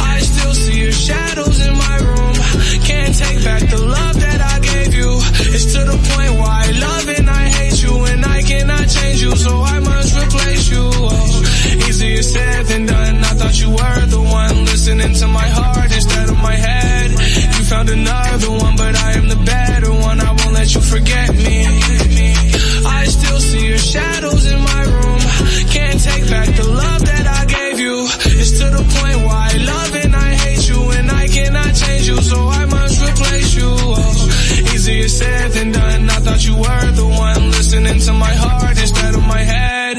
I still see your shadows in my room. Can't take back the love that I gave you. It's to the point where I love and I hate you, and I cannot change you, so I must replace you. Oh, easier said than done. I thought you were the one listening to my heart instead of my head. You found another one, but shadows in my room. Can't take back the love that I gave you. It's to the point why I love and I hate you, and I cannot change you, so I must replace you. Oh, easier said than done. I thought you were the one listening to my heart instead of my head.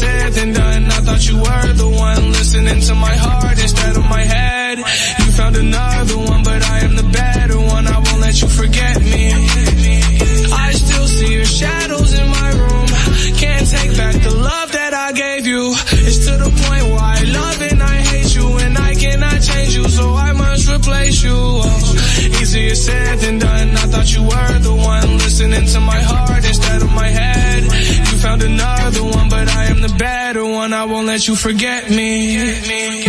said and done, I thought you were the one listening to my heart. you forget me. Forget me.